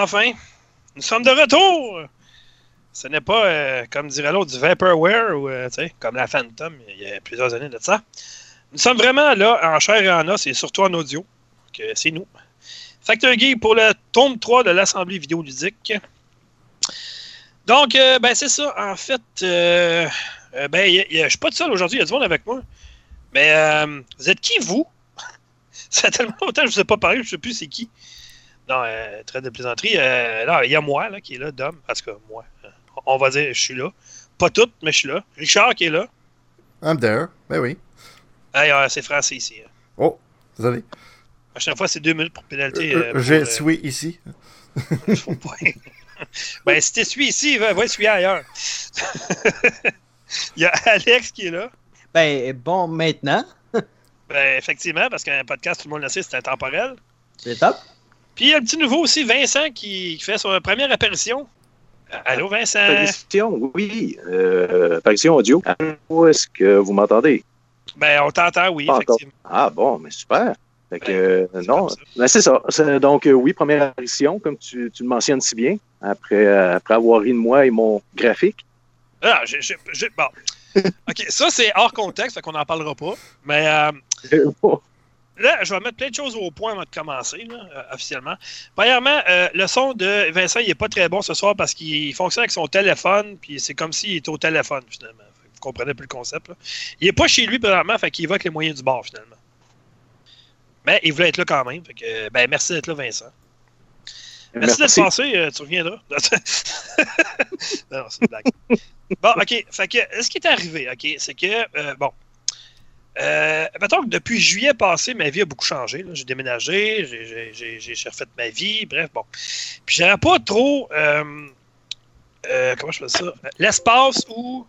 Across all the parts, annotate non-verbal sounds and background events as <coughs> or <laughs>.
Enfin, nous sommes de retour. Ce n'est pas, euh, comme dirait l'autre, du Vaporware ou euh, comme la Phantom il y a plusieurs années de ça. Nous sommes vraiment là en chair et en os et surtout en audio. C'est nous. Facteur Geek pour le tome 3 de l'Assemblée vidéoludique. Donc, euh, ben c'est ça. En fait, ben, je suis pas tout seul aujourd'hui. Il y a du monde avec moi. Mais vous êtes qui, vous? <laughs> Ça tellement longtemps je ne vous ai pas parlé, je ne sais plus c'est qui. Non, euh, très de plaisanterie. Euh, il y a moi là, qui est là, Dom. Parce que moi, euh, on va dire, je suis là. Pas toutes, mais je suis là. Richard qui est là. I'm there. Ben oui. c'est français ici. Hein. Oh, désolé. À chaque fois, c'est deux minutes pour pénalité. je suis ici. <laughs> <laughs> ben, si tu suis ici, va, va suis ailleurs. <laughs> Il y a Alex qui est là. Ben, bon, maintenant. ben, effectivement, parce qu'un podcast, tout le monde le sait, c'est intemporel. C'est top. Puis il y a un petit nouveau aussi, Vincent, qui fait son première apparition. Allô, Vincent? Apparition, oui. Euh, apparition audio. Où est-ce que vous m'entendez? Ben, on t'entend, oui, effectivement. Ah bon, mais super. Fait que, ben, non, ben, c'est ça. Donc, euh, oui, première apparition, comme tu, tu, le mentionnes si bien, après, euh, après avoir ri de moi et mon graphique. Ah, j'ai, bon. <laughs> OK, ça, c'est hors contexte, fait qu'on n'en parlera pas. Mais Là, je vais mettre plein de choses au point avant de commencer, là, euh, officiellement. Premièrement, euh, le son de Vincent, il n'est pas très bon ce soir parce qu'il fonctionne avec son téléphone, puis c'est comme s'il était au téléphone, finalement. Vous comprenez plus le concept. Là. Il n'est pas chez lui, premièrement, fait qu'il évoque les moyens du bord, finalement. Mais il voulait être là quand même. Fait que, ben, merci d'être là, Vincent. Merci, d'être passé, euh, tu reviendras. <laughs> non, c'est une blague. Bon, OK. Fait que, ce qui est arrivé, OK, c'est que, bon, euh, que depuis juillet passé, ma vie a beaucoup changé. J'ai déménagé, j'ai refait ma vie, bref, bon. Puis j'avais pas trop, euh, euh, comment je fais ça, l'espace ou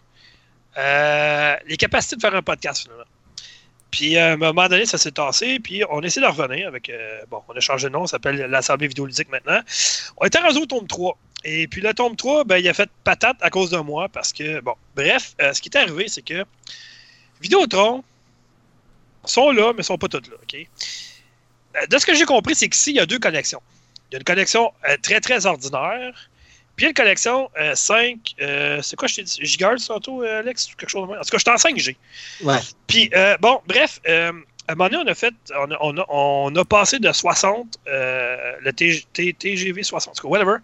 euh, les capacités de faire un podcast, finalement. Puis à un moment donné, ça s'est tassé, puis on essaie de revenir avec, bon, on a changé de nom, ça s'appelle l'Assemblée vidéoludique maintenant. On était rendu au tome 3. Et puis le tome 3, ben, il a fait patate à cause de moi, parce que, bon, bref, ce qui est arrivé, c'est que Vidéotron, sont là, mais ne sont pas toutes là. OK? Euh, de ce que j'ai compris, c'est qu'ici, il y a deux connexions. Il y a une connexion euh, très, très ordinaire. Puis il y a une connexion 5, euh, c'est quoi je t'ai dit? Gigahertz tantôt, Alex? Quelque chose de En tout cas, je suis en 5G. Ouais. Puis, bon, bref, à un moment donné, on a fait, on a, on a, passé de 60, le TGV 60, en tout cas, whatever.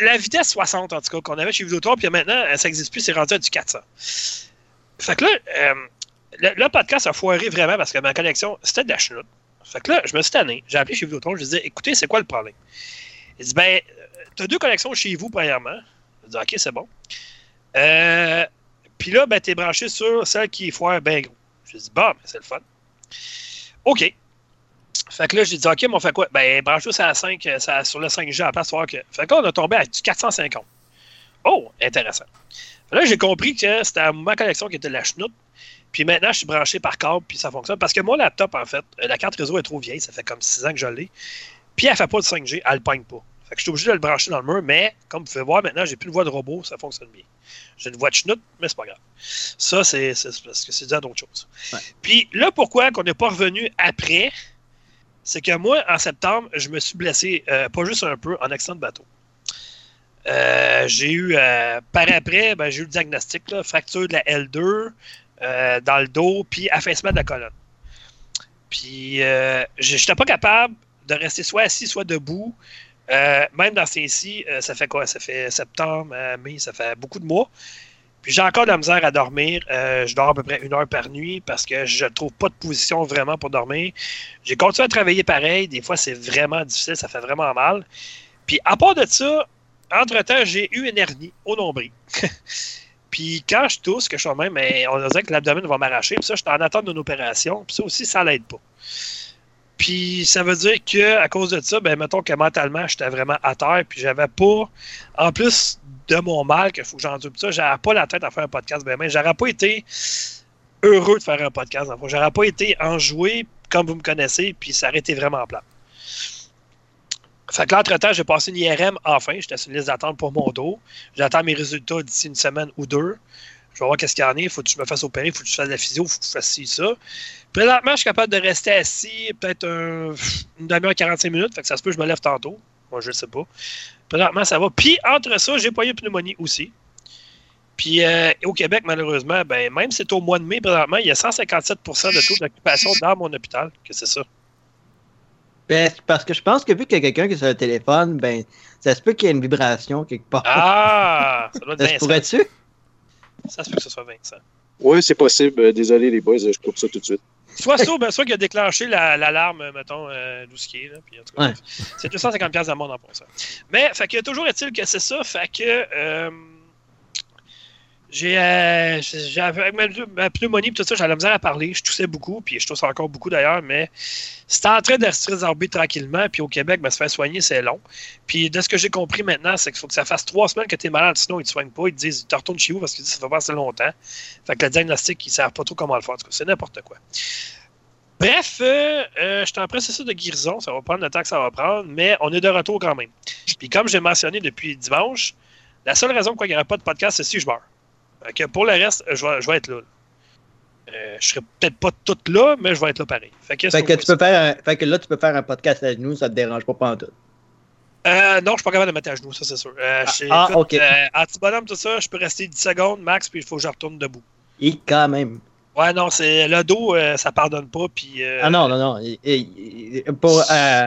la vitesse 60, en tout cas, qu'on avait chez Vidéotron, puis maintenant, ça n'existe plus, c'est rendu à du 400. Fait que là, le, podcast a foiré vraiment parce que ma connexion, c'était de la chenoute. Fait que là, je me suis tanné. J'ai appelé chez Vidéotron. Je lui disais, écoutez, c'est quoi le problème? Il dit, ben, tu as deux connexions chez vous, premièrement. Je dis, OK, c'est bon. Euh, puis là, ben, tu es branché sur celle qui foire bien gros. Je dis, bon, ben, c'est le fun. OK. Fait que là, j'ai dit, OK, mais on fait quoi? Ben, branche sur la 5, sur le 5G à la place, que. Fait que là, on a tombé à 450. Oh, intéressant. Là, j'ai compris que c'était ma connexion qui était de la chenoute. Puis maintenant, je suis branché par câble, puis ça fonctionne. Parce que mon laptop, en fait, euh, la carte réseau est trop vieille, ça fait comme 6 ans que je l'ai. Puis elle fait pas de 5G, elle ne pogne pas. Fait que je suis obligé de le brancher dans le mur, mais comme vous pouvez voir, maintenant, j'ai plus de voix de robot, ça fonctionne bien. J'ai une voix de chenoute, mais c'est pas grave. Ça, c'est parce que c'est déjà d'autres choses. Puis là, pourquoi qu'on n'est pas revenu après, c'est que moi, en septembre, je me suis blessé, euh, pas juste un peu, en accident de bateau. Euh, j'ai eu, par après, ben, j'ai eu le diagnostic, fracture de la L2, euh, dans le dos, puis affaissement de la colonne. Puis, euh, je n'étais pas capable de rester soit assis, soit debout. Euh, même dans ces ci ça fait quoi? Ça fait septembre, mai, ça fait beaucoup de mois. Puis j'ai encore de la misère à dormir. je dors à peu près une heure par nuit parce que je ne trouve pas de position vraiment pour dormir. J'ai continué à travailler pareil. Des fois, c'est vraiment difficile, ça fait vraiment mal. Puis à part de ça, entre-temps, j'ai eu une hernie au nombril. <laughs> Puis quand je tousse, que je suis même, mais on dirait que l'abdomen va m'arracher. Puis ça, je suis en attente d'une opération. Puis ça aussi, ça l'aide pas. Puis ça veut dire que à cause de ça, ben mettons que mentalement, j'étais vraiment à terre. Puis j'avais pas, en plus de mon mal, qu'il faut que j'endure ça, j'avais pas la tête à faire un podcast. Ben, mais j'aurais pas été heureux de faire un podcast. J'aurais pas été enjoué comme vous me connaissez. Puis ça aurait été vraiment plat. Fait que l'entretemps, j'ai passé une IRM enfin. J'étais sur une liste d'attente pour mon dos. J'attends mes résultats d'ici une semaine ou deux. Je vais voir qu'est-ce qu'il y en a. Il faut que je me fasse opérer, il faut que je fasse de la physio, il faut que je fasse ci, ça. Présentement, je suis capable de rester assis peut-être un, une demi-heure, 45 minutes. Fait que ça se peut je me lève tantôt. Moi, je ne sais pas. Présentement, ça va. Puis, entre ça, j'ai pas eu pneumonie aussi. Puis, euh, au Québec, malheureusement, ben, même si c'est au mois de mai, présentement, il y a 157% de taux d'occupation dans mon hôpital. que c'est ça? Ben, parce que je pense que vu qu'il y a quelqu'un qui est sur le téléphone, ben, ça se peut qu'il y ait une vibration quelque part. Ah! <laughs> Ça doit être ça se Vincent. pourrait-tu? Ça se peut que ce soit Vincent. Oui, c'est possible. Euh, Désolé, les boys, je coupe ça tout de suite. Soit ça, ben, soit qu'il a déclenché la- l'alarme, mettons, euh, là. Puis, en tout cas, Ouais. C'est 250$ piastres d'amende en ça. Mais, fait que toujours est-il que c'est ça. Fait que. euh, j'ai, euh, ma, pneumonie et tout ça, j'avais la misère à parler. Je toussais beaucoup, puis je tousse encore beaucoup d'ailleurs, mais c'était en train de se résorber tranquillement. Puis au Québec, ben, se faire soigner, c'est long. Puis de ce que j'ai compris maintenant, c'est qu'il faut que ça fasse trois semaines que tu es malade, sinon ils te soignent pas. Ils te disent, tu retournes chez vous parce qu'ils disent, ça fait pas assez longtemps. Fait que le diagnostic, ils savent pas trop comment le faire. C'est n'importe quoi. Bref, euh, euh, je suis en processus de guérison. Ça va prendre le temps que ça va prendre, mais on est de retour quand même. Puis comme j'ai mentionné depuis dimanche, la seule raison pourquoi il n'y aura pas de podcast, c'est si je meurs. Fait que pour le reste, je vais, je vais être là. Euh, je serai peut-être pas tout là, mais je vais être là pareil. Fait que, Fait tu peux faire un- fait que là, tu peux faire un podcast à genoux, ça te dérange pas pendant tout. Euh, non, je suis pas capable de mettre à genoux, ça c'est sûr. Euh, Ah, écoute, ok. euh, anti-bonhomme, tout ça, je peux rester 10 secondes max, puis il faut que je retourne debout. Et quand même. Ouais, non, c'est le dos, euh, ça pardonne pas, puis... euh, Ah non, non, non. Et- et- et- pour, euh,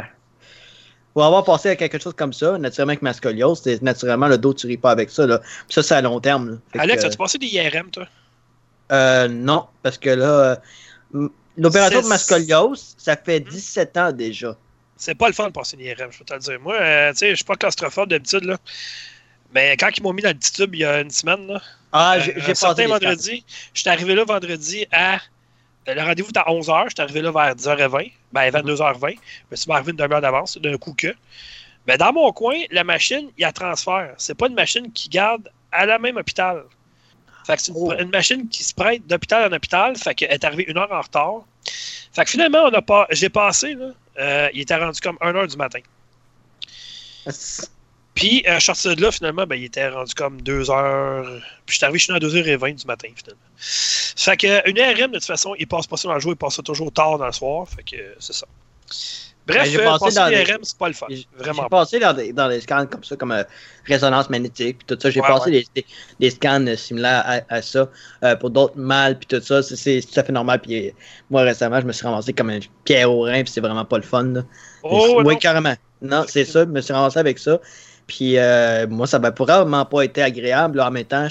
pour avoir passé à quelque chose comme ça, naturellement avec ma scoliose, c'est naturellement le dos, tu ris pas avec ça. Là. Puis ça, c'est à long terme. Alex, que, as-tu passé des IRM, toi? euh, non, parce que là, euh, l'opération de ma scoliose, ça fait Hmm? 17 ans déjà. C'est pas le fun de passer une IRM, je peux te le dire. Moi, euh, tu sais, je suis pas claustrophobe d'habitude, là. Mais quand ils m'ont mis dans le petit tube il y a une semaine, là, Ah, euh, j'ai j'ai passé vendredi, j'étais arrivé là vendredi à. Euh, Le rendez-vous était à 11h, j'étais arrivé là vers 10h20, ben 22h20. Je me suis arrivé une demi-heure d'avance, d'un coup que. Mais dans mon coin, la machine, il y a transfert. C'est pas une machine qui garde à la même hôpital. Fait que c'est une, Oh. une machine qui se prête d'hôpital en hôpital. Fait qu'elle est arrivée une heure en retard. Fait que finalement, on a pas, j'ai passé, là, euh, il était rendu comme 1h du matin. Puis, euh, je suis sorti de là, finalement, ben, il était rendu comme 2h. Puis, je suis arrivé chez nous à 2h20 du matin, finalement. Fait que, une RM, de toute façon, il passe pas ça dans le jour, il passe ça toujours tard dans le soir. Fait que, c'est ça. Bref, Ben, euh, passer dans une des- RM, c'est pas le fun. Vraiment j'ai pas. passé dans des, dans des scans comme ça, comme euh, résonance magnétique, puis tout ça. J'ai Ouais, passé ouais. Des, des, des scans euh, similaires à, à ça euh, pour d'autres mâles, puis tout ça. C'est- tout à fait normal. Puis moi, récemment, je me suis ramassé comme une pierre au rein, puis c'est vraiment pas le fun. Là. Oh, oui, non. carrément. Non, c'est ça. Je me suis ramassé avec ça. Puis euh, moi, ça m'a probablement pas été agréable. En même temps,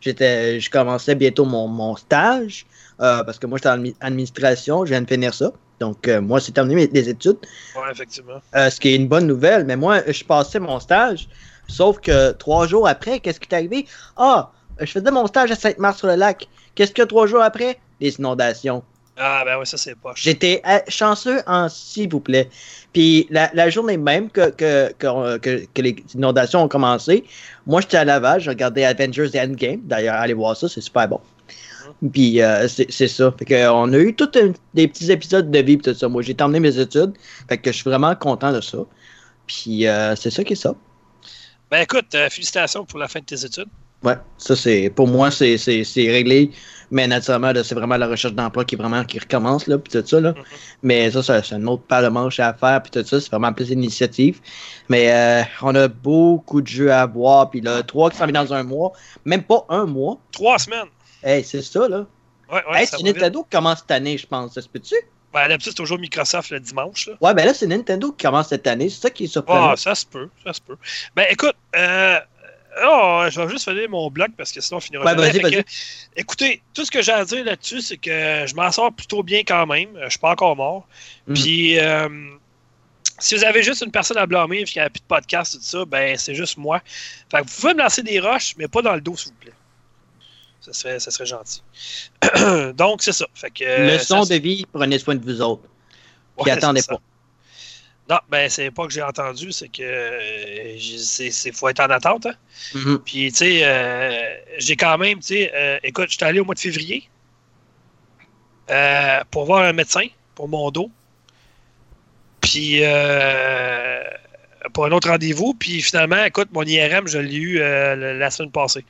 j'étais, je commençais bientôt mon, mon stage. euh, parce que moi, j'étais en admi- administration, je viens de finir ça. Donc, euh, moi, c'est terminé mes, les études. Ouais, effectivement. Euh, ce qui est une bonne nouvelle, mais moi, je passais mon stage, sauf que trois jours après, qu'est-ce qui est arrivé? Ah, je faisais mon stage à Sainte-Marthe-sur-le-lac. Qu'est-ce a trois jours après? Les inondations. Ah, ben ouais, ça, c'est poche. J'étais euh, chanceux en s'il vous plaît. Puis la, la journée même que, que, que, que- que les inondations ont commencé, moi j'étais à Laval, je regardais Avengers Endgame. D'ailleurs, allez voir ça, c'est super bon. Puis euh, c'est ça. Fait que, on a eu tous des petits épisodes de vie tout ça. Moi, j'ai terminé mes études. Fait que je suis vraiment content de ça. Puis euh, c'est ça qui est ça. Ben écoute, euh, félicitations pour la fin de tes études. Ouais, ça c'est pour moi c'est réglé, mais naturellement c'est vraiment la recherche d'emploi qui vraiment qui recommence là puis tout ça là. Mhm. Mais ça c'est c'est un autre pas de manche à faire puis tout ça, c'est vraiment plus une initiative. Mais euh, on a beaucoup de jeux à voir puis là trois qui s'en viennent dans un mois, même pas un mois. Trois semaines. Hey, c'est ça là. Ouais, ouais, hey, c'est. Nintendo qui commence cette année, je pense, ça se peut-tu? Ben, d'habitude, c'est toujours Microsoft le dimanche, là. Ouais, ben là c'est Nintendo qui commence cette année, c'est ça qui est surprenant. Ah, ça se peut, ça se peut. Ben écoute, euh, oh, je vais juste finir mon bloc parce que sinon on finira Ouais, jamais. que, Écoutez, tout ce que j'ai à dire là-dessus, c'est que je m'en sors plutôt bien quand même. Je suis pas encore mort. Mhm. Puis euh, si vous avez juste une personne à blâmer et qu'il n'y a plus de podcast, tout ça, ben c'est juste moi. Fait que vous pouvez me lancer des roches, mais pas dans le dos, s'il vous plaît. Ça serait, ça serait gentil. <clears throat> Donc, c'est ça. Fait que, euh, Leçon ça, de vie, prenez soin de vous autres. Puis Ouais, attendez pas. Non, ben c'est pas que j'ai entendu, c'est que euh, c'est faut être en attente. Hein? Mhm. Puis, tu sais, euh, j'ai quand même, tu sais, euh, écoute, j'étais allé au mois de février euh, pour voir un médecin pour mon dos. Puis, euh, pour un autre rendez-vous. Puis, finalement, écoute, mon IRM, je l'ai eu la la semaine passée.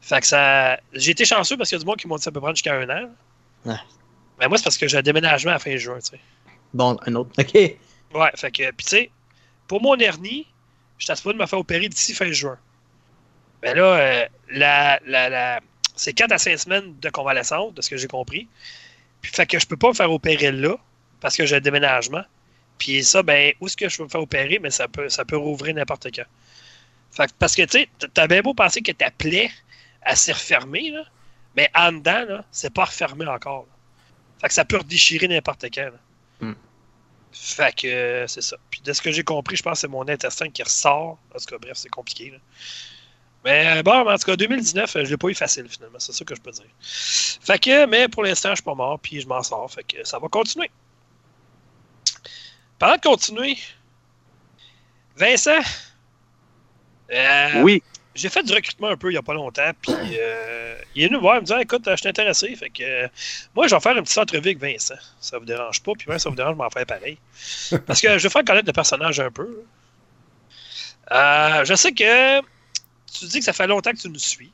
Fait que ça. J'ai été chanceux parce qu'il y a du monde qui m'ont dit que ça peut prendre jusqu'à un an. Ouais. Mais moi, c'est parce que j'ai un déménagement à fin juin, tu sais. Bon, un autre. <laughs> OK. Ouais, fait que, puis tu sais, pour mon hernie, je supposé de me faire opérer d'ici fin juin. Mais là, euh, la, la, c'est 4 à 5 semaines de convalescence, de ce que j'ai compris. Puis fait que je peux pas me faire opérer là, parce que j'ai un déménagement. Puis ça, ben, où est-ce que je peux me faire opérer, mais ça peut, ça peut rouvrir n'importe quand. Fait que, parce que, tu sais, t'as bien beau penser que ta plaie, elle s'est refermée, là, mais en dedans, là, c'est pas refermé encore. Fait que ça peut redéchirer n'importe quand. là. Fait que euh, c'est ça. Puis de ce que j'ai compris, je pense que c'est mon intestin qui ressort. En tout cas, bref, c'est compliqué. là. Mais euh, bon, en tout cas, 2019, euh, je l'ai pas eu facile finalement. C'est ça que je peux dire. Fait que, mais pour l'instant, je suis pas mort, puis je m'en sors. Fait que ça va continuer. Parlant de continuer, Vincent, euh, Oui, j'ai fait du recrutement un peu il y a pas longtemps, puis euh, il est venu me voir, il me dit écoute, je suis intéressé, fait que euh, moi je vais faire une petite entrevue avec Vincent. Ça vous dérange pas, puis même ça vous dérange, je m'en faire pareil. <laughs> Parce que je vais faire connaître le personnage un peu. Euh, je sais que tu dis que ça fait longtemps que tu nous suis.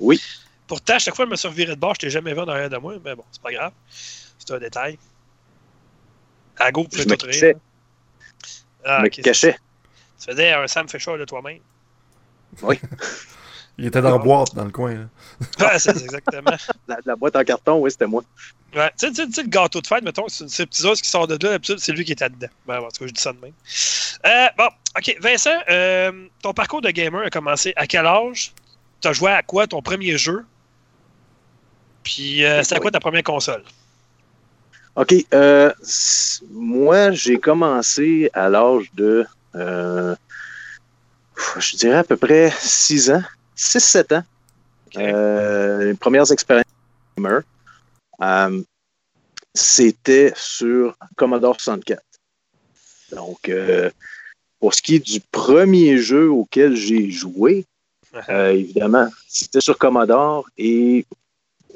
Oui. Pourtant, à chaque fois que je me suis reviré de bord, je t'ai jamais vu en arrière de moi, mais bon, c'est pas grave. C'est un détail. À je tu me tout cachais. rire. Ah, je me cachais. Tu faisais un Sam Fisher de toi-même. <laughs> Il était dans la boîte dans le coin. là. <laughs> Ouais, c'est exactement. La, la boîte en carton, oui, c'était moi. Ouais, tu sais, le gâteau de fête, mettons, c'est c'est le petit os qui sort de là, d'habitude, c'est lui qui était dedans. Ben, en tout cas, je dis ça de même. Euh, bon, ok, Vincent, euh, ton parcours de gamer a commencé à quel âge? T'as joué à quoi ton premier jeu? Puis, euh, c'était à quoi ta première console? OK. euh, moi, j'ai commencé à l'âge de, euh, je dirais à peu près 6 ans, 6-7 ans. Ok. Euh, les premières expériences gamer. Euh, c'était sur Commodore 64. Donc, euh, pour ce qui est du premier jeu auquel j'ai joué, euh, évidemment, c'était sur Commodore et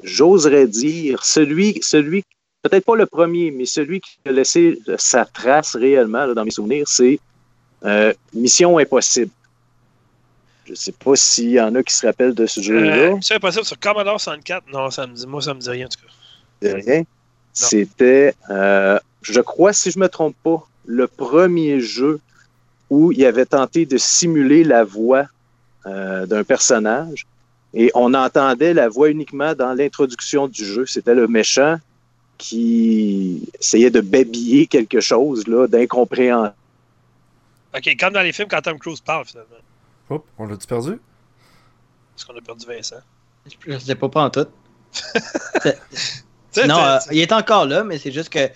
j'oserais dire celui, celui peut-être pas le premier, mais celui qui a laissé sa trace réellement là, dans mes souvenirs, c'est euh, Mission Impossible. Je sais pas s'il y en a qui se rappellent de ce jeu-là. Euh, c'est impossible sur Commodore 64? Non, ça me dit, moi, ça me dit rien, en tout cas. C'est rien. C'était, euh, je crois, si je me trompe pas, le premier jeu où il avait tenté de simuler la voix euh, d'un personnage et on entendait la voix uniquement dans l'introduction du jeu. C'était le méchant qui essayait de babiller quelque chose d'incompréhensible. Ok, comme dans les films quand Tom Cruise parle, finalement. Hop, on l'a-tu perdu? Parce qu'on a perdu Vincent? Je sais pas, pas en tout. <laughs> Non, euh, il est encore là, mais c'est juste que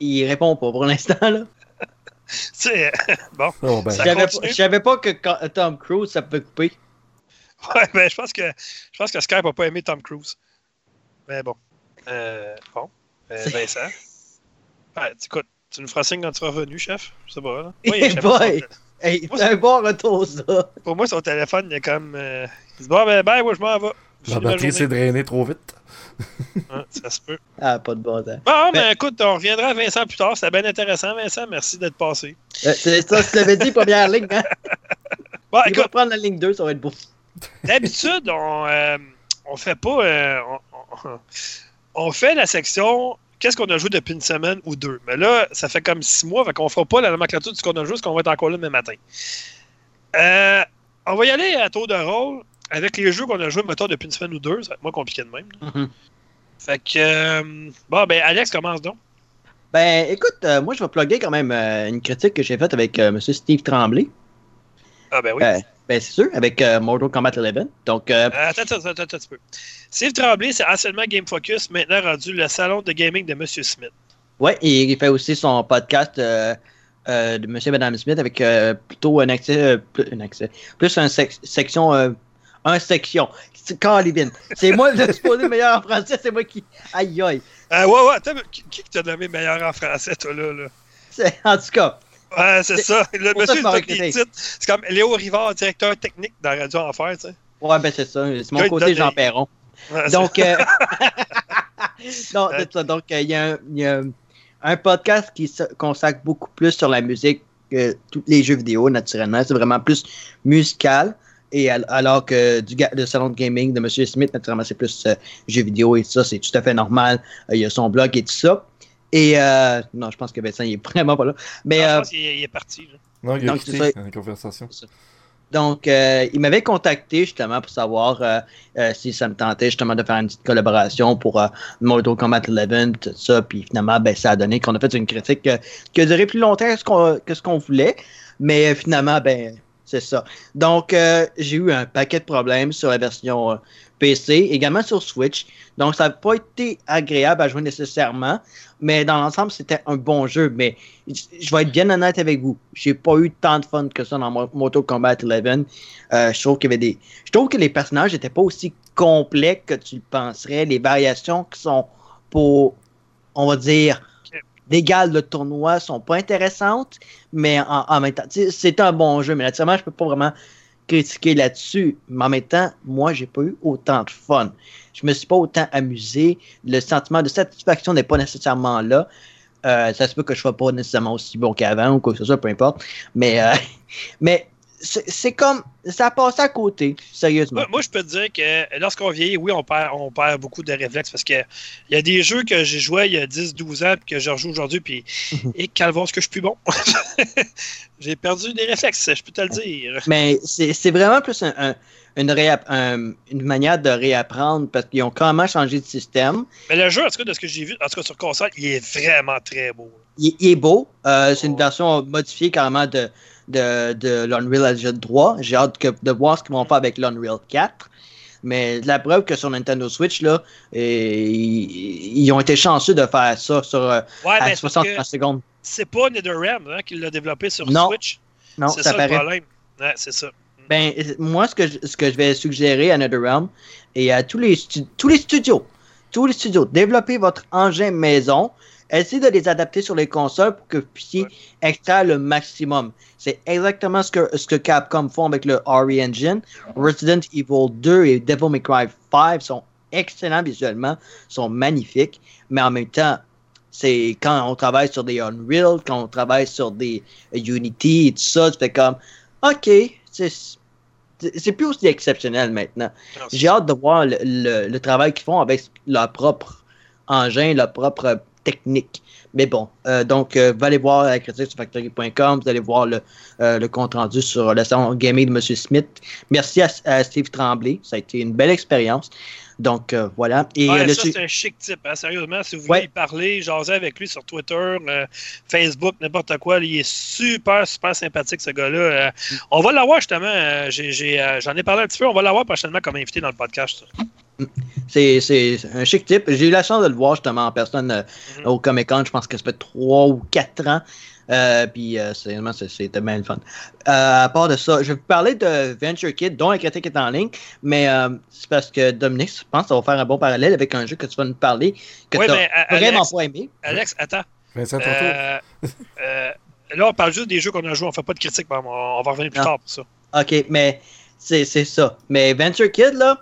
il répond pas pour l'instant. là. <laughs> tu sais, <laughs> bon. Oh, ben, Je Ça savais pas- continue? je savais pas que quand- Tom Cruise, ça peut couper. Ouais, ben, je pense que je pense que Skype n'a pas aimé Tom Cruise. Mais bon. Euh, bon. Euh, C'est- Vincent? Ouais, tu- écoute, tu nous feras signe quand tu seras revenu, chef. Je sais pas. Là. Oui, chef, boy! Hey, c'est un bon retour, ça. Pour moi, son téléphone, il est comme. euh, il dit Bon, ben, ben, ouais, je m'en vais. la batterie s'est drainée trop vite. <laughs> Ouais, ça se peut. Ah, pas de bon temps. Bon, Ben- ben, écoute, on reviendra à Vincent plus tard. C'était bien intéressant, Vincent. Merci d'être passé. Euh, C'est ça, tu l'avais dit, première ligne. Hein? <laughs> Bon, Il va écoute, prendre la ligne 2, ça va être beau. d'habitude, on, euh, on fait pas. euh, on, on- on fait la section. Qu'est-ce qu'on a joué depuis une semaine ou deux? Mais là, ça fait comme six mois, fait qu'on fera pas la nomenclature de ce qu'on a joué, parce qu'on va être encore là demain matin. Euh, on va y aller à tour de rôle avec les jeux qu'on a joués, mettons, depuis une semaine ou deux. Ça va être moins compliqué de même. Mhm. Fait que. euh, bon, ben, Alex, commence donc. Ben, écoute, euh, moi, je vais plugger quand même euh, une critique que j'ai faite avec euh, M. Steve Tremblay. Ah, ben oui. Euh, ben, c'est sûr, avec euh, Mortal Kombat 11. Donc, euh, Euh, Attends, attends, attends, attends un petit peu. Steve Tremblay, c'est anciennement Game Focus, maintenant rendu le salon de gaming de M. Smith. et il fait aussi son podcast euh, euh, de M. et Mme Smith avec euh, plutôt un accès, euh, plus, un accès, plus un sec- section, euh, un section. C'est. C'est moi le supposé meilleur en français, c'est moi qui. Aïe aïe. Ah, ouais, ouais, attends, qui, qui t'a nommé meilleur en français, toi, là? là? C'est- En tout cas, Ouais, c'est ça. Le monsieur, il des titres. C'est comme Léo Rivard, directeur technique dans Radio Enfer, tu sais. ouais, ben c'est ça. C'est mon côté Jean Perron. Ouais, Donc, euh, <laughs> non, Ouais. c'est ça. Donc, il y, a un- il y a un podcast qui se consacre beaucoup plus sur la musique que tous les jeux vidéo, naturellement. C'est vraiment plus musical. Et al- alors que du le salon de gaming de M. Smith, naturellement, c'est plus euh, jeux vidéo et tout ça, c'est tout à fait normal. Euh, il y a son blog et tout ça. Et euh, non, je pense que Vincent, il est <laughs> vraiment pas là. Mais Non, je euh, pense qu'il est, il est parti. là. Non, il a Donc, quitté la conversation. Donc, euh, il m'avait contacté justement pour savoir euh, euh, si ça me tentait justement de faire une petite collaboration pour euh, Mortal Kombat 11, tout ça. Puis finalement, ben, ça a donné qu'on a fait une critique euh, qui a duré plus longtemps que ce qu'on que ce qu'on voulait. Mais euh, finalement, ben, c'est ça. Donc, euh, j'ai eu un paquet de problèmes sur la version euh, Également sur Switch. Donc, ça n'a pas été agréable à jouer nécessairement. Mais dans l'ensemble, c'était un bon jeu. Mais je vais être bien honnête avec vous. J'ai pas eu tant de fun que ça dans Mo- Mortal Kombat 11. Euh, je trouve qu'il y avait des. Je trouve que les personnages n'étaient pas aussi complets que tu le penserais. Les variations qui sont pour, on va dire, d'égal le tournoi sont pas intéressantes, mais en, en même temps, c'est un bon jeu. Mais naturellement, je peux pas vraiment critiquer là-dessus. Mais en même temps, moi, j'ai pas eu autant de fun. Je me suis pas autant amusé. Le sentiment de satisfaction n'est pas nécessairement là. Euh, ça se peut que je sois pas nécessairement aussi bon qu'avant ou quoi que ce soit, peu importe. Mais, euh, <laughs> mais c'est comme. Ça a passé à côté, sérieusement. Moi, moi, je peux te dire que lorsqu'on vieillit, oui, on perd, on perd beaucoup de réflexes parce que il y a des jeux que j'ai joués il y a 10-12 ans puis que je rejoue aujourd'hui, puis <laughs> et calvons ce que je suis plus bon? <laughs> j'ai perdu des réflexes, je peux te le dire. Mais c'est vraiment plus un- un- une, un- une manière de réapprendre parce qu'ils ont quand même changé de système. Mais le jeu, en tout cas, de ce que j'ai vu, en tout cas sur console, il est vraiment très beau. Il, il est beau. Euh, c'est une version modifiée carrément de, de, de l'Unreal Engine 3. J'ai hâte que- de voir ce qu'ils vont faire avec l'Unreal 4. Mais la preuve que sur Nintendo Switch, là, et, ils, ils ont été chanceux de faire ça sur euh, Ouais, à mais c'est parce 60 que secondes. c'est pas NetherRealm hein, qui l'a développé sur Non. Switch. Non, c'est ça, ça, le problème. Ouais, c'est ça. Ben, euh, moi, ce que, je, ce que je vais suggérer à NetherRealm et à tous les, tous les studios, tous les studios, développez votre engin maison, essayez de les adapter sur les consoles pour que vous puissiez extraire le maximum. C'est exactement ce que, ce que Capcom font avec le RE Engine. Resident Evil 2 et Devil May Cry 5 sont excellents visuellement, sont magnifiques, mais en même temps, c'est quand on travaille sur des Unreal, quand on travaille sur des Unity et tout ça, fais comme, OK, c'est c'est plus aussi exceptionnel maintenant. C'est J'ai hâte de voir le, le- le travail qu'ils font avec leur propre engin, leur propre technique. Mais bon, euh, donc, euh, vous allez voir la critique sur factory.com, vous allez voir le, euh, le compte rendu sur le salon gaming de M. Smith. Merci à, à Steve Tremblay, ça a été une belle expérience. Donc, voilà. Et Ouais, le ça, c'est un chic type, hein, sérieusement. Si vous voulez Ouais. parler, jaser avec lui sur Twitter, Facebook, n'importe quoi, il est super, super sympathique, ce gars-là. Euh, on va l'avoir justement, j'en ai parlé un petit peu, on va l'avoir prochainement comme invité dans le podcast. C'est un chic type. J'ai eu la chance de le voir justement en personne euh, Mhm. au Comic Con, je pense que ça fait 3 ou 4 ans. Euh, puis euh, sérieusement, c'est- c'était bien le fun. Euh, à part de ça, je vais vous parler de Venture Kid, dont la critique est en ligne, mais euh, c'est parce que Dominique, je pense que ça va faire un bon parallèle avec un jeu que tu vas nous parler, que Oui, tu mais euh, vraiment pas aimé. Alex, attends. Vincent. Euh, euh, là, on parle juste des jeux qu'on a joués, on fait pas de critique, mais on, on va revenir plus Non. tard pour ça. Ok, mais c'est c'est ça. Mais Venture Kid, là,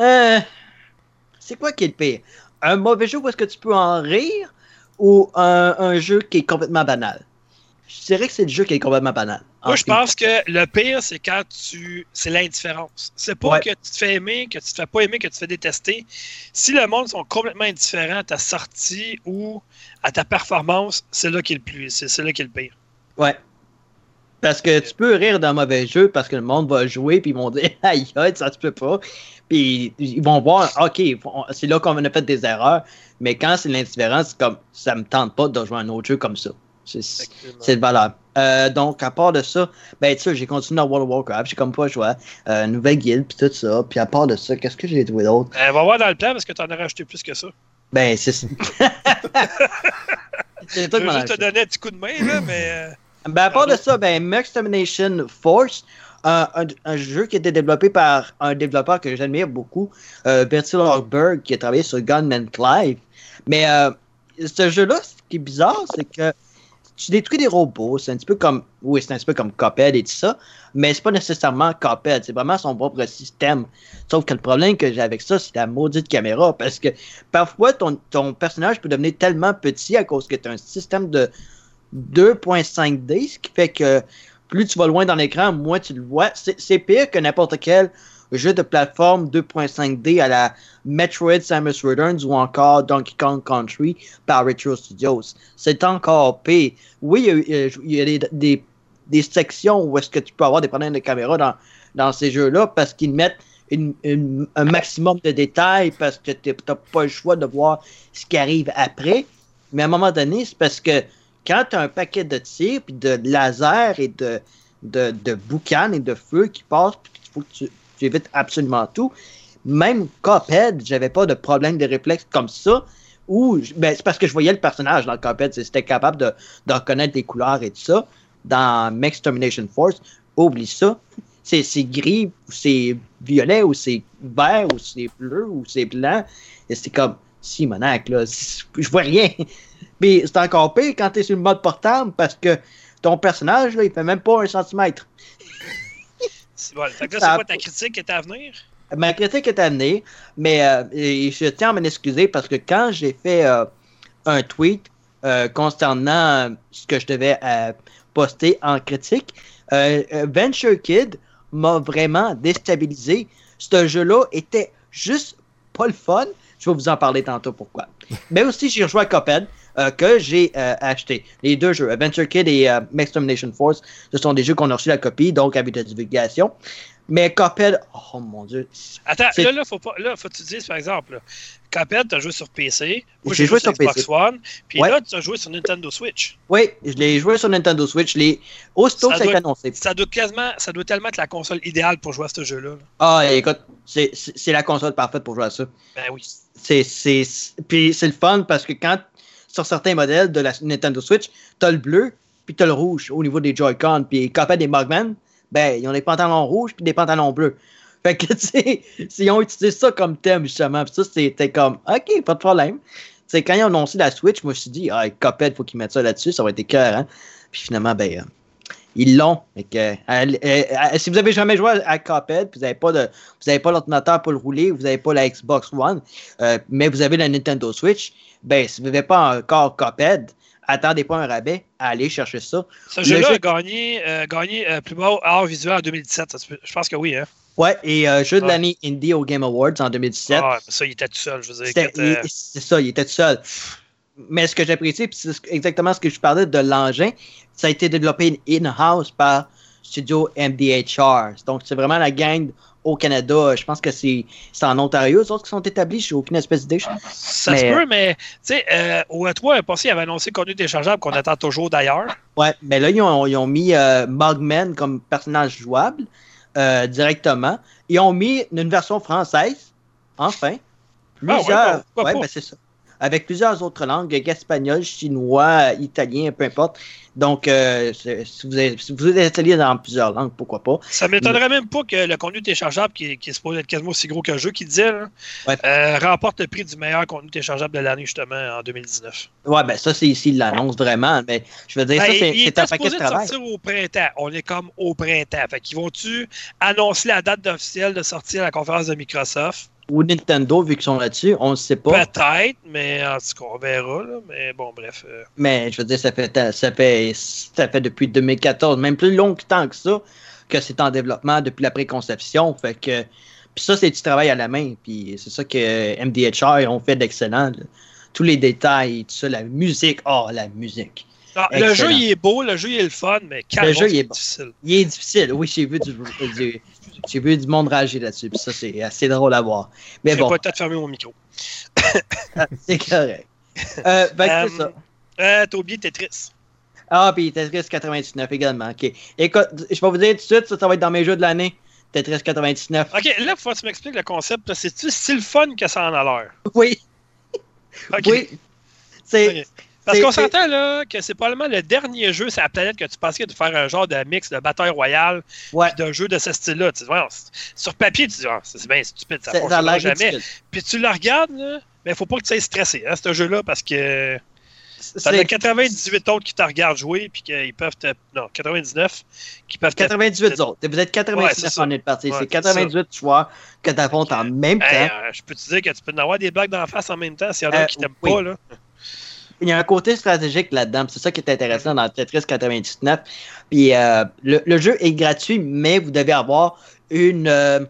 euh, c'est quoi qui est le pire? Un mauvais jeu où est-ce que tu peux en rire ou un, un jeu qui est complètement banal? Je dirais que c'est le jeu qui est complètement banal. Moi, je pense que le pire, c'est quand tu. C'est l'indifférence. C'est pas Ouais. que tu te fais aimer, que tu te fais pas aimer, que tu te fais détester. Si le monde sont complètement indifférents à ta sortie ou à ta performance, c'est là qui est le plus. C'est c'est là qui est le pire. Ouais. Parce que tu peux rire d'un mauvais jeu parce que le monde va jouer puis ils vont dire <laughs> aïe ça se peut pas. Puis ils vont voir, ok, c'est là qu'on a fait des erreurs. Mais quand c'est l'indifférence, c'est comme ça me tente pas de jouer à un autre jeu comme ça. C'est valeur. Euh, donc, à part de ça, ben, tu sais, j'ai continué dans World of Warcraft, j'ai comme pas joué, euh, nouvelle guilde, puis tout ça. Puis à part de ça, qu'est-ce que j'ai trouvé d'autre? Euh, va voir dans le plan parce que tu en as rajouté plus que ça. Ben, c'est ça. <laughs> <laughs> Je juste te donner un petit coup de main, là, mais. Ben, à part de ça, ben, Max Domination Force, un, un- un jeu qui a été développé par un développeur que j'admire beaucoup, euh, Bertil Hogberg, qui a travaillé sur Gunman Clive. Mais euh, ce jeu-là, ce qui est bizarre, c'est que tu détruis des robots, c'est un petit peu comme. Oui, c'est un petit peu comme Cuphead et tout ça, mais c'est pas nécessairement Cuphead, c'est vraiment son propre système. Sauf que le problème que j'ai avec ça, c'est la maudite caméra, parce que parfois ton, ton personnage peut devenir tellement petit à cause que tu as un système de 2.5D, ce qui fait que plus tu vas loin dans l'écran, moins tu le vois. C'est pire que n'importe quel jeu de plateforme 2.5D à la Metroid Samus Returns ou encore Donkey Kong Country par Retro Studios. C'est encore pire. Oui, il y a, eu- euh, des, des, sections où est-ce que tu peux avoir des problèmes de caméra dans, dans ces jeux-là parce qu'ils mettent un maximum de détails parce que tu n'as pas le choix de voir ce qui arrive après. Mais à un moment donné, c'est parce que quand tu as un paquet de tirs, puis de lasers et de, de, boucanes et de feu qui passent, puis qu'il faut que tu, évites absolument tout, même Cuphead, j'avais pas de problème de réflexe comme ça. Ben, c'est parce que je voyais le personnage dans Cuphead, c'est- c'était capable de, reconnaître les couleurs et tout ça. Dans Max Termination Force, oublie ça. C'est gris, ou c'est violet, ou c'est vert, ou c'est bleu, ou c'est blanc. Et c'est comme, si, monac, là, <laughs> je vois rien. Mais c'est encore pire quand t'es sur le mode portable parce que ton personnage, là, il fait même pas un centimètre. C'est bon. Fait que là, c'est quoi ta critique qui est à venir? Ma critique est amenée, mais euh, et je tiens à m'en excuser parce que quand j'ai fait euh, un tweet euh, concernant euh, ce que je devais poster en critique, Venture Kid m'a vraiment déstabilisé. Ce jeu-là était juste pas le fun. Je vais vous en parler tantôt pourquoi. Mais aussi, j'ai rejoué à Cuphead euh, que j'ai euh, acheté. Les deux jeux, Adventure Kid et euh, Max Domination Force, ce sont des jeux qu'on a reçu la copie, donc avec de divulgation. Mais Cuphead, oh mon dieu. Attends, là, là, faut pas, là, faut que tu dises, par exemple, là, Cuphead, t'as joué sur PC. Moi, J'ai joué, joué sur Xbox PC. One. Puis Ouais. là, tu as joué sur Nintendo Switch. Oui, je l'ai joué sur Nintendo Switch. Les... Aussitôt Ça que ça a été annoncé. Ça doit quasiment, ça doit tellement être la console idéale pour jouer à ce jeu-là. là. Ah, écoute, c'est la console parfaite pour jouer à ça. Ben oui. C'est- puis c'est le fun parce que quand, sur certains modèles de la Nintendo Switch, t'as le bleu, puis t'as le rouge au niveau des Joy-Con. Puis quand des Mugman, ben, ils ont des pantalons rouges puis des pantalons bleus. <laughs> Fait que, tu sais, ils ont utilisé ça comme thème, justement. Puis ça, c'était comme, OK, pas de problème. Tu quand ils ont annoncé la Switch, moi, je me suis dit, ah, Cuphead, faut qu'ils mettent ça là-dessus, ça va être cœur, hein. Puis finalement, ben, euh, ils l'ont. Si vous avez jamais joué à, à Cuphead, puis vous n'avez pas de, vous avez pas l'ordinateur pour le rouler, vous n'avez pas la Xbox One, euh, mais vous avez la Nintendo Switch, ben, si vous n'avez pas encore Cuphead, attendez pas un rabais, allez chercher ça. Ce jeu-là jeu- a gagné, euh, gagné euh, plus beau art visuel en 2017. Ça se peut- je pense que oui. Hein? Ouais, et euh, jeu de Ouais. l'année Indie au Game Awards en 2017. Ah, ça, il était tout seul. Je veux dire, C'était- il- C'est ça, il était tout seul. Mais ce que j'apprécie, puis c'est ce- exactement ce que je parlais de l'engin, ça a été développé in-house par Studio MDHR. Donc, c'est vraiment la gang au Canada. Je pense que c'est en Ontario, eux autres qui sont établis. Je n'ai aucune espèce d'idée. ça mais- se peut, mais tu sais, euh, au E3, passé, il avait annoncé contenu téléchargeable qu'on attend toujours d'ailleurs. Ouais, mais là, ils ont, ils ont mis euh, Mugman comme personnage jouable euh, directement. Ils ont mis une version française, enfin. Ah ouais, Plusieurs. pourquoi ouais, pas? ben, c'est ça. Avec plusieurs autres langues, espagnol, chinois, italien, peu importe. Donc, euh, si, vous êtes, si vous êtes installé dans plusieurs langues, pourquoi pas. Ça m'étonnerait même pas que le contenu téléchargeable, qui, qui est supposé être quasiment aussi gros que le jeu, qui disait, là, Ouais. euh, remporte le prix du meilleur contenu téléchargeable de l'année, justement, en 2019. Ouais, ben ça, c'est ici, il l'annonce vraiment. Mais je veux dire, Ben, ça, c'est il c'est un paquet de travail. sortir au printemps. On est comme au printemps. Fait qu'ils vont-tu annoncer la date officielle de sortie à la conférence de Microsoft? Ou Nintendo, vu qu'ils sont là-dessus, on ne sait pas. Peut-être, mais en tout cas, on verra. Là. Mais bon, bref. euh, Mais je veux dire, ça fait, ça fait, ça fait depuis 2014, même plus longtemps que ça, que c'est en développement depuis la préconception. Fait que, puis ça, c'est du travail à la main. Puis c'est ça que MDHR ont fait d'excellent. Tous les détails, tout ça, la musique. Oh, la musique. ah, le jeu, il est beau, le jeu, il est le fun, mais Le jeu, il est difficile. Il est difficile. Oui, j'ai vu du, du- j'ai vu du monde rager là-dessus. Puis ça, c'est assez drôle à voir. Mais Je vais bon, pas peut-être fermer mon micro. c'est correct. Euh, que Euh, c'est ça. Euh, T'as oublié Tetris. Ah, puis Tetris 99 également. OK. Écoute, je vais vous dire tout de suite, ça, ça va être dans mes jeux de l'année. Tetris 99. Ok, là, faut que tu m'expliques le concept. C'est-tu si le fun que ça en a l'air? Oui, oui. C'est. Parce qu'on s'entend là que c'est probablement le dernier jeu sur la planète que tu pensais de faire un genre de mix de bataille royale Ouais. d'un jeu de ce style-là. Tu sur papier, tu dis, ah, c'est bien stupide, ça Ça, ne ça fonctionnera jamais. Puis tu le regardes, là, mais faut pas que tu sois stressé, hein, ce jeu-là, parce que C'est 98 autres qui te regardent jouer, puis qu'ils peuvent te. Non, 99, qui peuvent te. 98 autres. Vous êtes Ouais, 99 c'est ça. en est parti. Ouais, c'est c'est 98 joueurs que tu affrontes en même Hey, temps. euh, je peux te dire que tu peux en avoir des blagues d'en face en même temps s'il y en a Euh, qui t'aime oui. pas, là. Il y a un côté stratégique là-dedans. C'est ça qui est intéressant dans Tetris 99. Puis euh, le, le jeu est gratuit, mais vous devez avoir une, euh,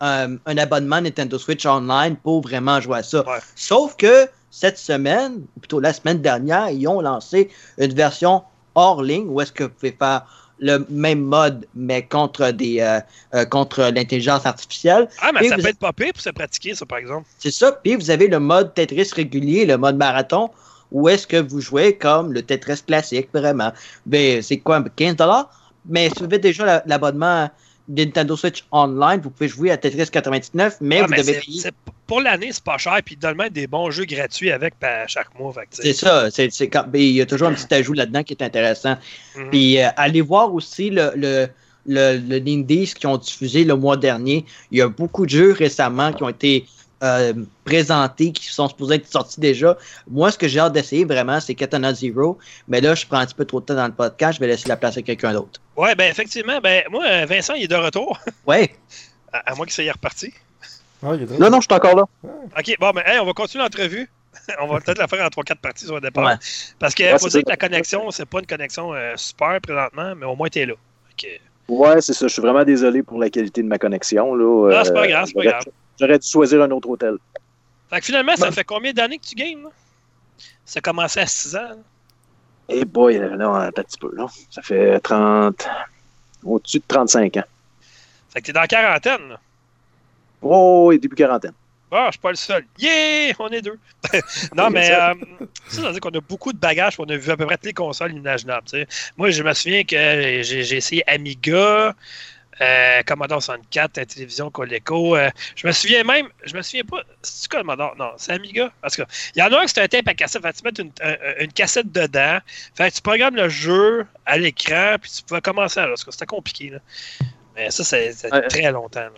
un, un abonnement Nintendo Switch Online pour vraiment jouer à ça. Ouais. Sauf que cette semaine, ou plutôt la semaine dernière, ils ont lancé une version hors ligne où est-ce que vous pouvez faire le même mode, mais contre des euh, euh, contre l'intelligence artificielle. Ah, mais Et ça vous- peut être pas pire pour se pratiquer, ça, par exemple. C'est ça. Puis vous avez le mode Tetris régulier, le mode marathon, où est-ce que vous jouez comme le Tetris classique, vraiment? Ben, c'est quoi, 15 Mais si vous avez déjà la- l'abonnement Nintendo Switch Online, vous pouvez jouer à Tetris 99, mais Ah, vous mais devez payer. pour l'année, c'est pas cher, puis ils donnent même des bons jeux gratuits avec chaque mois. C'est ça. ben, il y a toujours un petit ajout là-dedans qui est intéressant. Mhm. Puis euh, allez voir aussi le, le, le, le qui ont diffusé le mois dernier. Il y a beaucoup de jeux récemment qui ont été euh, présentés, qui sont supposés être sortis déjà. Moi, ce que j'ai hâte d'essayer vraiment, c'est Katana Zero. Mais là, je prends un petit peu trop de temps dans le podcast. Je vais laisser la place à quelqu'un d'autre. Ouais, ben effectivement, ben moi, euh, Vincent, il est de retour, <laughs> Ouais. à, à moins qu'il soit reparti. Ah, il est drôle. Non, non, je suis encore là. OK, bon, mais hey, on va continuer l'entrevue. <laughs> on va peut-être la faire en 3-4 parties sur le départ. Ouais. Parce qu'il Ouais, faut dire ça. que la connexion, c'est pas une connexion euh, super présentement, mais au moins, t'es là. Fait que- Ouais, c'est ça. Je suis vraiment désolé pour la qualité de ma connexion. Là. Ah, c'est pas grave, c'est pas grave. J'aurais dû choisir un autre hôtel. Fait que finalement, ça Ben- fait combien d'années que tu games? Là? Ça a commencé à 6 ans. là? Eh boy, là, non, un petit peu. Là. Ça fait 30... Au-dessus de 35 ans. Fait que t'es dans la quarantaine. Là. Oh, et début quarantaine. Ah, je suis pas le seul. Yeah! On est deux. <laughs> non, mais euh, ça, ça veut dire qu'on a beaucoup de bagages, on a vu à peu près toutes les consoles imaginables. Moi, je me souviens que j'ai essayé Amiga, euh, Commodore 64, la télévision Coleco. euh, je me souviens même, je me souviens pas, c'est Commodore? Non, c'est Amiga. Parce que il y en a un qui c'était un tape à cassette, fait tu mets une, un- une cassette dedans, fait tu programmes le jeu à l'écran, puis tu pouvais commencer parce que C'était compliqué. Là. Mais ça, c'est c'est Ouais. très longtemps. là.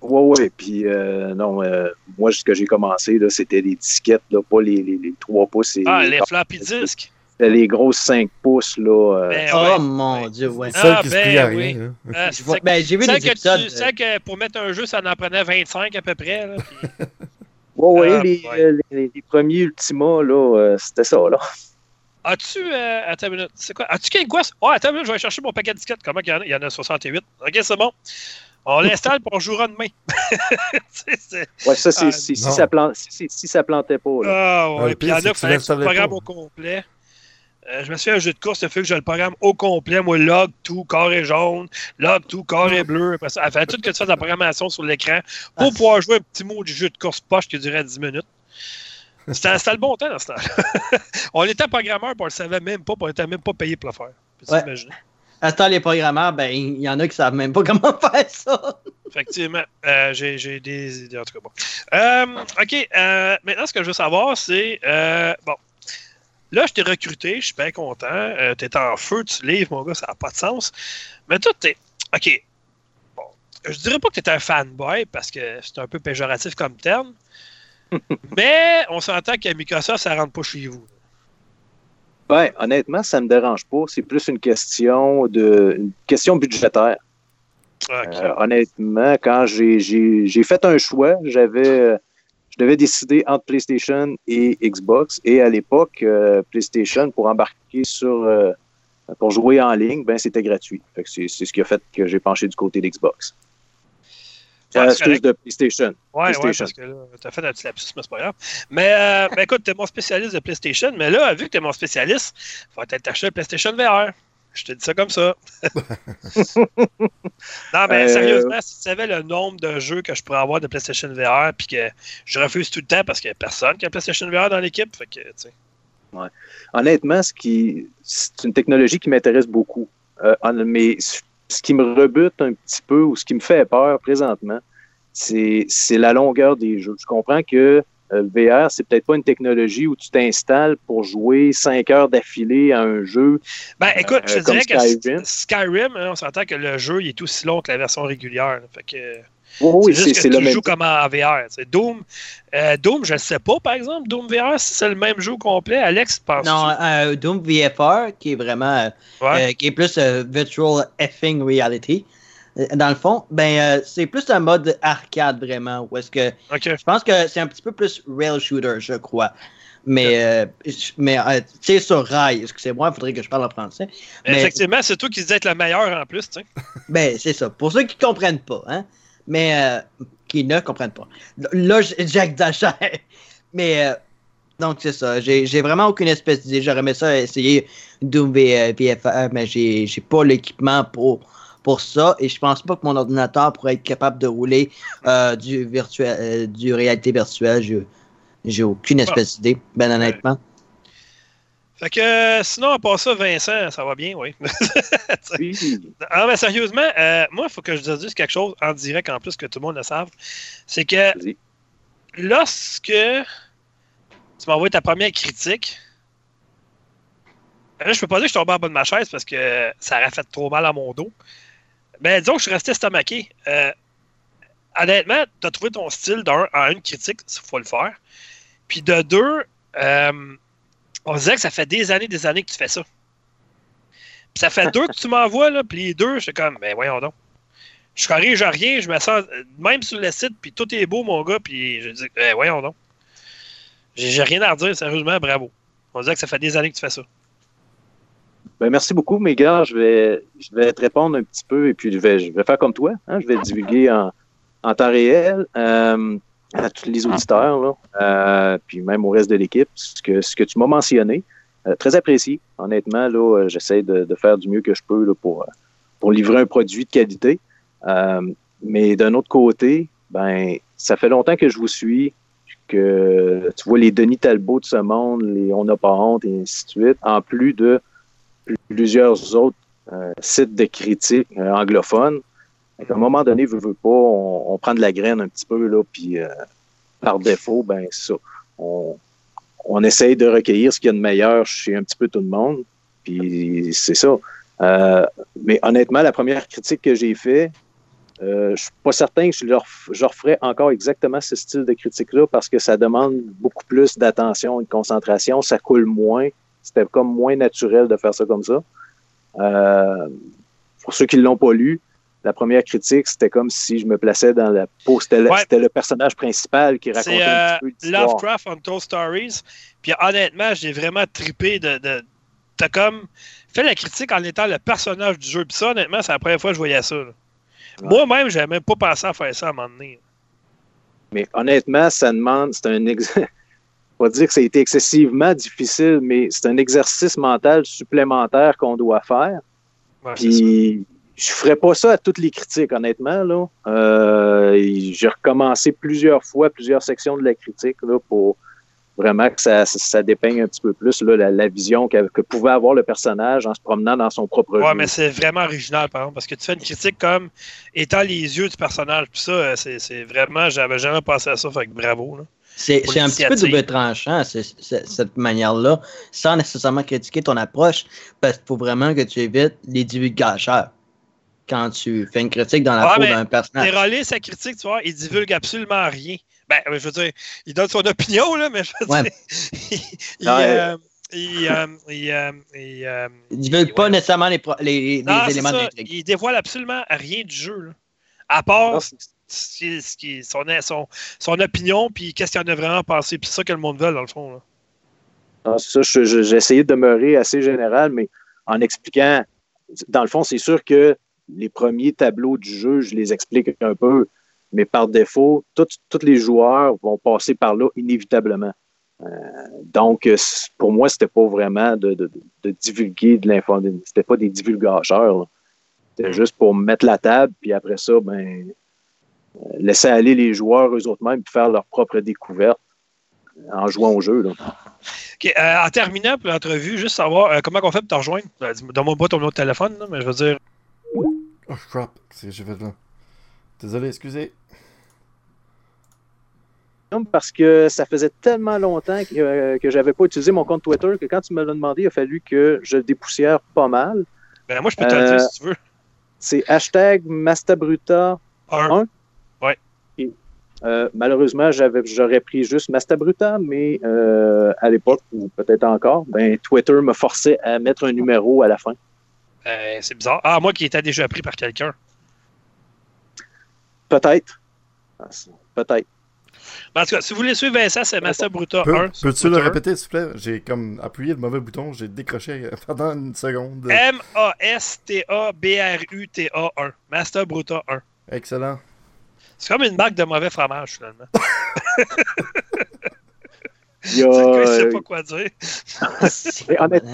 Ouais, ouais. Puis, euh, non, euh, moi, ce que j'ai commencé, c'était les disquettes, là, pas les, les, les 3 pouces. Et, Ah, les floppy disks. C'était les grosses 5 pouces, là. euh, Ben, oh ouais. mon dieu, ouais. C'est ça Ah, qui se ben plie à oui. rien. hein. Ah, Je c'est vois- ça que- ben, j'ai vu les que, épisodes. tu sais que pour mettre un jeu, ça en prenait 25 à peu près. Là, puis- <laughs> Ouais, ouais, Ah, les, ouais. euh, les, les premiers Ultima, là, euh, c'était ça, là. As-tu. Euh, attends une minute. C'est quoi? As-tu King Quest? Ouais, attends une minute, je vais chercher mon paquet de disquettes. Comment il y en a? Il y en a 68. Ok, c'est bon. On <laughs> l'installe pour on jouera demain. <laughs> Ouais, ça, c'est Ah, si, ça plante, si, ça plantait pas, là. Ah, Ah, ouais. le Puis il y en a tu fallait que tu programmes au complet. Euh, je me suis fait un jeu de course, il fait que je le programme au complet. Moi, log tout, carré jaune, log tout, carré bleu. Après ça, elle fait tout que tu fasses de la programmation sur l'écran pour Ah. pouvoir jouer un petit mot du jeu de course poche qui durait 10 minutes. C'était le bon temps dans ce temps-là. <laughs> on était programmeur, on le savait même pas, on était même pas payé pour le faire. Ouais. À ce temps, les programmeurs, ben, il y en a qui savent même pas comment <laughs> faire ça. Effectivement, euh, j'ai des idées. En tout cas, bon. Euh, OK, maintenant, ce que je veux savoir, c'est. bon. Là, je t'ai recruté, je suis bien content. Euh, t'es en feu, tu livres, mon gars, ça n'a pas de sens. Mais toi, t'es. OK. Bon. Je dirais pas que t'es un fanboy parce que c'est un peu péjoratif comme terme. <laughs> mais on s'entend qu'à Microsoft, ça rentre pas chez vous. Ben, honnêtement, ça me dérange pas. C'est plus une question de une question budgétaire. Euh, honnêtement, quand j'ai fait un choix, j'avais euh, je devais décider entre PlayStation et Xbox. Et à l'époque, euh, PlayStation, pour embarquer sur euh, pour jouer en ligne, ben c'était gratuit. C'est ce qui a fait que j'ai penché du côté d'Xbox. C'est excuse de PlayStation. Ouais, ouais, parce que là, t'as fait un petit lapsus, mais c'est pas grave. Mais, euh, ben, écoute, t'es mon spécialiste de PlayStation, mais là, vu que t'es mon spécialiste, faut peut-être t'acheter le PlayStation VR. Je te dis ça comme ça. <laughs> non, mais Euh, sérieusement, si tu savais le nombre de jeux que je pourrais avoir de PlayStation VR, puis que je refuse tout le temps parce qu'il n'y a personne qui a PlayStation VR dans l'équipe, fait que, tu sais. Honnêtement, ce qui, c'est une technologie qui m'intéresse beaucoup. Euh, mais ce qui me rebute un petit peu ou ce qui me fait peur présentement, c'est la longueur des jeux. Je comprends que VR, c'est peut-être pas une technologie où tu t'installes pour jouer cinq heures d'affilée à un jeu. Ben, écoute, je Euh, dirais que Skyrim. Hein, on s'entend que le jeu il est aussi long que la version régulière. fait que. Oui, oui, c'est juste que le tu même. joues comme en VR. Doom, euh, Doom, je ne sais pas, par exemple, Doom VR, si c'est le même jeu complet. Alex, penses-tu? Non, euh, Doom VFR, qui est vraiment, euh, Ouais. euh, qui est plus euh, virtual effing reality. Dans le fond, ben, euh, c'est plus un mode arcade vraiment, où est-ce que je pense que c'est un petit peu plus rail shooter, je crois. Mais, euh, mais euh, tu sais, sur rail, excusez-moi, il faudrait que je parle en français. Mais- Effectivement, c'est toi qui disais être le meilleur en plus, tu sais. <laughs> Ben, c'est ça. Pour ceux qui comprennent pas, hein. Mais euh, qui ne comprennent pas. Là, j'exagère. <laughs> Mais euh, donc c'est ça. J'ai vraiment aucune espèce d'idée. J'aurais aimé ça essayer Doom VFR, mais j'ai j'ai pas l'équipement pour pour ça et je pense pas que mon ordinateur pourrait être capable de rouler euh, du virtuel euh, du réalité virtuelle. Je j'ai aucune espèce d'idée, ben honnêtement. Fait que euh, sinon, à part ça, Vincent, ça va bien, oui. <laughs> Oui. Ah, mais sérieusement, euh, moi, il faut que je te dise quelque chose en direct en plus que tout le monde le sache. C'est que lorsque tu m'as envoyé ta première critique, là, je peux pas dire que je suis tombé en bas de ma chaise parce que ça aurait fait trop mal à mon dos. Mais disons que je suis resté estomaqué. Euh, honnêtement, tu as trouvé ton style d'un en une critique, il faut le faire. Puis de deux, euh, on disait que ça fait des années, des années que tu fais ça. Puis ça fait deux que tu m'envoies, là, puis les deux, je suis comme, ben voyons donc. Je corrige rien, je me sens, même sur le site, puis tout est beau, mon gars, puis je dis, ben voyons donc. J'ai rien à redire, sérieusement, bravo. On disait que ça fait des années que tu fais ça. Ben, merci beaucoup, mes gars. Je vais, je vais te répondre un petit peu et puis je vais, je vais faire comme toi. hein. Je vais divulguer <laughs> en, en temps réel euh, à tous les auditeurs, là, euh, puis même au reste de l'équipe, ce que, ce que tu m'as mentionné. Euh, très apprécié. Honnêtement, là, euh, j'essaie de, de faire du mieux que je peux là, pour, euh, pour livrer un produit de qualité. Euh, mais d'un autre côté, ben, ça fait longtemps que je vous suis, que tu vois les Denis Talbot de ce monde, les On n'a pas honte et ainsi de suite, en plus de plusieurs autres euh, sites de critiques euh, anglophones. Qu'à un moment donné, veut, veut pas, on, prend de la graine un petit peu, là, puis euh, par défaut, ben ça. On, essaye de recueillir ce qu'il y a de meilleur chez un petit peu tout le monde, puis c'est ça. Mais honnêtement, la première critique que j'ai fait, euh, je suis pas certain que je leur, je encore exactement ce style de critique-là parce que ça demande beaucoup plus d'attention et de concentration, ça coule moins. C'était comme moins naturel de faire ça comme ça. Euh, pour ceux qui ne l'ont pas lu, la première critique, c'était comme si je me plaçais dans la peau. C'était le, Ouais. c'était le personnage principal qui racontait un euh, petit peu l'histoire. Lovecraft Untold Stories. Puis honnêtement, j'ai vraiment trippé de. de T'as comme fait la critique en étant le personnage du jeu. Puis ça, honnêtement, c'est la première fois que je voyais ça. Ouais. Moi-même, j'avais même pas pensé à faire ça à un moment donné. Mais honnêtement, ça demande, c'est un ex... <laughs> pas dire que ça a été excessivement difficile, mais c'est un exercice mental supplémentaire qu'on doit faire. Ouais. Puis je ferais pas ça à toutes les critiques, honnêtement. Là. Euh, j'ai recommencé plusieurs fois, plusieurs sections de la critique là, pour vraiment que ça, ça, ça dépeigne un petit peu plus là, la, la vision que, que pouvait avoir le personnage en se promenant dans son propre Ouais, jeu. mais c'est vraiment original, par exemple, parce que tu fais une critique comme étant les yeux du personnage. Puis ça, euh, c'est c'est vraiment. J'avais jamais pensé à ça, fait que bravo. Là. C'est un petit peu double tranchant, cette manière-là, sans nécessairement critiquer ton approche, parce qu'il faut vraiment que tu évites les divulgateurs quand tu fais une critique dans la Ouais, peau d'un personnage. Terrolé, sa critique, tu vois, il divulgue absolument rien. Ben, je veux dire, il donne son opinion, là, mais je veux Ouais. dire. <laughs> il, il, Ouais. euh, il, euh, il, euh, il, euh, Il divulgue pas ouais. nécessairement les, pro- les, les Non, c'est éléments de l'intrigue. Il dévoile absolument rien du jeu. Là. À part Non, ce qui- son, son, son opinion, puis qu'est-ce qu'il en a vraiment pensé. Puis c'est ça que le monde veut, dans le fond. Là. Ah, ça, je- je- j'ai essayé de demeurer assez général, mais en expliquant, dans le fond, c'est sûr que les premiers tableaux du jeu, je les explique un peu, mais par défaut, tous les joueurs vont passer par là inévitablement. Euh, donc, pour moi, c'était pas vraiment de, de- de divulguer de l'information. C'était pas des divulgateurs. C'était juste pour mettre la table, puis après ça, ben, euh, laisser aller les joueurs eux-mêmes et faire leur propre découverte euh, en jouant au jeu. Euh, en terminant pour l'entrevue, juste savoir comment on fait pour te rejoindre? Ben, donne-moi pas ton numéro de téléphone, mais je veux dire. Oh crap, c'est j'ai fait là. Désolé, excusez. Parce que ça faisait tellement longtemps que, euh, que j'avais pas utilisé mon compte Twitter que quand tu me l'as demandé, il a fallu que je dépoussière pas mal. Ben, moi, je peux te le dire si tu veux. C'est hashtag Mastabruta1. Ouais. Euh, malheureusement, j'aurais pris juste Master Mastabruta, mais euh, à l'époque, ou peut-être encore, ben, Twitter me forçait à mettre un numéro à la fin. Euh, c'est bizarre. Ah, moi qui étais déjà pris par quelqu'un. Peut-être. Peut-être. Ben, en tout cas, si vous voulez suivre Vincent, c'est Mastabruta Pe 1. Peux-tu le répéter, s'il te plaît? J'ai comme appuyé le mauvais bouton, j'ai décroché pendant une seconde. M-A-S-T-A-B-R-U-T-A 1. Mastabruta 1. Excellent. C'est comme une marque de mauvais fromage, finalement. <laughs> <laughs> Il y a, Je sais euh, pas quoi dire. Mais honnête-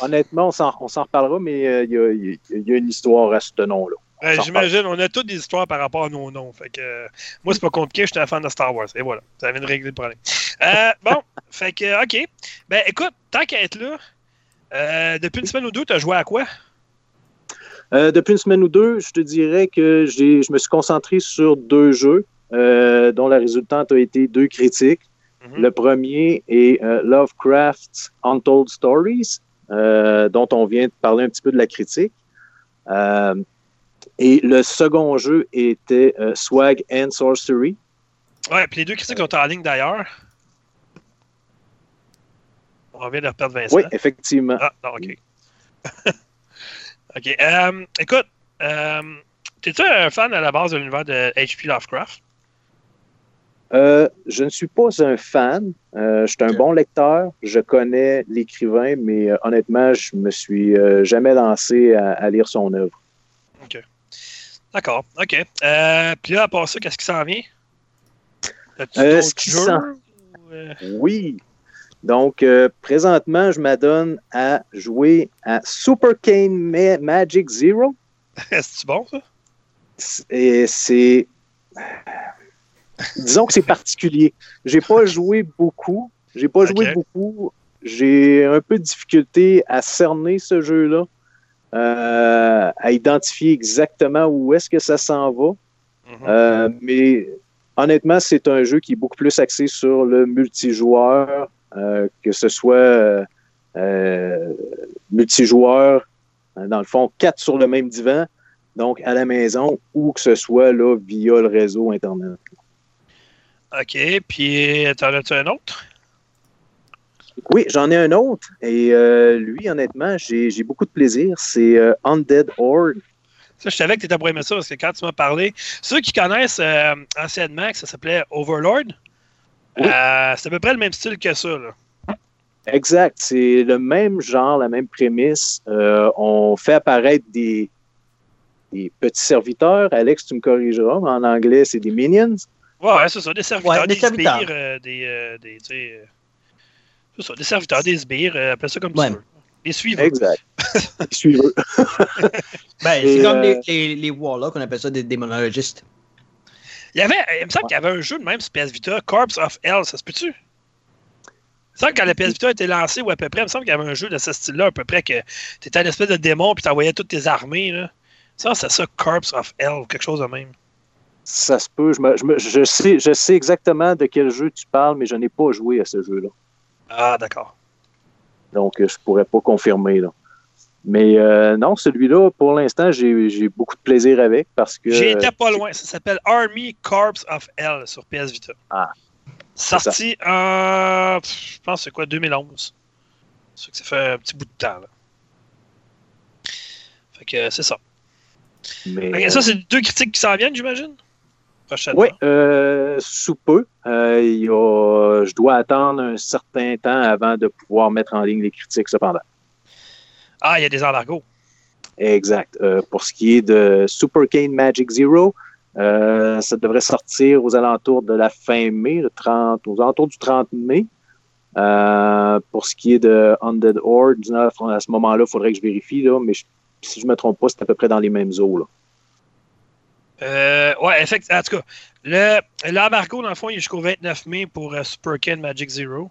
honnêtement, on s'en, reparlera, mais euh, il y, a, il y une histoire à ce nom-là. Ben, J'imagine, on a toutes des histoires par rapport à nos noms. Fait que, euh, moi, c'est pas compliqué, je suis un fan de Star Wars. Et voilà, ça vient de régler le problème. Euh, bon, <laughs> fait que, OK. Ben, écoute, tant qu'à être là, euh, depuis une semaine ou deux, tu as joué à quoi? Euh, depuis une semaine ou deux, je te dirais que je me suis concentré sur deux jeux euh, dont la résultante a été deux critiques. Mhm. Le premier est euh, Lovecraft's Untold Stories, euh, dont on vient de parler un petit peu de la critique. Et le second jeu était Swag and Sorcery. Ouais, puis les deux critiques sont en ligne d'ailleurs. On vient de reperdre Vincent. Oui, effectivement. Ah, non, OK. <laughs> OK. euh, écoute, euh, t'es-tu un fan à la base de l'univers de H.P. Lovecraft? Euh, je ne suis pas un fan. Euh, je suis un bon lecteur. Je connais l'écrivain, mais euh, honnêtement, je me suis jamais lancé à, à lire son œuvre. D'accord, OK. Puis là, à part ça, qu'est-ce qui s'en vient? As-tu d'autres jeux, ou, Oui. Donc, euh, présentement, je m'adonne à jouer à Super Cane Ma- Magic Zero. <laughs> Est-ce bon, ça? Et c'est. <sighs> Disons que c'est particulier. J'ai pas joué beaucoup. J'ai pas joué beaucoup. J'ai un peu de difficulté à cerner ce jeu-là, euh, à identifier exactement où est-ce que ça s'en va. Mhm. Euh, mais honnêtement, c'est un jeu qui est beaucoup plus axé sur le multijoueur, que ce soit euh, euh, multijoueur, euh, dans le fond, quatre sur le même divan, donc à la maison, ou que ce soit là, via le réseau Internet. OK, puis t'en as-tu un autre? Oui, j'en ai un autre, et euh, lui, honnêtement, j'ai beaucoup de plaisir. C'est euh, Undead Horde. Ça, je savais que tu étais pour aimer ça parce que quand tu m'as parlé, ceux qui connaissent euh, anciennement, que ça s'appelait Overlord. Euh, c'est à peu près le même style que ça. Là. Exact, c'est le même genre, la même prémisse. Euh, on fait apparaître des, des petits serviteurs. Alex, tu me corrigeras, mais en anglais, c'est des minions. Ouais, ouais, c'est ça, des serviteurs, Ouais, des, des serviteurs. sbires, euh, des, euh, des, tu sais, c'est ça, des serviteurs, des sbires, euh, appelle ça comme Ouais. tu veux. Des suivants. Exact. <laughs> Suiveux. <laughs> Ben, Et, c'est comme euh, les, les, les Warlocks, on appelle ça des démonologistes. Il y avait, il me semble qu'il y avait un jeu de même sur PS Vita, Corpse of Hell, ça se peut-tu? Il me semble que quand la PS Vita a été lancée, ou à peu près, il me semble qu'il y avait un jeu de ce style-là, à peu près, que tu étais un espèce de démon, puis tu envoyais toutes tes armées. Là. Ça, c'est ça, Corpse of Hell, quelque chose de même. Ça se peut. Je, me- je me- je sais, je sais exactement de quel jeu tu parles, mais je n'ai pas joué à ce jeu-là. Ah, d'accord. Donc, euh, je pourrais pas confirmer. Là. Mais euh, non, celui-là, pour l'instant, j'ai beaucoup de plaisir avec parce que. J'ai été pas loin. Ça s'appelle Army Corps of Hell sur PS Vita. Ah. Sorti en. Je pense que c'est quoi, 2011. C'est que ça fait un petit bout de temps. Là. Fait que euh, c'est ça. mais, ça, c'est deux critiques qui s'en viennent, j'imagine? Prochainement. Oui, euh, sous peu. Euh, il y a- je dois attendre un certain temps avant de pouvoir mettre en ligne les critiques, cependant. Ah, il y a des embargos. Exact. Euh, pour ce qui est de Super Cane Magic Zero, euh, ça devrait sortir aux alentours de la fin mai, le 30, aux alentours du 30 mai. Euh, pour ce qui est de Undead Horde, à ce moment-là, il faudrait que je vérifie, là, mais je- si je ne me trompe pas, c'est à peu près dans les mêmes eaux. Là. Euh, ouais, effectivement. En tout cas, le- l'embargo, dans le fond, il est jusqu'au 29 mai pour Super Ken Magic Zero.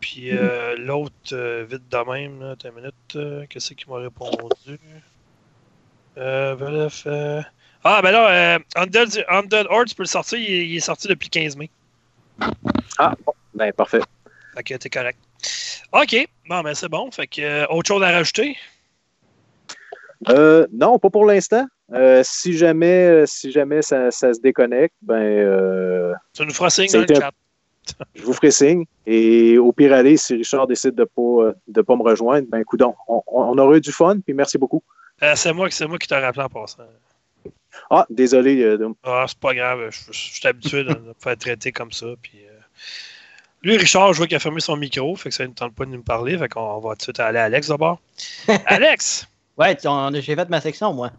Puis euh, l'autre, euh, vite de même, là, une minute, euh, qu'est-ce qui m'a répondu? Bref, Ah, ben là, euh, Undead, Undead Horde, tu peux le sortir, il, est- il est sorti depuis le 15 mai. Ah, bon, ben parfait. Fait que t'es correct. Ok, bon, ben c'est bon. Fait que, autre chose à rajouter? Euh, non, pas pour l'instant. Euh, si jamais, si jamais ça, ça se déconnecte, ben, euh, Tu nous feras signe dans le chat. Je vous ferai signe. Et au pire aller, si Richard décide de pas, de pas me rejoindre, ben, coudon, on, on aura eu du fun, puis merci beaucoup. Euh, c'est moi, c'est moi qui t'ai rappelé en passant. Ah, désolé. euh, Ah, c'est pas grave. Je, je- je suis habitué de me faire traiter comme ça. Puis, euh, Lui, Richard, je vois qu'il a fermé son micro. Fait que ça ne tente pas de nous parler. Fait qu'on on va tout de suite aller à Alex d'abord. <laughs> Alex! Ouais, j'ai fait ma section, moi.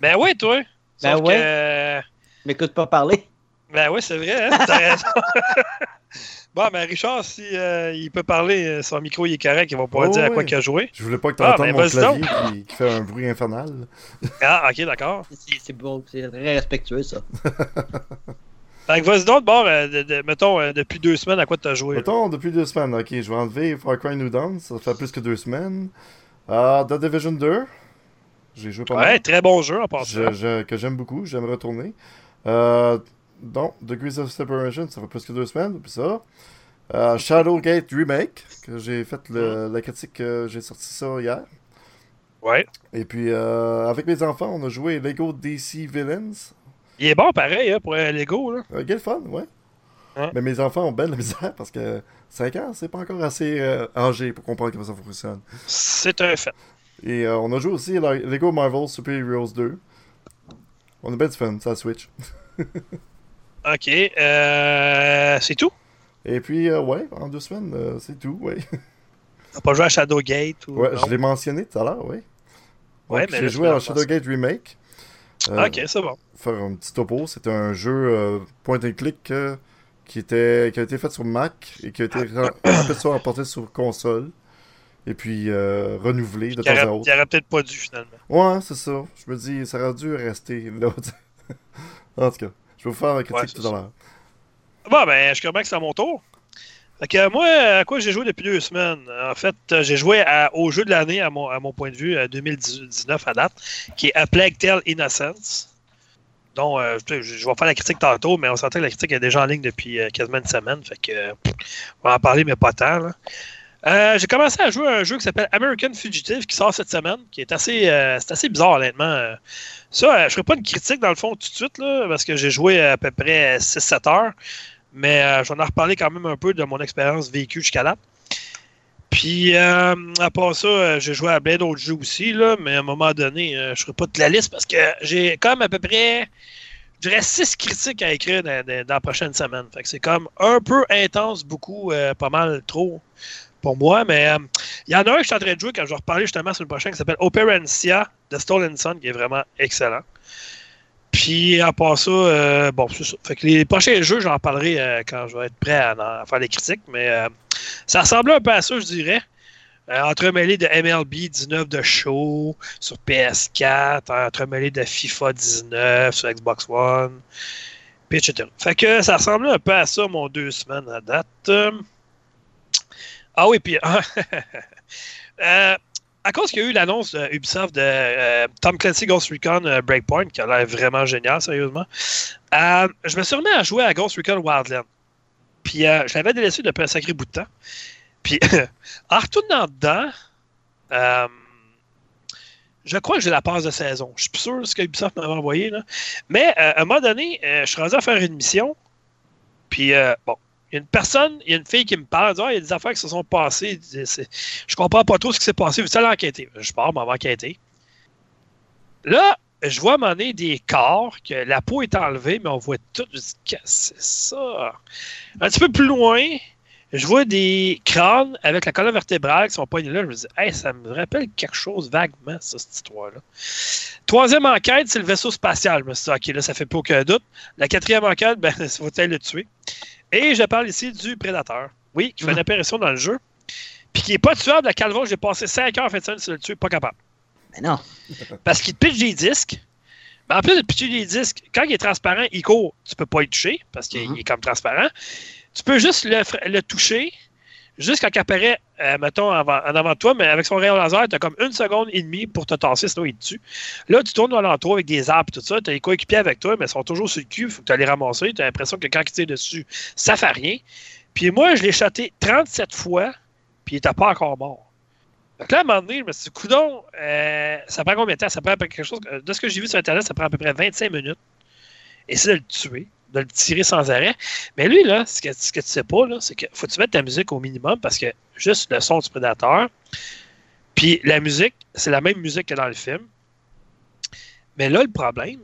Ben oui, toi! Ben ouais. que, M'écoute pas parler. Ben oui, c'est vrai, hein? T'as raison. <laughs> bon, ben Richard, si euh, il peut parler, euh, son micro il est correct, il va pouvoir Oh, dire à quoi oui. qu'il a joué. Je voulais pas que tu Ah, entendes ben, mon clavier qui, qui fait un bruit infernal. <laughs> Ah, ok, d'accord. C'est beau, c'est très respectueux, ça. <laughs> Fait que vas-y donc, bon, euh, de- de- mettons, euh, depuis deux semaines, à quoi tu as joué? Mettons, depuis deux semaines, ok, je vais enlever Far Cry New Dawn, ça fait plus que deux semaines. Ah, The Division 2, j'ai joué pas mal. Ouais, très bon jeu en passant. Je- je- que j'aime beaucoup, j'aime retourner. Donc, Degrees of Separation, ça fait plus que deux semaines, depuis ça. Euh, Shadowgate Remake, que j'ai fait le- la critique, euh, j'ai sorti ça hier. Ouais. Et puis, euh, avec mes enfants, on a joué Lego DC Villains. Il est bon, pareil, hein, pour Lego, là. Euh, quel fun, ouais. Ouais. Mais mes enfants ont belle la misère parce que 5 ans, c'est pas encore assez euh, âgé pour comprendre comment ça fonctionne. C'est un fait. Et euh, on a joué aussi Lego Marvel Super Heroes 2. On a bien du fun, ça Switch. <laughs> Ok, euh, c'est tout? Et puis, euh, ouais, en deux semaines, euh, c'est tout, ouais. T'as pas joué à Shadowgate ou. Ouais, non? je l'ai mentionné tout à l'heure, ouais. Ouais, mais j'ai joué à Shadowgate Remake. Euh, Ok, c'est bon. Faire un petit topo, c'est un jeu point and click qui, était, qui a été fait sur Mac et qui a été ra- après ça emporté sur console. Et puis renouvelé de temps à autre. il aurait peut-être pas dû, finalement. Ouais, c'est ça. Je me dis, ça aurait dû rester là. <laughs> en tout cas, je vais vous faire la critique Ouais, tout à l'heure? Bon, ben, je crois que c'est à mon tour. Fait que moi, à quoi j'ai joué depuis deux semaines? En fait, euh, j'ai joué à- au jeu de l'année, à mon, à mon point de vue, à 2019 à date, qui est A Plague Tale Innocence. dont euh, je, je vais faire la critique tantôt, mais on s'entend que la critique est déjà en ligne depuis euh, quasiment une semaine. Fait que, euh, on va en parler, mais pas tant. là. Euh, j'ai commencé à jouer à un jeu qui s'appelle American Fugitive qui sort cette semaine, qui est assez, euh, c'est assez bizarre, honnêtement. Euh, Ça, je ferai pas une critique dans le fond tout de suite, là, parce que j'ai joué à peu près 6-7 heures. Mais euh, j'en ai reparlé quand même un peu de mon expérience vécue jusqu'à là. Puis, à part ça, j'ai joué à plein d'autres jeux aussi, là, mais à un moment donné, je ne ferai pas toute la liste parce que j'ai comme à peu près, je dirais, six critiques à écrire dans, la prochaine semaine. Fait que c'est comme un peu intense, beaucoup, pas mal trop pour moi, mais euh, il y en a un que je suis en train de jouer quand je vais reparler justement sur le prochain qui s'appelle Operencia de Stolen Sun, qui est vraiment excellent. Puis, à part ça, euh, bon, c'est ça. Fait que les prochains jeux, j'en parlerai euh, quand je vais être prêt à, faire des critiques, mais ça ressemblait un peu à ça, je dirais. Entremêlé de MLB 19 de show sur PS4, entremêlé de FIFA 19 sur Xbox One, puis etc. Fait que ça ressemblait un peu à ça, mon deux semaines à date. Euh, Ah oui, puis <laughs> euh, à cause qu'il y a eu l'annonce de Ubisoft de euh, Tom Clancy Ghost Recon euh, Breakpoint, qui a l'air vraiment génial, sérieusement, euh, je me suis remis à jouer à Ghost Recon Wildland. Puis euh, je l'avais délaissé depuis un sacré bout de temps. Puis <laughs> en retournant dedans, euh, je crois que j'ai la passe de saison. Je suis plus sûr de ce que Ubisoft m'avait envoyé. Là. Mais euh, à un moment donné, euh, je suis rendu à faire une mission. Puis euh, bon, une personne, il y a une fille qui me parle, Ah, il y a des affaires qui se sont passées. Je comprends pas trop ce qui s'est passé. Veux-tu aller enquêter? Je pars, m'en enquêter. Là, je vois à un des corps, que la peau est enlevée, mais on voit tout. Je dis, qu'est-ce que c'est ça? Un petit peu plus loin, je vois des crânes avec la colonne vertébrale qui sont poignés là. Je me dis, hey, ça me rappelle quelque chose vaguement, ça, cette histoire-là. Troisième enquête, c'est le vaisseau spatial. Je me suis dit, OK, là, ça fait pas aucun doute. La quatrième enquête, ben, <laughs> il faut le tuer? Et je parle ici du prédateur. Oui, qui fait une apparition dans le jeu. Puis qui est pas tuable, la calva, j'ai passé 5 heures en fait ça, de le tuer, pas capable. Mais non. Parce qu'il te pitch des disques. Mais en plus de pitcher des disques, quand il est transparent, il court, tu peux pas le toucher parce qu'il Mhm. est comme transparent. Tu peux juste le, le toucher juste quand il apparaît, euh, mettons, en avant, de toi, mais avec son rayon laser, tu as comme une seconde et demie pour te tasser, sinon il te tue. Là, tu tournes alentour avec des arbres et tout ça, tu as les coéquipiers avec toi, mais ils sont toujours sur le cul, il faut que tu les ramasser. Tu as l'impression que quand ils tirent dessus, ça fait rien. Puis moi, je l'ai chaté 37 fois, puis il n'était pas encore mort. Donc là, à un moment donné, je me suis dit, coudon, euh, ça prend combien de temps? Ça prend quelque chose. euh, De ce que j'ai vu sur Internet, ça prend à peu près 25 minutes. Essayer de le tuer, de le tirer sans arrêt. Mais lui, là, ce que, ce que tu sais pas, là, c'est qu'il faut que tu mettes ta musique au minimum parce que juste le son du prédateur, puis la musique, c'est la même musique que dans le film. Mais là, le problème,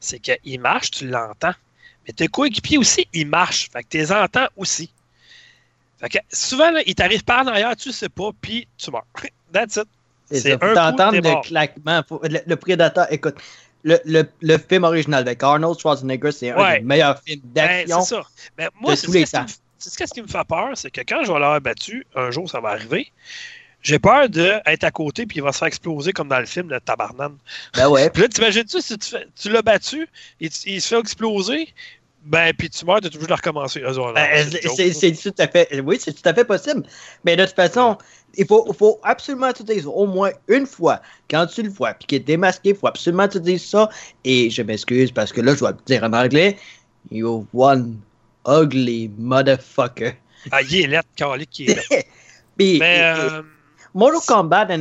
c'est qu'il marche, tu l'entends. Mais tes coéquipiers aussi, ils marchent. Fait que tu les entends aussi. Fait que souvent, là, il t'arrive par en arrière, tu sais pas, puis tu meurs. <laughs> That's it. C'est un coup, le claquement. Le, le, prédateur, écoute, le, le, le, film original avec Arnold Schwarzenegger, c'est un des meilleurs films ben, d'action. c'est ça. Mais moi, c'est ce, qui me fait peur, c'est que quand je vais l'avoir battu, un jour ça va arriver, j'ai peur d'être à côté puis il va se faire exploser comme dans le film de Tabarnan. Ben ouais. <laughs> puis là, t'imagines-tu si tu, tu l'as battu, il, il, se fait exploser, ben puis tu meurs, tu toujours de recommencer. Ben, c'est tout à fait, oui, c'est tout à fait possible. Mais de toute façon, il faut, faut absolument te dire au moins une fois, quand tu le vois, puis qu'il est démasqué, il faut absolument te dire ça. Et je m'excuse parce que là, je dois te dire en anglais, you one ugly motherfucker. Ah, il est lettre, qui est là. <laughs> Mais, euh, Mortal Kombat et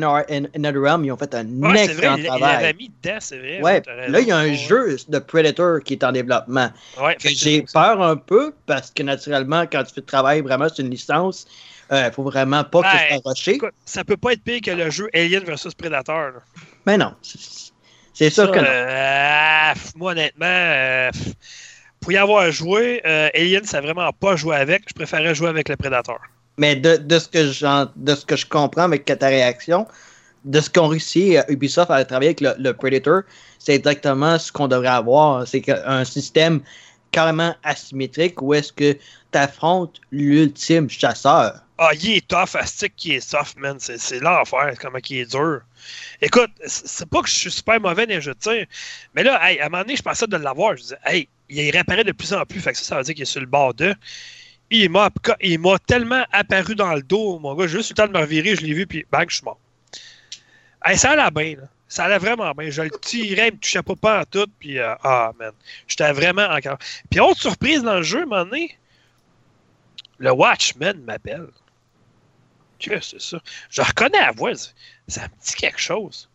Another Realm, ils ont fait un excellent vrai, travail. Il, mis dedans, c'est vrai. Ouais. Là, il y a un jeu de Predator qui est en développement. Ouais, J'ai peur un peu parce que naturellement, quand tu fais travail vraiment sur une licence, il euh, ne faut vraiment pas que tu sois rushé. Ça peut pas être pire que le jeu Alien vs Predator. Mais non. C'est sûr que non. Euh, moi, honnêtement, euh, pour y avoir joué, Alien, ça vraiment pas joué avec. Je préférais jouer avec le Predator. Mais de, de, ce que de ce que je comprends avec ta réaction, de ce qu'on réussit à Ubisoft à travailler avec le, Predator, c'est exactement ce qu'on devrait avoir. C'est un système carrément asymétrique où est-ce que tu affrontes l'ultime chasseur. Ah, il est tough, Astic qui est soft, man. C'est l'enfer, comment il est dur. Écoute, c'est pas que je suis super mauvais dans les jeux mais là, à un moment donné, je pensais de l'avoir. Je disais, hey, il réapparaît de plus en plus, fait que ça, ça veut dire qu'il est sur le bord de. Il m'a tellement apparu dans le dos, mon gars. J'ai juste le temps de me revirer, je l'ai vu, puis bang, je suis mort. ça allait bien, là. Ça allait vraiment bien. Je le tirais, il me touchait pas, pas en tout, puis euh, ah, man. J'étais vraiment encore. Puis autre surprise dans le jeu, moment donné, le Watchman m'appelle. Qu'est-ce que c'est ça? Je reconnais la voix. Ça me dit quelque chose.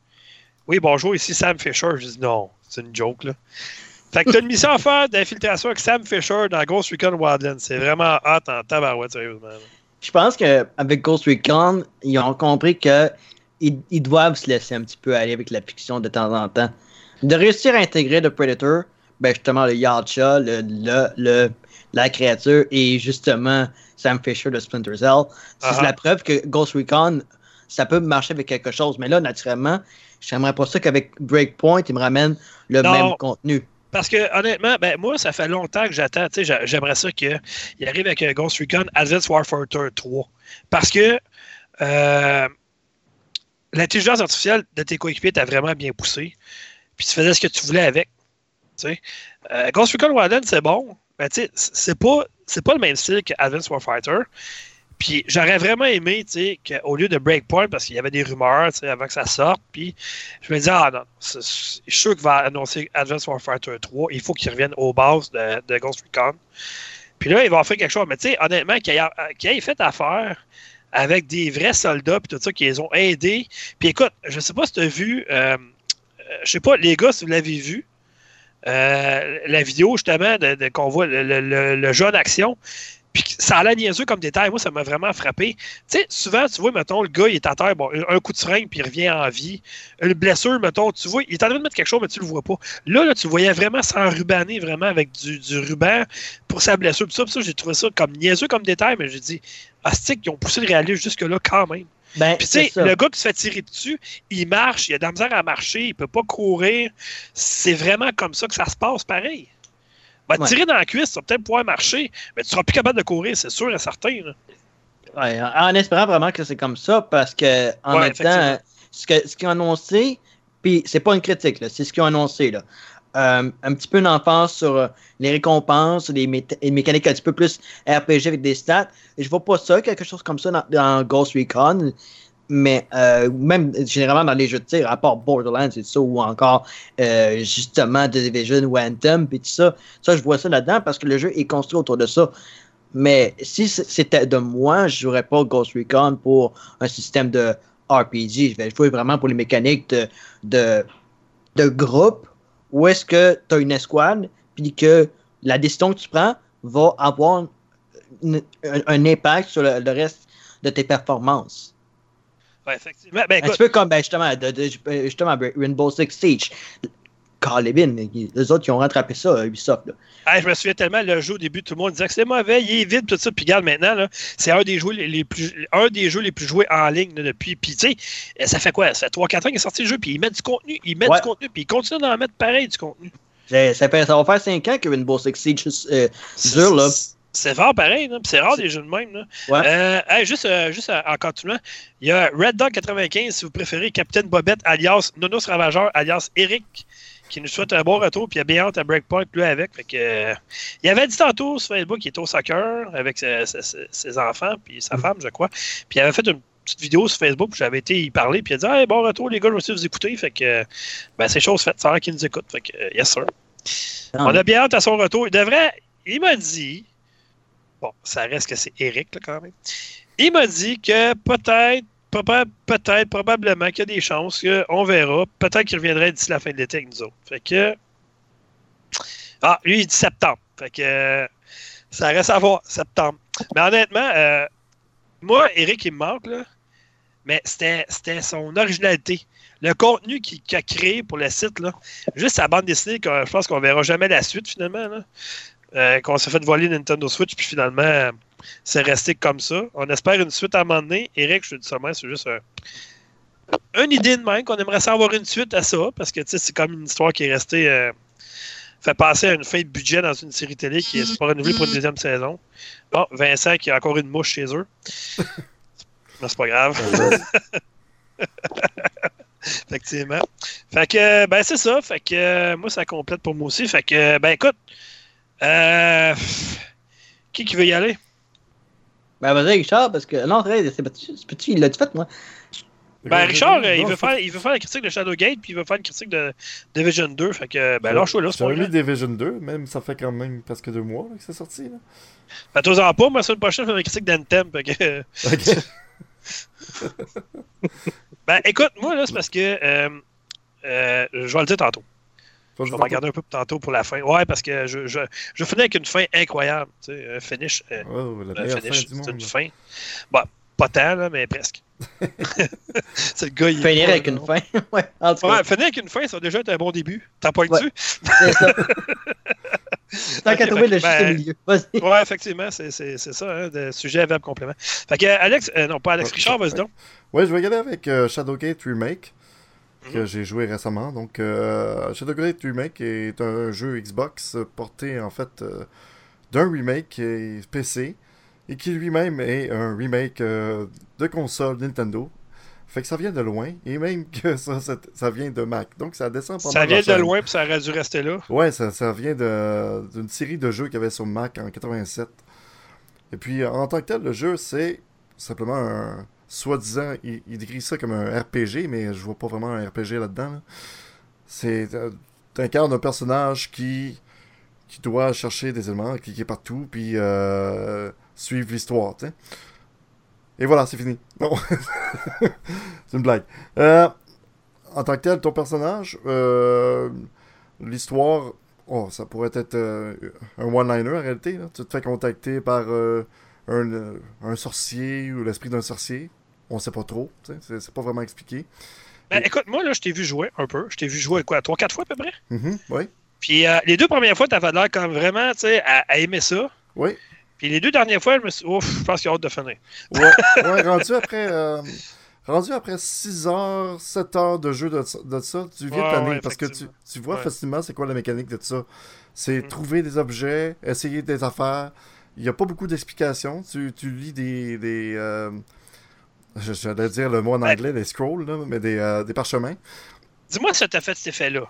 Oui, bonjour, ici Sam Fisher. Je dis non, c'est une joke, là. Fait que t'as une mission à faire d'infiltration avec Sam Fisher dans Ghost Recon Wildlands. C'est vraiment hot en tabarouette, sérieusement. Je pense qu'avec Ghost Recon, ils ont compris que ils, doivent se laisser un petit peu aller avec la fiction de temps en temps. De réussir à intégrer le Predator, ben justement le Yacha, le, le, la créature et justement Sam Fisher de Splinter Cell, c'est uh-huh. la preuve que Ghost Recon, ça peut marcher avec quelque chose. Mais là, naturellement, j'aimerais pas ça qu'avec Breakpoint, ils me ramènent le même contenu. Parce que honnêtement, ben, moi, ça fait longtemps que j'attends. J'aimerais ça qu'il arrive avec Ghost Recon Advanced Warfare 3. Parce que euh, l'intelligence artificielle de tes coéquipiers t'a vraiment bien poussé. Puis tu faisais ce que tu voulais avec. Euh, Ghost Recon Wildlands, c'est bon. Mais sais, c'est pas, pas le même style que Advanced Warfighter. Puis j'aurais vraiment aimé, tu sais, qu'au lieu de Breakpoint, parce qu'il y avait des rumeurs, tu sais, avant que ça sorte, puis je me disais, ah non, je suis sûr qu'il va annoncer Advanced Warfighter 3, il faut qu'il revienne aux bases de, Ghost Recon. Puis là, il va faire quelque chose. Mais tu sais, honnêtement, qu'il ait, fait affaire avec des vrais soldats, puis tout ça, qui les ont aidés. Puis écoute, je sais pas si tu as vu, euh, je sais pas, les gars, si vous l'avez vu, euh, la vidéo justement de, qu'on voit le, le, le, jeu en action. Puis ça a l'air niaiseux comme détail. Moi, ça m'a vraiment frappé. Tu sais, souvent, tu vois, mettons, le gars, il est à terre, bon, un coup de seringue, puis il revient en vie. Une blessure, mettons, tu vois, il est en train de mettre quelque chose, mais tu le vois pas. Là, là tu voyais vraiment s'enrubaner vraiment avec du, du, ruban pour sa blessure. Puis ça, ça j'ai trouvé ça comme niaiseux comme détail, mais j'ai dit, Astic, ils ont poussé le réalisme jusque-là quand même. Ben, puis tu sais, le gars qui se fait tirer dessus, il marche, il a de la misère à marcher, il peut pas courir. C'est vraiment comme ça que ça se passe, pareil. Va tirer dans la cuisse, vas peut-être pouvoir marcher, mais tu seras plus capable de courir, c'est sûr et certain. Ouais, en espérant vraiment que c'est comme ça, parce que en même temps, ce qu'ils ce ont annoncé, puis c'est pas une critique, c'est ce qu'ils ont annoncé. Là. Euh, un petit peu d'enfance sur euh, les récompenses, les, mécaniques un petit peu plus RPG avec des stats. Je vois pas ça, quelque chose comme ça dans, Ghost Recon. Mais euh, même généralement dans les jeux de tir, à part Borderlands et tout ça, ou encore justement The Division ou Anthem, puis tout ça, ça je vois ça là-dedans parce que le jeu est construit autour de ça. Mais si c'était de moi, je jouerais pas Ghost Recon pour un système de RPG. Je vais jouer vraiment pour les mécaniques de, de, de groupe ou est-ce que tu as une escouade, puis que la décision que tu prends va avoir un, impact sur le, reste de tes performances? Effectivement. Ben, un petit peu comme ben, justement, justement Rainbow Six Siege. Calibin. Les autres, ils ont rattrapé ça, Ubisoft. Là. Je me souviens tellement, le jeu au début, tout le monde disait que c'est mauvais, il est vide, tout ça. Puis regarde maintenant, c'est un des jeux les plus un des jeux les plus joués en ligne là, depuis. Puis tu sais, ça fait quoi? Ça fait 3-4 ans qu'il est sorti le jeu, puis ils mettent du contenu, ils mettent Ouais. du contenu, puis ils continuent d'en mettre pareil du contenu. Ça, ça fait- ça va faire 5 ans que Rainbow Six Siege euh, dure, là. C'est- fort pareil, c'est rare des jeux de même. Là. Ouais. Euh, hey, juste euh, juste en continuant, il y a Red Dog 95, si vous préférez, Capitaine Bobette, alias Nonos Ravageur, alias Eric, qui nous souhaite un bon retour, puis il a bien hâte à Breakpoint, lui, avec. Fait que, euh, il avait dit tantôt sur Facebook qu'il était au soccer avec ses, ses- ses enfants, puis sa femme, je crois. Puis il avait fait une petite vidéo sur Facebook, j'avais été y parler, puis il a dit hey, bon retour, les gars, je vais aussi vous écouter. Fait que, ben, c'est chose faite, c'est vrai qu'il nous écoute. Fait que, yes, sir. On a bien hâte à son retour. Il devrait. Il m'a dit. Bon, ça reste que c'est Eric, là, quand même. Il m'a dit que peut-être, peut-être, probablement qu'il y a des chances qu'on verra. Peut-être qu'il reviendrait d'ici la fin de l'été avec nous autres. Fait que. Ah, lui, il dit septembre. Fait que. ça reste à voir, septembre. Mais honnêtement, euh, moi, Eric, il me manque, là. Mais c'était son originalité. Le contenu qu'il a créé pour le site, là, juste sa bande dessinée, je pense qu'on verra jamais la suite finalement. Là. Euh, qu'on s'est fait voler Nintendo Switch, puis finalement, euh, c'est resté comme ça. On espère une suite à un moment donné. Eric, je te dis ça, même, c'est juste un- une idée de même qu'on aimerait savoir une suite à ça, parce que c'est comme une histoire qui est restée. euh, fait passer à une fin de budget dans une série télé qui est pas renouvelée pour une deuxième saison. Bon, Vincent qui a encore une mouche chez eux. <laughs> Mais c'est pas grave. <laughs> Effectivement. Fait que, ben, c'est ça. Fait que, euh, moi, ça complète pour moi aussi. Fait que, ben, écoute, euh, qui qui veut y aller? Ben, vas-y, Richard, parce que. Non, c'est petit, c'est petit, il l'a fait, moi. Ben, Richard, euh, il veut, faire, il veut faire la critique de Shadowgate, puis il veut faire une critique de Division 2. Fait que, ben, lâche-toi là, c'est pas grave. Division 2, même ça fait quand même presque deux mois là, que c'est sorti. Là. Fais-toi-en pas, moi, la semaine prochaine, je fais une critique d'Anthem. Fait que, <laughs> Ok. <laughs> ben, écoute, moi, là, c'est parce que, euh, euh, je vais le dire tantôt. Je vais m'en garder un peu pour tantôt pour la fin. Ouais, parce que je, je, je finis avec une fin incroyable. Tu sais, un finish. euh, Oh, la un fin finish, c'est une fin. Bon, pas tant, là, mais presque. <laughs> <laughs> c'est le gars, il est Finir avec une fin. <laughs> ouais, en tout cas. Ouais, finir avec une fin, ça va déjà être un bon début. T'as pas dessus? C'est ça. Tant qu'à trouver le juste ben, milieu. Vas-y. Ouais, effectivement, c'est c'est- c'est ça, hein, de sujet, verbe, complément. Fait que, Alex, euh, non, pas Alex, Richard, vas-y ouais. donc. Ouais, je vais y aller avec euh, Shadowgate Remake, que j'ai joué récemment. Donc, euh, Shadowgate Remake est un jeu Xbox porté en fait euh, d'un remake PC et qui lui-même est un remake euh, de console Nintendo. Fait que ça vient de loin et même <laughs> que ça, ça, ça vient de Mac. Donc, ça descend pas Ça vient de loin, puis ça aurait dû rester là. Ouais, ça, ça vient d'une série de jeux qu'il y avait sur Mac en 87. Et puis, en tant que tel, le jeu, c'est simplement un. Soi-disant, il, décrit ça comme un RPG, mais je vois pas vraiment un RPG là-dedans. là. C'est. euh, T'incarnes un personnage qui. qui doit chercher des éléments, cliquer partout, puis euh, suivre l'histoire. Et voilà, c'est fini. Non. <laughs> c'est une blague. Euh, en tant que tel, ton personnage, euh, l'histoire, oh, ça pourrait être un one-liner en réalité. Tu te fais contacter par un, un sorcier ou l'esprit d'un sorcier. On sait pas trop, c'est pas vraiment expliqué. Ben, écoute, moi, là, je t'ai vu jouer un peu. Je t'ai vu jouer quoi, trois, quatre fois à peu près? Mhm, oui, Puis euh, les deux premières fois, t'avais l'air comme vraiment, tu sais, à, à aimer ça. oui. Puis les deux dernières fois, je me suis ouf, je pense qu'il y a hâte de finir. Ouais, <laughs> ouais, rendu après. euh, rendu après 6 heures, 7 heures de jeu de, de ça, tu viens Ouais, de tanner ouais, parce que tu, tu vois facilement c'est quoi la mécanique de ça. C'est Mm. trouver des objets, essayer des affaires. Il n'y a pas beaucoup d'explications. Tu, tu lis des. des euh, je- J'allais dire le mot en anglais, des scrolls, là, mais des, euh, des parchemins. Dis-moi si t'as fait cet effet-là.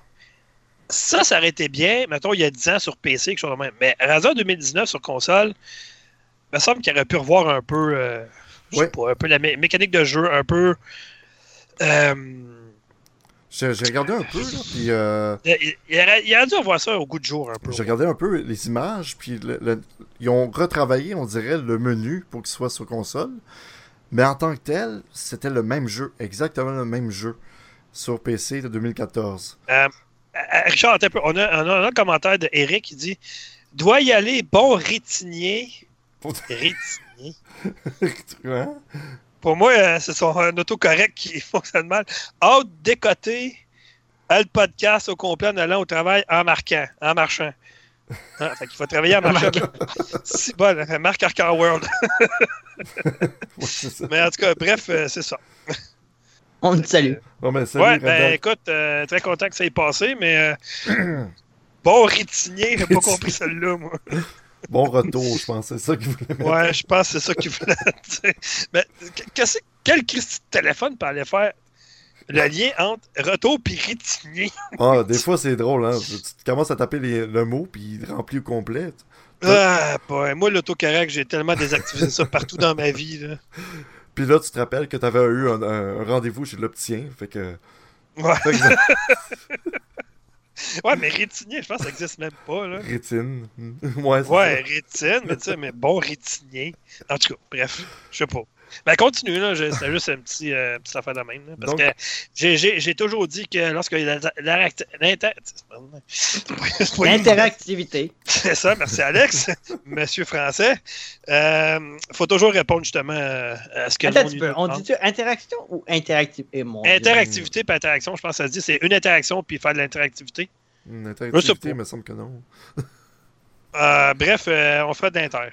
Ça, ça aurait été bien, mettons, il y a 10 ans sur PC, quelque chose de même. Mais Razer 2019 sur console, il me semble qu'il aurait pu revoir un peu, euh, je sais pas, un peu la mé- mécanique de jeu, un peu. euh, J'ai regardé un peu, là, puis euh, il, il aurait dû revoir ça au goût de jour un peu. j'ai regardé un peu les images, puis le- le- ils ont retravaillé, on dirait, le menu pour qu'il soit sur console. Mais en tant que tel, c'était le même jeu, exactement le même jeu sur PC de 2014. Euh, euh, Richard, un peu. On a, on a un commentaire de Eric qui dit Doit y aller, bon rétinier. Rétinier. <laughs> Hein? Pour moi, euh, c'est son un autocorrect qui <laughs> fonctionne mal. Haute décoté. le podcast au complet en allant au travail en marquant, en marchant. Ah, fait qu'il faut travailler en marchant. C'est bon, Marc Arcar World. Ouais. Mais en tout cas, bref, euh, c'est ça. On te salue. Bon, ben, salut, Ouais, ben écoute, euh, très content que ça ait passé, mais euh, <clears throat> bon rétinier, j'ai pas <laughs> compris celle-là, moi. Bon retour, je pense. C'est ça qu'il voulait mettre. Ouais, je pense que c'est ça qu'il voulait <laughs> dire. Mais qu'est-ce- quel Christy de téléphone peut aller faire le lien entre retour et rétinier? Ah, des fois, c'est drôle, hein. Tu tu commences à taper les- le mot, puis il remplit au complet. Ah, boy, moi, l'autocorrect, j'ai tellement désactivé ça partout dans ma vie. Là. Puis là, tu te rappelles que tu avais eu un, un rendez-vous chez l'opticien. Fait que. Ouais. fait que- ouais, mais rétinier, je pense que ça existe même pas. Là. rétine. <laughs> ouais, Ouais, rétine, mais tu sais, mais bon rétinier. En tout cas, bref, je sais pas. Ben, continue, là. C'était juste un petit, euh, petite affaire de même. là, parce Donc- que j'ai- toujours dit que lorsque la- la- l'inter- <laughs> Interactivité. C'est ça, merci Alex, <laughs> monsieur français. Euh, faut toujours répondre justement euh, à ce que Attends le monde On dit-tu interactivité ou interactivité? Dieu. Interactivité et interaction, je pense que ça se dit, c'est une interaction puis faire de l'interactivité. Une interactivité, il me semble que non. Euh, bref, euh, on fait de l'inter.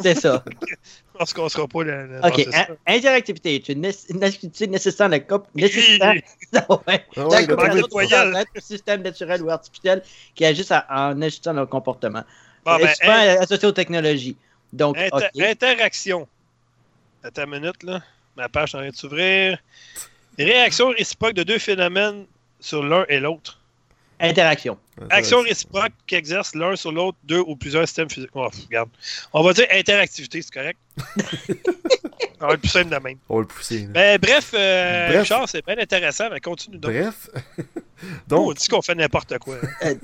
C'est ça. <laughs> Pense qu'on sera pas le- OK. Interactivité est une, activité nécessaire <laughs> <laughs> ouais, la ouais, le manque coopération de voyelles. entre un système naturel ou artificiel qui agissent à- en ajustant leur comportement. Bon, ben, C'est souvent associé aux technologies. Donc. Interaction. Attends une minute, là. Ma page est en train de s'ouvrir. Réaction réciproque de deux phénomènes sur l'un et l'autre. Interaction. Action réciproque qui exerce l'un sur l'autre deux ou plusieurs systèmes physiques. Oh, regarde. On va dire interactivité, c'est correct? <laughs> On va plus simple de même. On va le pousser. Ben, bref, euh, Bref. Richard, c'est bien intéressant, mais continue donc. Bref. <laughs> on Donc, dit qu'on fait n'importe quoi. hein.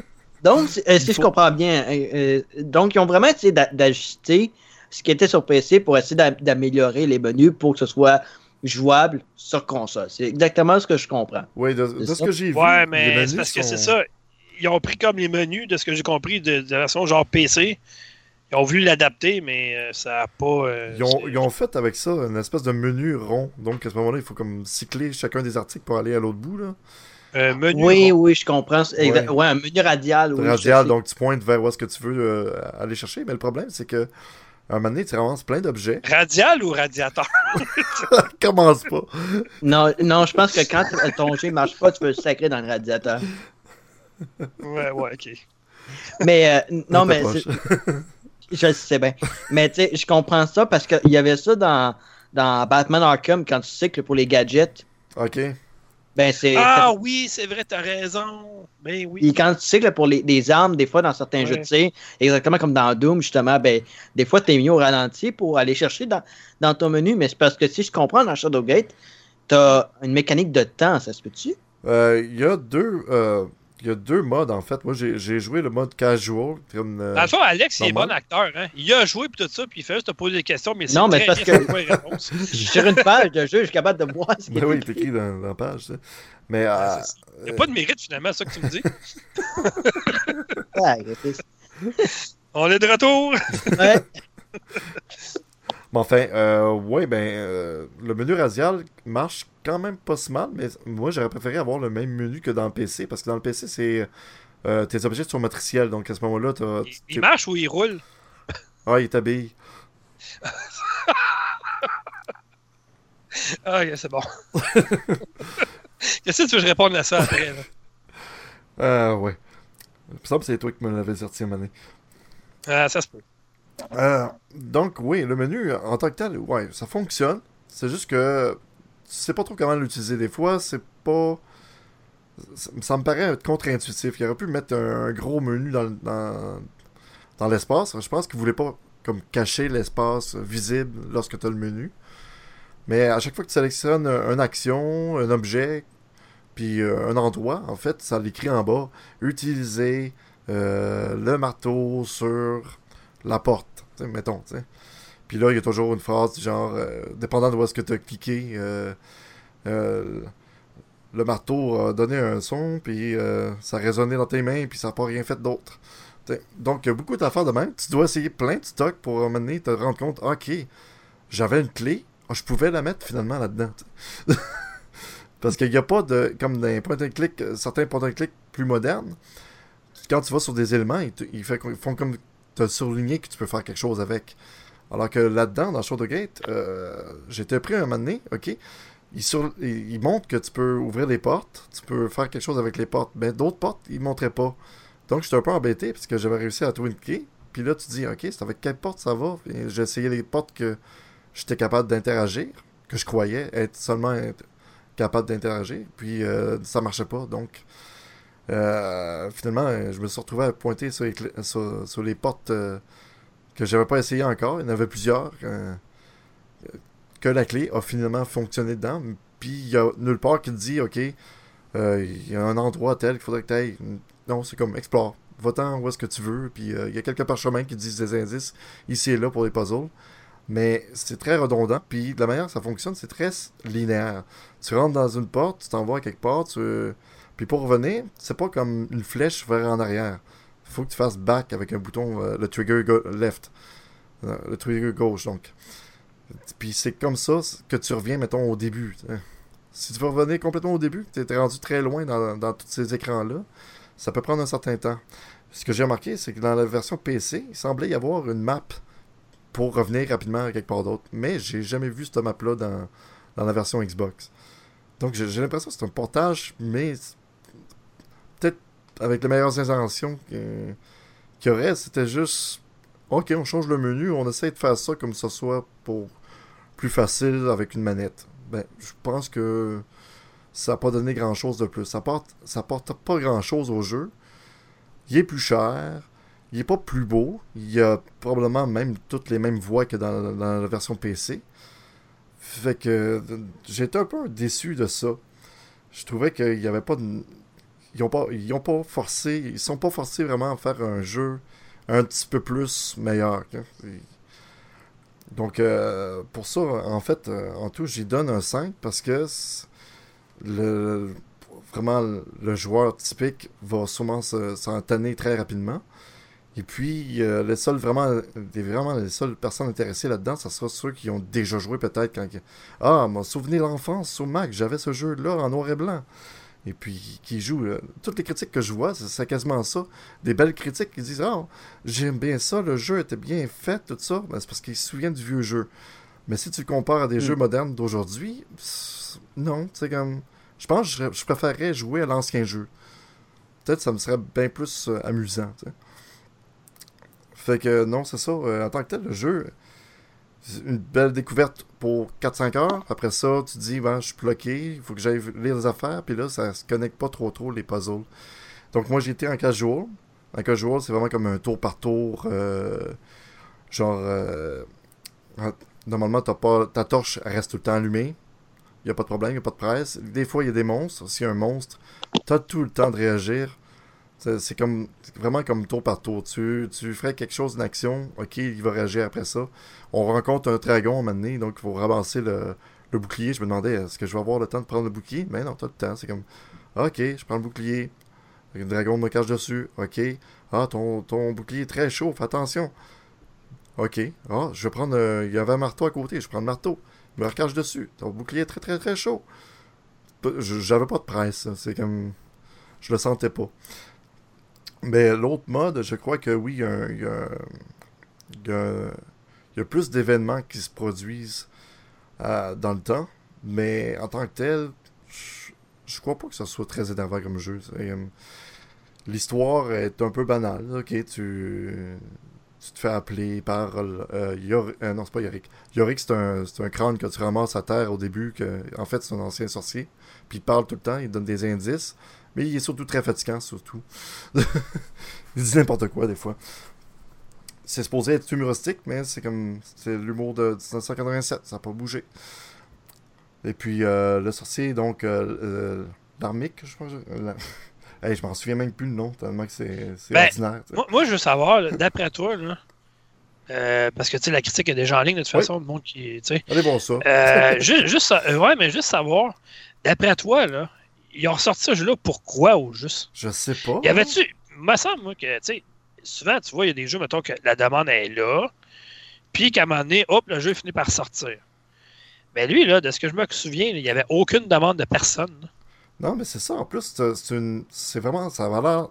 Donc, si euh, si je comprends bien, euh, euh, donc ils ont vraiment essayé d'a- d'ajuster ce qui était sur PC pour essayer d'a- d'améliorer les menus pour que ce soit jouable sur console. C'est exactement ce que je comprends. oui, de, ce que j'ai vu. Ouais, les mais menus c'est parce que c'est ça. Ils ont pris comme les menus, de ce que j'ai compris, de, de la version genre PC. Ils ont voulu l'adapter, mais euh, ça n'a pas. euh, Ils ont, ils ont fait avec ça une espèce de menu rond. Donc à ce moment-là, il faut comme cycler chacun des articles pour aller à l'autre bout. Là. un menu. Oui, rond. oui, je comprends. Ouais. Ouais. un menu radial. oui, Radial, donc tu pointes vers où est-ce que tu veux euh, aller chercher. Mais le problème, c'est que un moment donné, tu ramasses plein d'objets. Radial ou radiateur? <laughs> Commence pas. Non, non, je pense que quand ton jeu ne marche pas, tu peux le sacrer dans le radiateur. ouais, ouais, ok. Mais euh, non, mais je sais bien. Mais tu sais, je comprends ça parce qu'il y avait ça dans, dans Batman Arkham quand tu cycles pour les gadgets. Ok. Ben, c'est. Ah oui, c'est vrai, t'as raison. Ben oui. Et quand tu cycles pour les, des armes, des fois dans certains Ouais. jeux de tir, exactement comme dans Doom, justement, ben, des fois, tu es mis au ralenti pour aller chercher dans, dans ton menu. Mais c'est parce que si je comprends, dans Shadowgate, tu as une mécanique de temps, ça se peut-tu? Euh, Il y a deux. euh, Il y a deux modes en fait. Moi j'ai joué le mode casual. Comme, euh, Dans le fond, Alex, il est bon acteur. Hein? Il a joué puis tout ça, puis il fait juste te poser des questions, mais c'est Non, mais très parce bien que-. <laughs> Sur une page de jeu, je suis capable de voir ce qui Ben est oui, écrit. c'est écrit dans, dans la page. Mais euh, Ah, ça. Il n'y a pas de mérite finalement, c'est ça que tu me dis. <laughs> On est de retour. ouais. <laughs> Mais enfin, euh, ouais, ben, euh, le menu radial marche quand même pas si mal, mais moi j'aurais préféré avoir le même menu que dans le PC, parce que dans le PC, c'est. euh, tes objets sont matriciels, donc à ce moment-là, t'as. Il, marche ou il roule? <laughs> Ah, il t'habille. <laughs> Ah, c'est bon. Qu'est-ce que tu veux que je réponde à ça après? Là? Ah, <laughs> ouais. Il me semble que c'est toi qui me l'avais sorti à. Ah, ça se peut. Euh, donc, oui, le menu en tant que tel, ouais, ça fonctionne. C'est juste que tu sais pas trop comment l'utiliser des fois. C'est pas. Ça, me paraît contre-intuitif. Il aurait pu mettre un, gros menu dans, dans, l'espace. Je pense qu'il voulait pas comme cacher l'espace visible lorsque tu as le menu. Mais à chaque fois que tu sélectionnes un- une action, un objet, puis euh, un endroit, en fait, ça l'écrit en bas. Utiliser euh, le marteau sur la porte, mettons, tu sais. Puis là, il y a toujours une phrase du genre, euh, dépendant de où est-ce que tu as cliqué, euh, euh, le marteau a donné un son, puis ça a résonné dans tes mains, puis ça n'a pas rien fait d'autre. Donc, il y a beaucoup d'affaires de même. Tu dois essayer plein de stocks pour donné te rendre compte, ok, j'avais une clé, ah, je pouvais la mettre finalement là-dedans. <laughs> Parce qu'il n'y a pas de. Comme certains point and click plus modernes, quand tu vas sur des éléments, ils font comme te souligner que tu peux faire quelque chose avec. Alors que là-dedans, dans Shoulder Gate, euh, j'étais pris un moment ok? Il, il, montre que tu peux ouvrir les portes, tu peux faire quelque chose avec les portes. Mais d'autres portes, il ne montraient pas. Donc j'étais un peu embêté parce que j'avais réussi à twinker. Puis là, tu dis, ok, c'est avec quelle porte ça va? J'ai essayé les portes que j'étais capable d'interagir, que je croyais être seulement capable d'interagir. Puis euh, ça marchait pas. Donc euh, finalement, euh, je me suis retrouvé à pointer sur les, portes euh, que j'avais pas essayé encore. Il y en avait plusieurs. euh, que la clé a finalement fonctionné dedans. Puis il y a nulle part qui te dit, OK, il y a un endroit tel qu'il faudrait que tu ailles. Non, c'est comme explore. Va-t'en où est-ce que tu veux. Puis il y a quelques parchemins qui disent des indices ici et là pour les puzzles. Mais c'est très redondant. Puis de la manière que ça fonctionne, c'est très linéaire. Tu rentres dans une porte, tu t'en vas à quelque part, tu... puis pour revenir, c'est pas comme une flèche vers en arrière. Faut que tu fasses back avec un bouton, euh, le trigger left. Euh, le trigger gauche, donc. Puis c'est comme ça que tu reviens, mettons, au début. Si tu veux revenir complètement au début, tu es rendu très loin dans, tous ces écrans-là, ça peut prendre un certain temps. Ce que j'ai remarqué, c'est que dans la version PC, il semblait y avoir une map pour revenir rapidement à quelque part d'autre. Mais j'ai jamais vu cette map-là dans, dans la version Xbox. Donc j'ai l'impression que c'est un portage, mais avec les meilleures intentions qu'il y aurait, c'était juste OK, on change le menu, on essaie de faire ça comme ça soit pour plus facile avec une manette. Ben, je pense que ça n'a pas donné grand chose de plus. Ça porte, ça porte pas grand chose au jeu. Il est plus cher. Il est pas plus beau. Il y a probablement même toutes les mêmes voix que dans, dans la version PC. Fait que j'étais un peu déçu de ça. Je trouvais qu'il n'y avait pas de. Ils ont pas, ils forcé. Ils sont pas forcés vraiment à faire un jeu un petit peu plus meilleur. hein. Donc, euh, pour ça, en fait, euh, en tout, j'y donne un 5 parce que vraiment le joueur typique va sûrement se- s'en tanner très rapidement. Et puis, euh, les seuls vraiment, les, vraiment les seules personnes intéressées là-dedans, ça sera ceux qui ont déjà joué peut-être quand. Ah, m'a souvenir l'enfance sur Mac, j'avais ce jeu-là en noir et blanc. Et puis, qui euh, toutes les critiques que je vois, c'est quasiment ça. Des belles critiques qui disent Ah, j'aime bien ça, le jeu était bien fait, tout ça. Ben, c'est parce qu'ils se souviennent du vieux jeu. Mais si tu le compares à des Mm. jeux modernes d'aujourd'hui, non, c'est comme. Je pense que je, je préférerais jouer à l'ancien jeu. Peut-être que ça me serait bien plus euh, amusant. Fait que non, c'est ça. euh, en tant que tel, le jeu, c'est une belle découverte pour 4-5 heures. Après ça, tu dis, ben, je suis bloqué, il faut que j'aille lire les affaires. Puis là, ça se connecte pas trop trop les puzzles. Donc moi, été en casual. En casual, c'est vraiment comme un tour par tour. euh, genre, euh, normalement, t'as pas, ta torche reste tout le temps allumée. Il n'y a pas de problème, il n'y a pas de presse. Des fois, il y a des monstres. S'il y un monstre, tu as tout le temps de réagir. C'est c'est comme vraiment comme tour par tour. Tu, ferais quelque chose d'action, ok, il va réagir après ça. On rencontre un dragon à un moment donné, donc il faut ramasser le, bouclier. Je me demandais, est-ce que je vais avoir le temps de prendre le bouclier? Mais non, tu as le temps. C'est comme, ok, je prends le bouclier. Le dragon me cache dessus. Ok. Ah, ton, ton bouclier est très chaud, fais attention. Ok. Ah, je vais prendre. euh, il y avait un marteau à côté, je prends le marteau. Il me recache dessus. Ton bouclier est très très très chaud. J'avais pas de presse. là. C'est comme. Je le sentais pas. Mais l'autre mode, je crois que oui, il y a, y a- plus d'événements qui se produisent euh, dans le temps. Mais en tant que tel, je, je crois pas que ça soit très énervant comme jeu. Euh, L'histoire est un peu banale. Ok, tu, te fais appeler par. Euh, Yor- euh, non, c'est pas Yorick. Yorick, c'est un, un crâne que tu ramasses à terre au début. Que, en fait, c'est un ancien sorcier. Puis il parle tout le temps, il donne des indices. Mais il est surtout très fatigant, surtout. <laughs> il dit n'importe quoi, des fois. C'est supposé être humoristique, mais c'est comme. C'est l'humour de 1987, ça n'a pas bougé. Et puis, euh, le sorcier, donc. Euh, euh, Larmic, je pense. la- <laughs> Hey, je m'en souviens même plus le nom, tellement que c'est Ben, ordinaire. Moi, moi, je veux savoir, d'après toi, là, euh, parce que tu sais, la critique est déjà en ligne de toute Oui. façon, le monde qui. Allez, bon, ça. Euh, <laughs> ju- juste, euh, ouais, mais juste savoir, d'après toi, là, ils ont ressorti ce jeu-là pourquoi au juste? Je sais pas. Y avait-tu. Il me semble, moi, que, tu sais, souvent, tu vois, il y a des jeux, mettons, que la demande est là, puis qu'à un moment donné, hop, le jeu finit par sortir. Mais lui, là, de ce que je me souviens, il n'y avait aucune demande de personne. Non, mais c'est ça. En plus, c'est- une... c'est vraiment. Ça a l'air.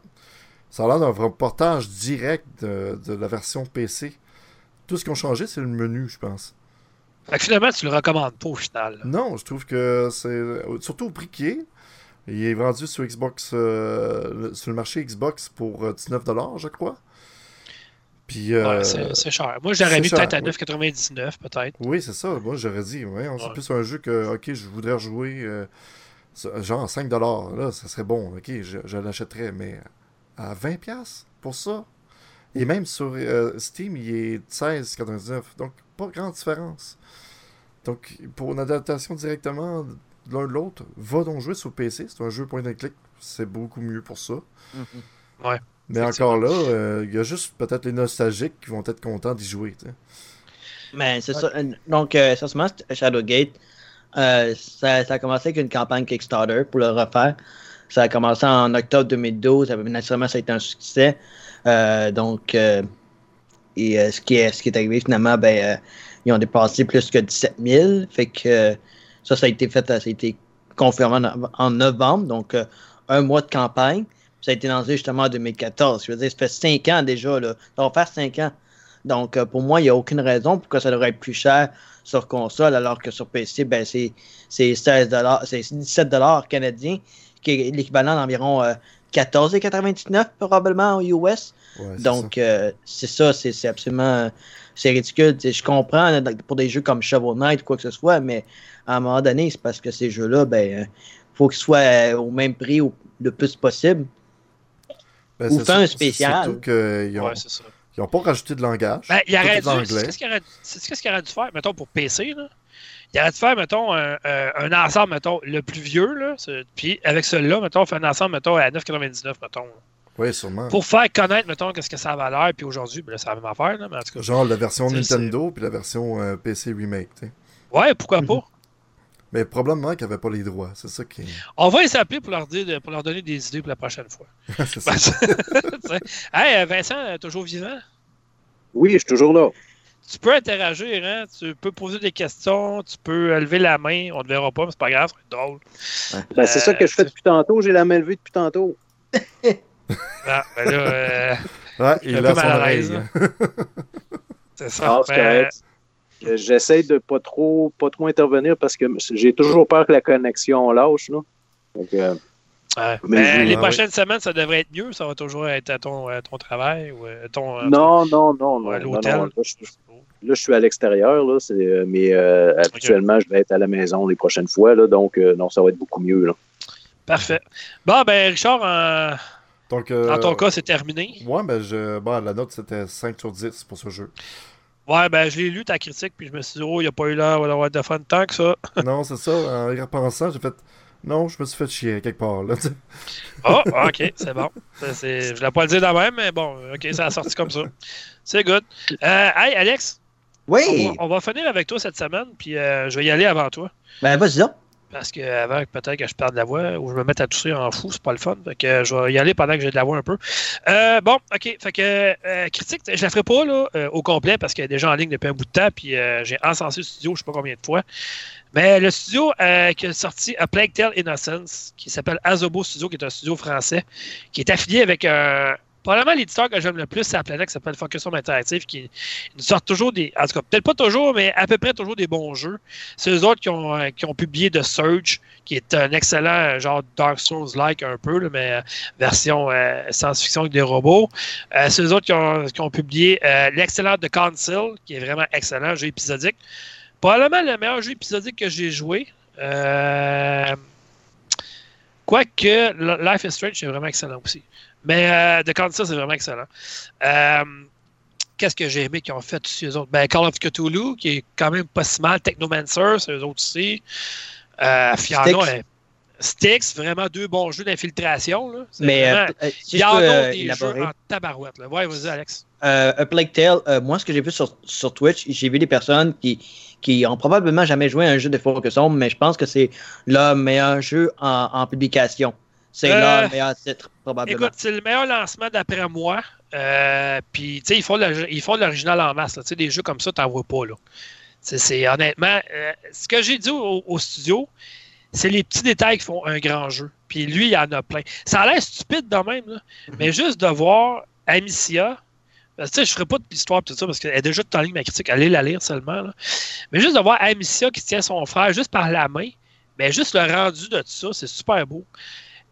Ça a l'air d'un reportage direct de, de la version PC. Tout ce qui ont changé, c'est le menu, je pense. Fait que finalement, tu le recommandes pas au final. là. Non, je trouve que c'est. Surtout au prix qu'il est. Il est vendu sur Xbox. euh, le- sur le marché Xbox pour euh, 19$, je crois. Puis. euh, Ouais, c'est cher. Moi, j'aurais mis peut-être à oui. 9,99 peut-être. Oui, c'est ça. Moi, j'aurais dit, ouais, c'est Ouais. plus un jeu que, ok, je voudrais rejouer, euh, genre 5$, là, ça serait bon, ok, je, je l'achèterais, mais à 20$ pour ça. Et même sur euh, Steam, il est 16,99$, donc pas grande différence. Donc, pour une adaptation directement l'un de l'autre, va donc jouer sur PC, c'est un jeu point and click, c'est beaucoup mieux pour ça. Mhm. Mais encore là, euh, il y a juste peut-être les nostalgiques qui vont être contents d'y jouer, tu sais. Mais c'est ça. euh, Donc, euh, essentiellement, Shadowgate, euh, ça, ça a commencé avec une campagne Kickstarter pour le refaire. Ça a commencé en octobre 2012. Ça, naturellement, ça a été un succès. Euh, donc, euh, et euh, ce, qui est, ce qui est arrivé finalement, ben, euh, ils ont dépassé plus que 17 000. Fait que euh, ça, ça a été fait, ça a été confirmé en, en novembre. Donc, euh, un mois de campagne. Ça a été lancé justement en 2014. Je veux dire, ça fait 5 ans déjà. Là. Ça va faire 5 ans. Donc, euh, pour moi, il n'y a aucune raison pourquoi ça devrait être plus cher sur console, alors que sur PC, ben, c'est c'est 16 c'est 17 canadiens, qui est l'équivalent d'environ euh, 14,99 probablement aux US. Ouais, Donc, euh, c'est ça, c'est absolument. C'est ridicule. Je comprends pour des jeux comme Shovel Knight ou quoi que ce soit, mais à un moment donné, c'est parce que ces jeux-là, ben, euh, faut qu'ils soient euh, au même prix le plus possible. Ben, Ou c'est faire un spécial. Surtout qu'ils n'ont Ouais, c'est ça. pas rajouté de langage. Ben, il aurait dû. qu'est-ce qu'il aurait, dû faire, mettons, pour PC, là? Il aurait dû faire, mettons, un, un- un ensemble, mettons, le plus vieux, là. Puis avec celui-là, mettons, on fait un ensemble, mettons, à 9,99, mettons. là. Oui, sûrement. Pour faire connaître, mettons, qu'est-ce que ça a valeur. Puis aujourd'hui, ben c'est la même affaire, là. Mais en tout cas. Genre la version C'est- Nintendo puis la version euh, PC Remake. tu sais. Ouais, pourquoi Mhm. pas? Mais probablement qu'ils n'avaient pas les droits. C'est ça qui. On va les appeler pour leur, dire, pour leur donner des idées pour la prochaine fois. <laughs> c'est ça. <laughs> Hey, euh, Vincent, euh, toujours vivant? Oui, je suis toujours là. Tu peux interagir, hein? Tu peux poser des questions, tu peux lever la main. On ne te verra pas, mais c'est pas grave, être drôle. Ben, c'est Euh, ça que je fais depuis tantôt. J'ai la main levée depuis tantôt. <laughs> Ah, ben là, euh, Ouais, il un a mal à l'aise, oreille. c'est ça. Ah, Ben. Euh, J'essaie de pas trop, pas trop intervenir parce que j'ai toujours peur que la connexion lâche. Là. Donc, euh, ouais. Mais Ben, je- les ah prochaines semaines, ça devrait être mieux. Ça va toujours être à ton, à ton travail ou à ton. euh, non, non, non, non. à non, l'hôtel. Là, je, là, je suis à l'extérieur, là, euh, mais euh, habituellement, je vais être à la maison les prochaines fois. Là, donc, euh, non, ça va être beaucoup mieux. Là. Parfait. Bon, ben, Richard, en- Donc, euh, dans ton cas, c'est terminé? Ouais, ben, je... bon, la note c'était 5 sur 10 pour ce jeu. Ouais, ben, je l'ai lu, ta critique, puis je me suis dit, oh, il n'y a pas eu l'air d'avoir de fun tant que ça. <laughs> non, c'est ça. En y repensant, j'ai fait. Non, je me suis fait chier quelque part. Là. <laughs> Oh, ok, c'est bon. Je ne voulais pas le dire de même, mais bon, ok, ça a sorti comme ça. C'est good. Euh, hey, Alex, on Oui! va, on va finir avec toi cette semaine, puis euh, je vais y aller avant toi. Ben, vas-y donc. Parce que peut-être que je perde la voix ou je me mette à tousser en fou, c'est pas le fun. Fait que je vais y aller pendant que j'ai de la voix un peu. Euh, bon, ok. Fait que euh, critique, je la ferai pas là, euh, au complet parce qu'elle est déjà en ligne depuis un bout de temps. Puis j'ai encensé le studio, je sais pas combien de fois. Mais le studio qui a sorti A Plague Tale Innocence, qui s'appelle Azobo Studio, qui est un studio français, qui est affilié avec euh, probablement l'éditeur que j'aime le plus sur la planète, qui s'appelle Focus Home Interactive, qui nous sort toujours des. En tout cas, peut-être pas toujours, mais à peu près toujours des bons jeux. C'est autres qui ont, euh, qui ont publié The Surge, qui est un excellent euh, genre Dark Souls-like un peu, mais euh, version science-fiction avec des robots. C'est autres qui ont, qui ont publié l'excellent The Council, qui est vraiment excellent, jeu épisodique. Probablement le meilleur jeu épisodique que j'ai joué. Quoique Life is Strange, c'est vraiment excellent aussi. Mais euh, The Council, c'est vraiment excellent. Euh, Qu'est-ce que j'ai aimé qu'ils ont fait aussi eux autres? Ben, Call of Cthulhu, qui est quand même pas si mal. Technomancer, c'est eux autres aussi. Euh, Fiano, Styx. euh, Styx, vraiment deux bons jeux d'infiltration. Mais vraiment- euh, euh, si il y en a euh, des élaborer. jeux en tabarouette. Là. Ouais, vas-y, Alex. Euh, A Plague Tale, euh, moi, ce que j'ai vu sur, sur Twitch, j'ai vu des personnes qui, qui ont probablement jamais joué à un jeu de Focus Home, mais je pense que c'est leur meilleur jeu en, en publication. C'est Euh, leur meilleur titre, probablement. Écoute, c'est le meilleur lancement d'après moi. Euh, Puis, tu sais, ils font de l'original en masse. Tu sais, des jeux comme ça, t'en vois pas. Là. C'est honnêtement, euh, ce que j'ai dit au, studio, c'est les petits détails qui font un grand jeu. Puis lui, il y en a plein. Ça a l'air stupide de même, là, mhm. mais juste de voir Amicia, tu sais, je ferai pas de l'histoire tout ça parce qu'elle est déjà tout en ligne ma critique. Allez la lire seulement. Là. Mais juste de voir Amicia qui tient son frère juste par la main, mais juste le rendu de tout ça, c'est super beau.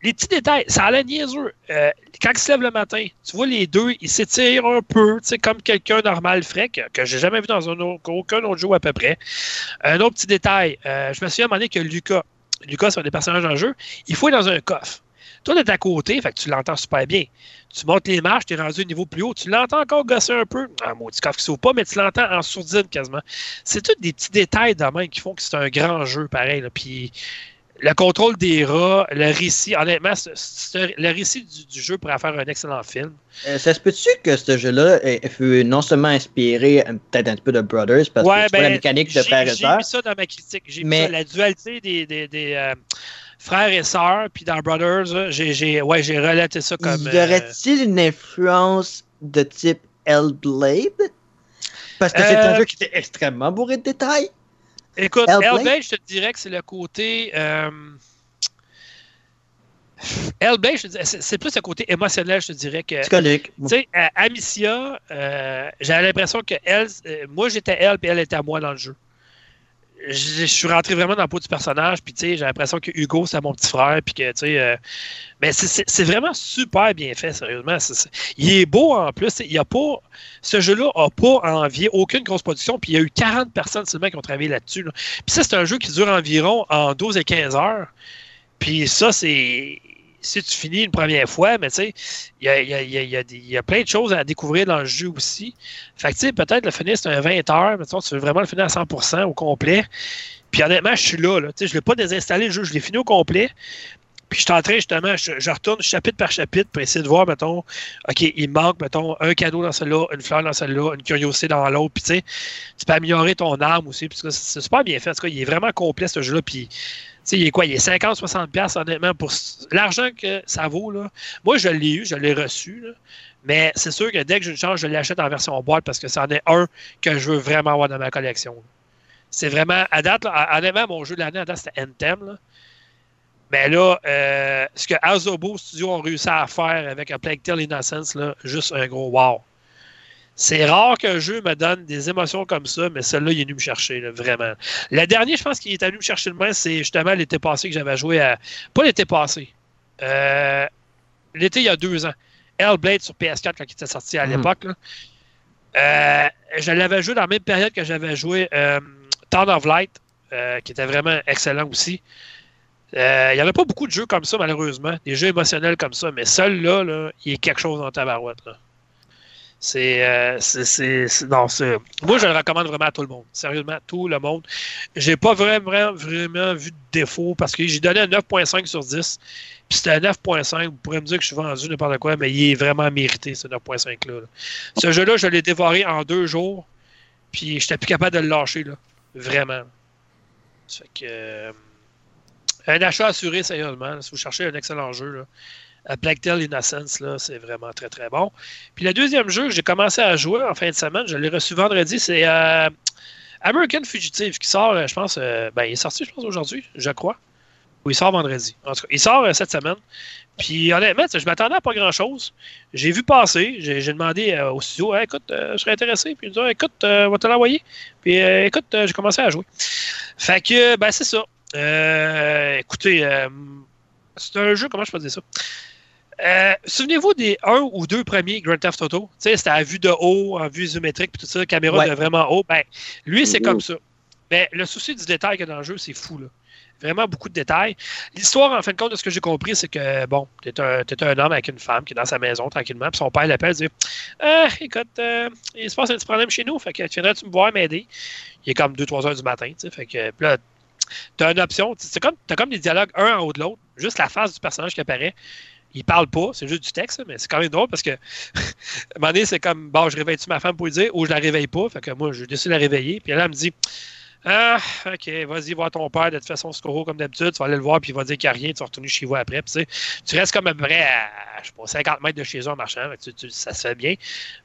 Les petits détails, ça a l'air niaiseux. Euh, quand il se lève le matin, tu vois les deux, ils s'étirent un peu, comme quelqu'un normal frais que, que j'ai jamais vu dans un aucun autre jeu à peu près. Un autre petit détail, euh, je me souviens à que Lucas, Lucas, c'est un des personnages en jeu, il être dans un coffre. Toi, t'es à côté, fait que tu l'entends super bien. Tu montes les marches, tu es rendu au niveau plus haut, tu l'entends encore gosser un peu. Ah, maudit coffre qui s'ouvre pas, mais tu l'entends en sourdine quasiment. C'est tous des petits détails de même qui font que c'est un grand jeu pareil. Puis le contrôle des rats, le récit, honnêtement, le récit du, jeu pourrait faire un excellent film. Euh, ça se peut-tu que ce jeu-là fut non seulement inspiré euh, peut-être un peu de Brothers, parce que c'est pas la ben, mécanique de frères et sœurs. J'ai mis ça dans ma critique. J'ai mis ça, la dualité des, des, des euh, frères et sœurs, puis dans Brothers, j'ai ouais, relaté ça comme... Y aurait-il une influence de type Hellblade? Parce que c'est un jeu qui était extrêmement bourré de détails. Écoute, Hellblade, je te dirais que c'est le côté. Euh... Hellblade, c'est plus le côté émotionnel, je te dirais que. Tu sais, Amicia, euh, j'avais l'impression que elle, euh, moi j'étais elle, puis elle était à moi dans le jeu je, suis rentré vraiment dans le pot du personnage, puis tu sais, j'ai l'impression que Hugo, c'est mon petit frère, puis que, tu sais, euh, mais c'est vraiment super bien fait, sérieusement. il est beau en plus. Il a pas, ce jeu-là n'a pas envié aucune grosse production, puis il y a eu 40 personnes seulement qui ont travaillé là-dessus. Puis ça, c'est un jeu qui dure environ en 12 et 15 heures. Puis ça, c'est si tu finis une première fois, mais tu sais, il y a, plein de choses à découvrir dans le jeu aussi. Fait que tu sais, peut-être le finir, c'est un 20 heures, mais tu veux vraiment le finir à 100% au complet. Puis honnêtement, je suis là. là. Je ne l'ai pas désinstallé le jeu, je l'ai fini au complet. Puis je suis en train, justement, je, retourne chapitre par chapitre pour essayer de voir, mettons, OK, il manque, mettons, un cadeau dans celle-là, une fleur dans celle-là, une curiosité dans l'autre. Puis tu sais, tu peux améliorer ton arme aussi. Puis c'est super bien fait. En tout cas, il est vraiment complet ce jeu-là. Puis sais, il est quoi? Il est 50-60$ honnêtement pour l'argent que ça vaut. Là. Moi, je l'ai eu, je l'ai reçu. Mais c'est sûr que dès que je le change, je l'achète en version boîte parce que c'en est un que je veux vraiment avoir dans ma collection. C'est vraiment, à date, honnêtement, mon jeu de l'année, à date, c'était Anthem. Mais là, euh, ce que Azobo Studio ont réussi à faire avec un Plague Tale Innocence, là, juste un gros wow. C'est rare qu'un jeu me donne des émotions comme ça, mais celle-là, il est venu me chercher, vraiment. Le dernier, je pense qu'il est venu me chercher le moins, c'est justement l'été passé que j'avais joué à. Pas l'été passé. Euh, l'été, il y a deux ans. Hellblade sur PS4 quand il était sorti à mhm. l'époque. Euh, je l'avais joué dans la même période que j'avais joué euh, Town of Light, qui était vraiment excellent aussi. Il n'y avait pas beaucoup de jeux comme ça, malheureusement. Des jeux émotionnels comme ça, mais celui-là, là, il est quelque chose dans ta barouette. Là. Euh, c'est, non, c'est, moi, je le recommande vraiment à tout le monde. Sérieusement, tout le monde. J'ai pas vraiment, vraiment vu de défaut parce que j'ai donné un 9.5 sur 10. Puis c'était un 9.5. Vous pourrez me dire que je suis vendu n'importe quoi, mais il est vraiment mérité, ce 9.5-là. Ce jeu-là, je l'ai dévoré en deux jours. Puis j'étais plus capable de le lâcher, là. Vraiment. Ça que. Euh, un achat assuré, sérieusement. Si vous cherchez un excellent jeu, là. Black Tail Innocence, là, c'est vraiment très très bon. Puis le deuxième jeu que j'ai commencé à jouer en fin de semaine, je l'ai reçu vendredi, c'est euh, American Fugitive qui sort, euh, je pense, euh, ben, il est sorti, je pense, aujourd'hui, je crois. Ou il sort vendredi. En tout cas, il sort cette semaine. Puis honnêtement, je m'attendais à pas grand chose. J'ai vu passer, j'ai demandé au studio, écoute, je serais intéressé. Puis il me dit, écoute, on va te l'envoyer. Puis écoute, j'ai commencé à jouer. Fait que, ben c'est ça. écoutez, c'est un jeu, comment je peux dire ça? Euh, souvenez-vous des un ou deux premiers Grand Theft Auto? C'était à vue de haut, en vue isométrique, puis tout ça, caméra de vraiment haut. Ben, lui, c'est comme ça. Mais le souci du détail qu'il y a dans le jeu, c'est fou. Là. Vraiment beaucoup de détails. L'histoire, en fin de compte, de ce que j'ai compris, c'est que, bon, t'es un, es un homme avec une femme qui est dans sa maison tranquillement, puis son père l'appelle et dit ah, écoute, euh, il se passe un petit problème chez nous, fait que tu viendrais-tu me voir m'aider Il est comme 2-3 heures du matin, tu sais, fait que, là, t'as une option, c'est comme, t'as comme des dialogues un en haut de l'autre, juste la face du personnage qui apparaît il parle pas, c'est juste du texte, mais c'est quand même drôle parce que <laughs> à un moment donné, c'est comme bon, je réveille-tu ma femme pour lui dire ou je la réveille pas? Fait que moi, je décide de la réveiller. Puis elle me dit Ah, ok, vas-y voir ton père de toute façon, Scoro, comme d'habitude, tu vas aller le voir, puis il va dire qu'il n'y a rien, tu vas retourner chez vous après. Puis, tu restes comme à peu près à, je sais pas, 50 mètres de chez eux en marchant, ça se fait bien.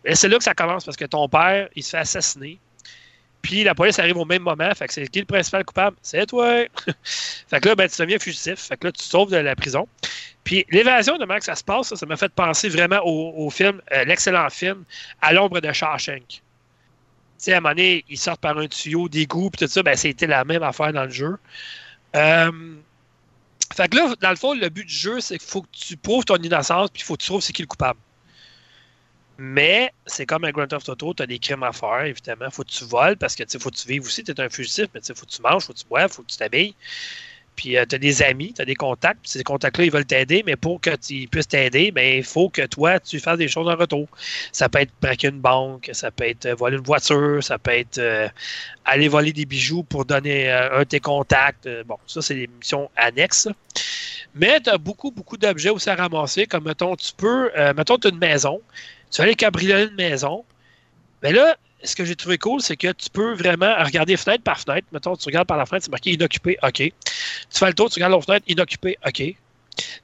Mais c'est là que ça commence parce que ton père, il se fait assassiner. Puis la police arrive au même moment. Fait que c'est qui le principal coupable? C'est toi. <laughs> fait que là, ben, tu deviens fugitif. Fait que là, tu te sauves de la prison. Puis l'évasion de comment ça se passe, ça m'a fait penser vraiment au, film, euh, l'excellent film À l'ombre de Shawshank. Tu sais, à un moment donné, ils sortent par un tuyau d'égout, puis tout ça, ben, c'était la même affaire dans le jeu. Euh, fait que là, dans le fond, le but du jeu, c'est qu'il faut que tu prouves ton innocence, puis il faut que tu trouves c'est qui le coupable. Mais c'est comme un Grand Theft Auto, tu as des crimes à faire, évidemment. Faut que tu voles parce que faut que tu vives aussi, tu es un fugitif, mais faut que tu manges, faut que tu boives, faut que tu t'habilles. Puis euh, tu as des amis, tu as des contacts, ces contacts-là, ils veulent t'aider, mais pour tu puissent t'aider, ben, il faut que toi, tu fasses des choses en retour. Ça peut être braquer une banque, ça peut être euh, voler une voiture, ça peut être euh, aller voler des bijoux pour donner un de tes contacts. bon, ça, c'est des missions annexes. Mais tu as beaucoup, beaucoup d'objets aussi à ramasser, comme, mettons, tu peux, mettons, tu as une maison, tu vas aller cabrioler une maison, mais là, ce que j'ai trouvé cool, c'est que tu peux vraiment regarder fenêtre par fenêtre. Mettons, tu regardes par la fenêtre, c'est marqué inoccupé, OK. Tu fais le tour, tu regardes l'autre fenêtre, inoccupé, OK.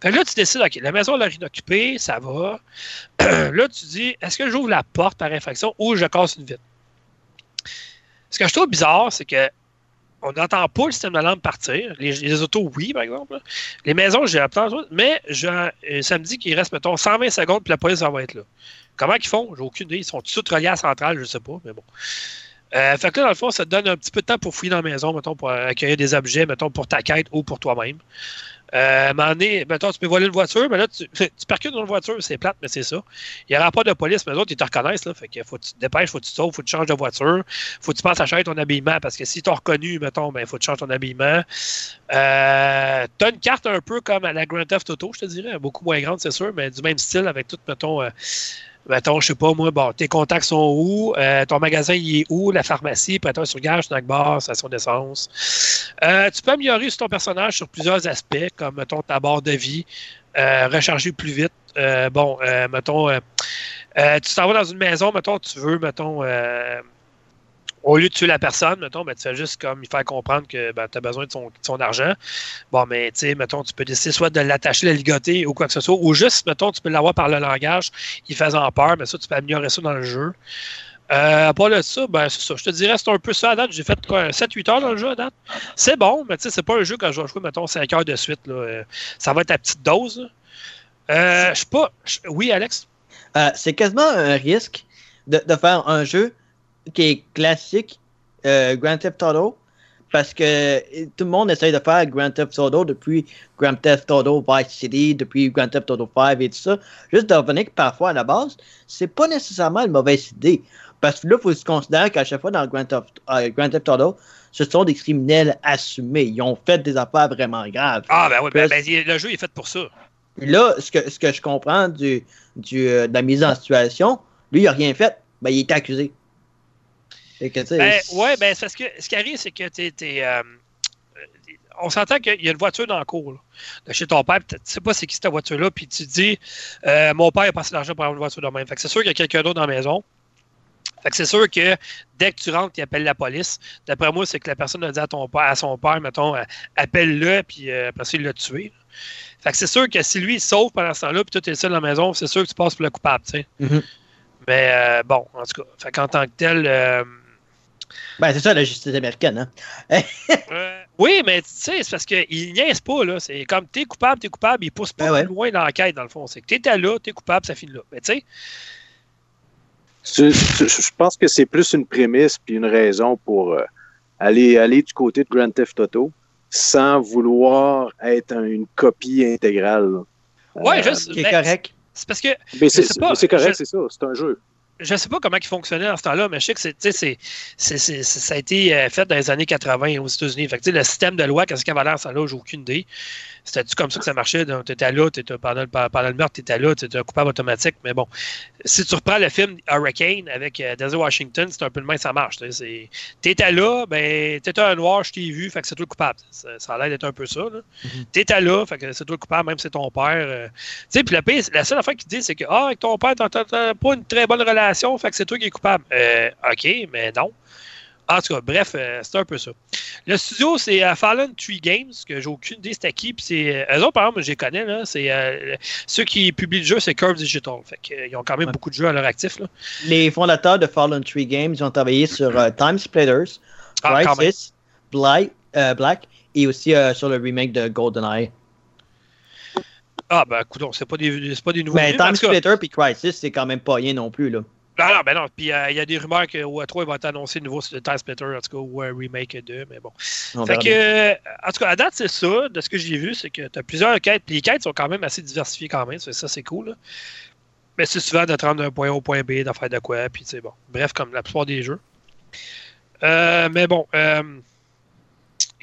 Fait là, tu décides, OK, la maison a l'air inoccupée, ça va. <clears throat> là, tu dis, est-ce que j'ouvre la porte par infraction ou je casse une vitre? Ce que je trouve bizarre, c'est que on n'entend pas le système d'alarme partir. Les, autos, oui, par exemple. Les maisons, j'ai entendu, mais je, euh, ça me dit qu'il reste, mettons, 120 secondes, puis la police va être là. Comment ils font? J'ai aucune idée. Ils sont tous reliés à la centrale, je ne sais pas, mais bon. Euh, fait que là, dans le fond, ça te donne un petit peu de temps pour fouiller dans la maison, mettons, pour accueillir des objets, mettons, pour ta quête ou pour toi-même. Euh, à mettons, tu peux voler une voiture, mais là, tu, <laughs> percutes dans une voiture, c'est plate, mais c'est ça. Il n'y aura pas de police, mais les autres, ils te reconnaissent, là. Fait que faut que tu te dépêches, faut que tu te faut que tu changes de voiture, faut que tu passes à changer ton habillement, parce que si tu as reconnu, mettons, ben, faut que tu changes ton habillement. Euh, tu as une carte un peu comme à la Grand Theft Auto, je te dirais, beaucoup moins grande, c'est sûr, mais du même style, avec tout, mettons, euh, mettons, je sais pas, moi, bon, tes contacts sont où, euh, ton magasin, il est où, la pharmacie, prêteur sur gage, snack bar, station d'essence. Euh, tu peux améliorer ton personnage sur plusieurs aspects, comme, mettons, ta barre de vie, euh, recharger plus vite. bon, mettons, tu t'en vas dans une maison, mettons, tu veux, mettons, au lieu de tuer la personne, mettons, ben, tu fais juste comme il faire comprendre que ben, tu as besoin de son, argent. Bon, mais tu sais, mettons, tu peux décider soit de l'attacher, la ligoter ou quoi que ce soit, ou juste, mettons, tu peux l'avoir par le langage, il faisant peur, mais ça, tu peux améliorer ça dans le jeu. Euh, à part de ça, ben, c'est ça. Je te dirais, c'est un peu ça à date. J'ai fait 7-8 heures dans le jeu à date. C'est bon, mais tu sais, c'est pas un jeu que je vais jouer, mettons, 5 heures de suite. Là. Euh, ça va être à petite dose. Euh, je sais pas. Oui, Alex? Euh, c'est quasiment un risque de, faire un jeu qui est classique euh, Grand Theft Auto parce que tout le monde essaye de faire Grand Theft Auto depuis Grand Theft Auto Vice City, depuis Grand Theft Auto 5 et tout ça. Juste de revenir que parfois à la base, c'est pas nécessairement une mauvaise idée. Parce que là, il faut se considérer qu'à chaque fois dans Grand Theft, euh, Grand Theft Auto, ce sont des criminels assumés. Ils ont fait des affaires vraiment graves. Ah, ben oui, ben, ben, le jeu est fait pour ça. Là, ce que, ce que je comprends du, du, euh, de la mise en situation, lui, il n'a rien fait. Ben, il est accusé. Ben, ouais, ben, parce que ce qui arrive, c'est que tu euh, on s'entend qu'il y a une voiture dans le cours de chez ton père, tu sais pas c'est qui cette voiture-là, puis tu dis euh, mon père a passé l'argent pour avoir une voiture de même. Fait que c'est sûr qu'il y a quelqu'un d'autre dans la maison. Fait que c'est sûr que dès que tu rentres, il appelle la police. D'après moi, c'est que la personne a dit à, ton père, à son père, mettons, euh, appelle-le, puis après ça, il l'a tué. Fait que c'est sûr que si lui, il sauve pendant ce temps-là, puis toi, tu es seul dans la maison, c'est sûr que tu passes pour le coupable, tu sais. Mm-hmm. Mais bon, en tout cas, fait qu'en tant que tel, ben, c'est ça la justice américaine. Hein? euh, oui, mais tu sais, c'est parce qu'ils niaisent pas. là. C'est comme t'es coupable, t'es coupable, ils poussent pas ben plus loin dans l'enquête, dans le fond. C'est que t'étais là, t'es coupable, ça finit là. Mais tu sais. Je pense que c'est plus une prémisse puis une raison pour euh, aller, aller du côté de Grand Theft Auto sans vouloir être une copie intégrale. Oui, euh, juste. C'est correct. C'est parce que. c'est correct, c'est ça. C'est un jeu je ne sais pas comment il fonctionnait en ce temps-là, mais je sais que c'est, ça a été euh, fait dans les années 80 aux États-Unis. Fait le système de loi, qu'est-ce qu'il avait l'air ça là, j'ai aucune idée. C'était-tu comme ça que ça marchait? Tu étais là, étais, pendant, pendant, le meurtre, tu étais là, tu étais un coupable automatique. Mais bon, si tu reprends le film Hurricane avec euh, Denzel Washington, c'est un peu le même, ça marche. Tu étais là, ben, tu étais un noir, je t'ai vu, fait que c'est toi le coupable. Ça, a l'air d'être un peu ça. Mm-hmm. Tu étais là, fait que c'est toi le coupable, même si c'est ton père. Euh. tu sais, puis la, la, seule affaire qu'il dit, c'est que, ah, avec ton père, t'as pas une très bonne relation, fait que c'est toi qui es coupable. Euh, OK, mais non. En tout cas, bref, euh, c'est un peu ça. Le studio, c'est euh, Fallen Tree Games, que j'ai aucune idée c'était qui. Puis c'est, eux autres, par exemple, je les connais. Là, c'est, euh, ceux qui publient le jeu, c'est Curve Digital. Fait qu'ils ont quand même Ouais. beaucoup de jeux à leur actif. Là. Les fondateurs de Fallen Tree Games ils ont travaillé sur euh, Time Splitters, Ah. Crisis, euh, Black et aussi euh, sur le remake de GoldenEye. Ah, ben, écoute, c'est pas des, c'est pas des nouveaux Mais jeux, mais en Time tout cas- Splitter puis Crisis, c'est quand même pas rien non plus. Là. Non, non, ben non. Puis euh, il y a des rumeurs qu'au E3, ils vont annoncer de nouveau sur le Time Splitter, en tout cas, ou un remake 2, mais bon. On Fait que, euh, en tout cas, à date, c'est ça. De ce que j'ai vu, c'est que tu as plusieurs quêtes. Puis les quêtes sont quand même assez diversifiées quand même. Ça, ça, c'est cool. là. Mais c'est souvent de te rendre d'un point A au point B, d'en faire de quoi. Puis, c'est bon. Bref, comme la plupart des jeux. Euh, mais bon, euh,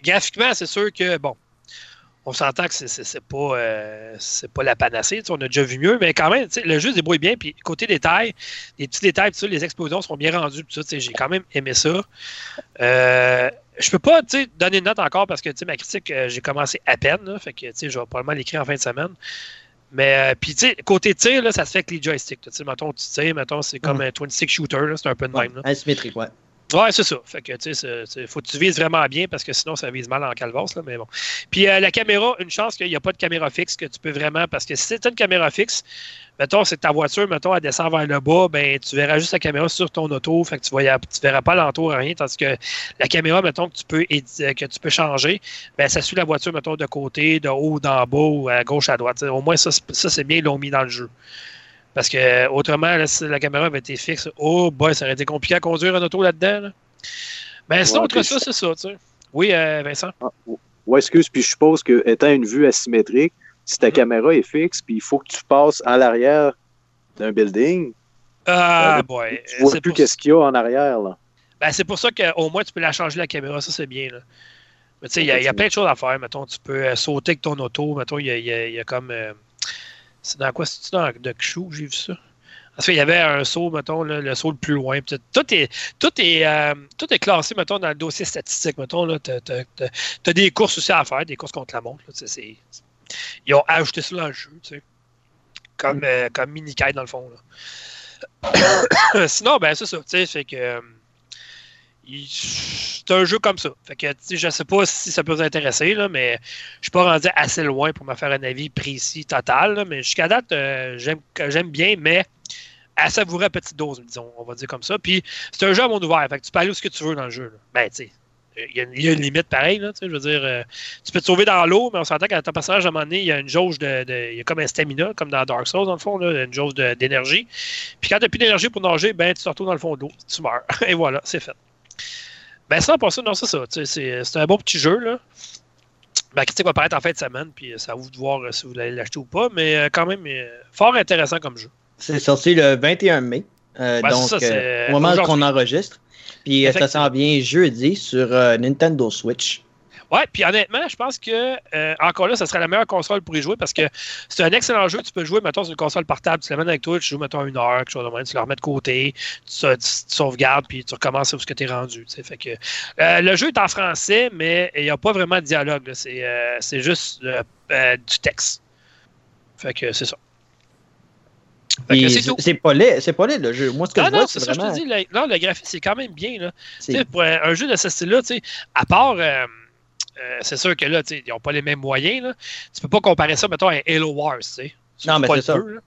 graphiquement, c'est sûr que, bon, on s'entend que c'est- pas, euh, pas la panacée. On a déjà vu mieux, mais quand même, le jeu se débrouille bien. Puis, côté détails, les petits détails, tout ça, les explosions sont bien rendues. J'ai quand même aimé ça. Euh, je peux pas donner une note encore parce que ma critique, euh, j'ai commencé à peine. là, fait que je vais probablement l'écrire en fin de semaine. Mais euh, puis tu sais, côté tir, là, ça se fait avec les joysticks. là. Tu sais, mettons, tu tires, mettons, c'est comme un 26 shooter, c'est un peu de même. là. Asymétrique, ouais. Ouais, c'est ça. Fait que, tu sais, faut que tu vises vraiment bien parce que sinon, ça vise mal en calvasse, là, mais bon. Puis euh, la caméra, une chance qu'il n'y a pas de caméra fixe que tu peux vraiment, parce que si c'est une caméra fixe, mettons, c'est ta voiture, mettons, elle descend vers le bas, ben, tu verras juste la caméra sur ton auto, fait que tu ne tu verras pas l'entour, rien, tandis que la caméra, mettons, que tu peux, euh, que tu peux changer, ben, ça suit la voiture, mettons, de côté, de haut, d'en bas, ou à gauche, à droite. Au moins, ça, ça c'est bien, ils l'ont mis dans le jeu. Parce que, euh, autrement, là, si la caméra avait été fixe, oh, boy, ça aurait été compliqué à conduire un auto là-dedans, là. Mais sinon, Ouais, autre ça, c'est ça, tu sais. Oui, euh, Vincent? Ah, ouais, excuse, puis je suppose que étant une vue asymétrique, si ta Mhm. caméra est fixe, puis il faut que tu passes à l'arrière d'un building, Ah, Euh, boy. tu vois plus qu'est-ce qu'il y a en arrière. Là. ben, c'est pour ça qu'au moins, tu peux la changer, la caméra. Ça, c'est bien, là. Mais tu sais, il y, a- plein de choses à faire. Mettons, tu peux euh, sauter avec ton auto. Mettons, il y a, il y a- il y a comme... euh, c'est dans quoi? C'est-tu dans de Kshu que j'ai vu ça? Parce qu'il y avait un saut, mettons, là, le saut le plus loin. Tout est, tout, est, euh, tout est classé, mettons, dans le dossier statistique. Mettons, là, t'as, t'as- t'as- des courses aussi à faire, des courses contre la montre. là, c'est- ils ont ajouté ça dans le jeu, tu sais. Comme, euh, comme mini-quête, dans le fond. Là. <coughs> Sinon, ben, c'est ça, tu sais, fait que... c'est un jeu comme ça. Fait que, je sais pas si ça peut vous intéresser, là, mais je suis pas rendu assez loin pour me faire un avis précis, total. mais jusqu'à date, euh, j'aime bien, mais à savourer à petite dose, disons, on va dire comme ça. Puis c'est un jeu à monde ouvert, fait que tu peux aller où ce que tu veux dans le jeu. Ben, tu il y, a- une limite pareille, là, je veux dire, euh, tu peux te sauver dans l'eau, mais on s'entend qu'à ton personnage, à un moment donné, il y a une jauge de, il y a comme un stamina, comme dans Dark Souls, dans le fond, là, une jauge d'énergie. Puis quand tu n'as plus d'énergie pour nager, ben, tu te retrouves dans le fond de l'eau, tu meurs. <laughs> Et voilà, c'est fait. Ben, ça, pour ça, non, c'est ça. sais, C'est un bon petit jeu, là. Ma critique va paraître en fin de semaine, puis euh, c'est à vous de voir euh, si vous allez l'acheter ou pas, mais euh, quand même, euh, fort intéressant comme jeu. C'est sorti le 21 mai. euh, donc, ça, c'est, euh, euh, au moment où aujourd'hui. on enregistre. Puis euh, ça s'en vient jeudi sur euh, Nintendo Switch. Ouais, puis honnêtement, je pense que euh, encore là, ça serait la meilleure console pour y jouer parce que c'est un excellent jeu. Tu peux jouer, mettons, sur une console portable, tu l'amènes avec toi, tu joues, mettons, une heure, quelque chose de même, tu le remets de côté, tu, sa- tu- tu sauvegardes, puis tu recommences où ce que tu es rendu. Fait que, euh, le jeu est en français, mais il n'y a pas vraiment de dialogue. C'est euh, c'est juste du texte. Fait que c'est ça. C'est pas laid, c'est pas laid le jeu. Moi, ce que Non, je non, vois, c'est c'est ça, je vraiment. te dis. le- non, le graphisme, c'est quand même bien. Là. pour un, un jeu de ce style-là, tu sais, à part, euh, euh, c'est sûr que là, ils n'ont pas les mêmes moyens. Là. Tu peux pas comparer ça, mettons, à Halo Wars. Non, mais c'est ça. peu,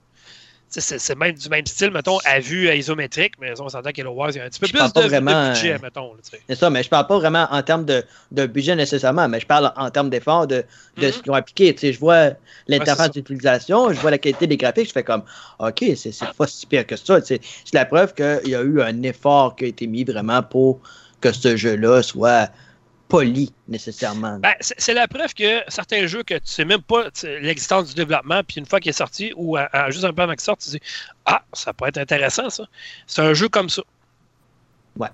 C'est même du même style, mettons, à vue à isométrique, mais on s'entend qu'Halo Wars, il y a un petit peu Je plus parle de, pas de vraiment, budget, euh, mettons. C'est ça, mais je parle pas vraiment en termes de, de budget nécessairement, mais je parle en termes d'effort, de, de ce qu'ils ont appliqué. Tu sais, je vois l'interface d'utilisation, je vois la qualité des graphiques, je fais comme, OK, c'est c'est pas si pire que ça. Tu sais, C'est la preuve qu'il y a eu un effort qui a été mis vraiment pour que ce jeu-là soit poli nécessairement. Ben, c'est la preuve que certains jeux que tu sais même pas l'existence du développement, puis une fois qu'il est sorti, ou à- à- juste un peu avant qu'il sorte, tu dis Ah, ça pourrait être intéressant, ça. C'est un jeu comme ça. Ouais.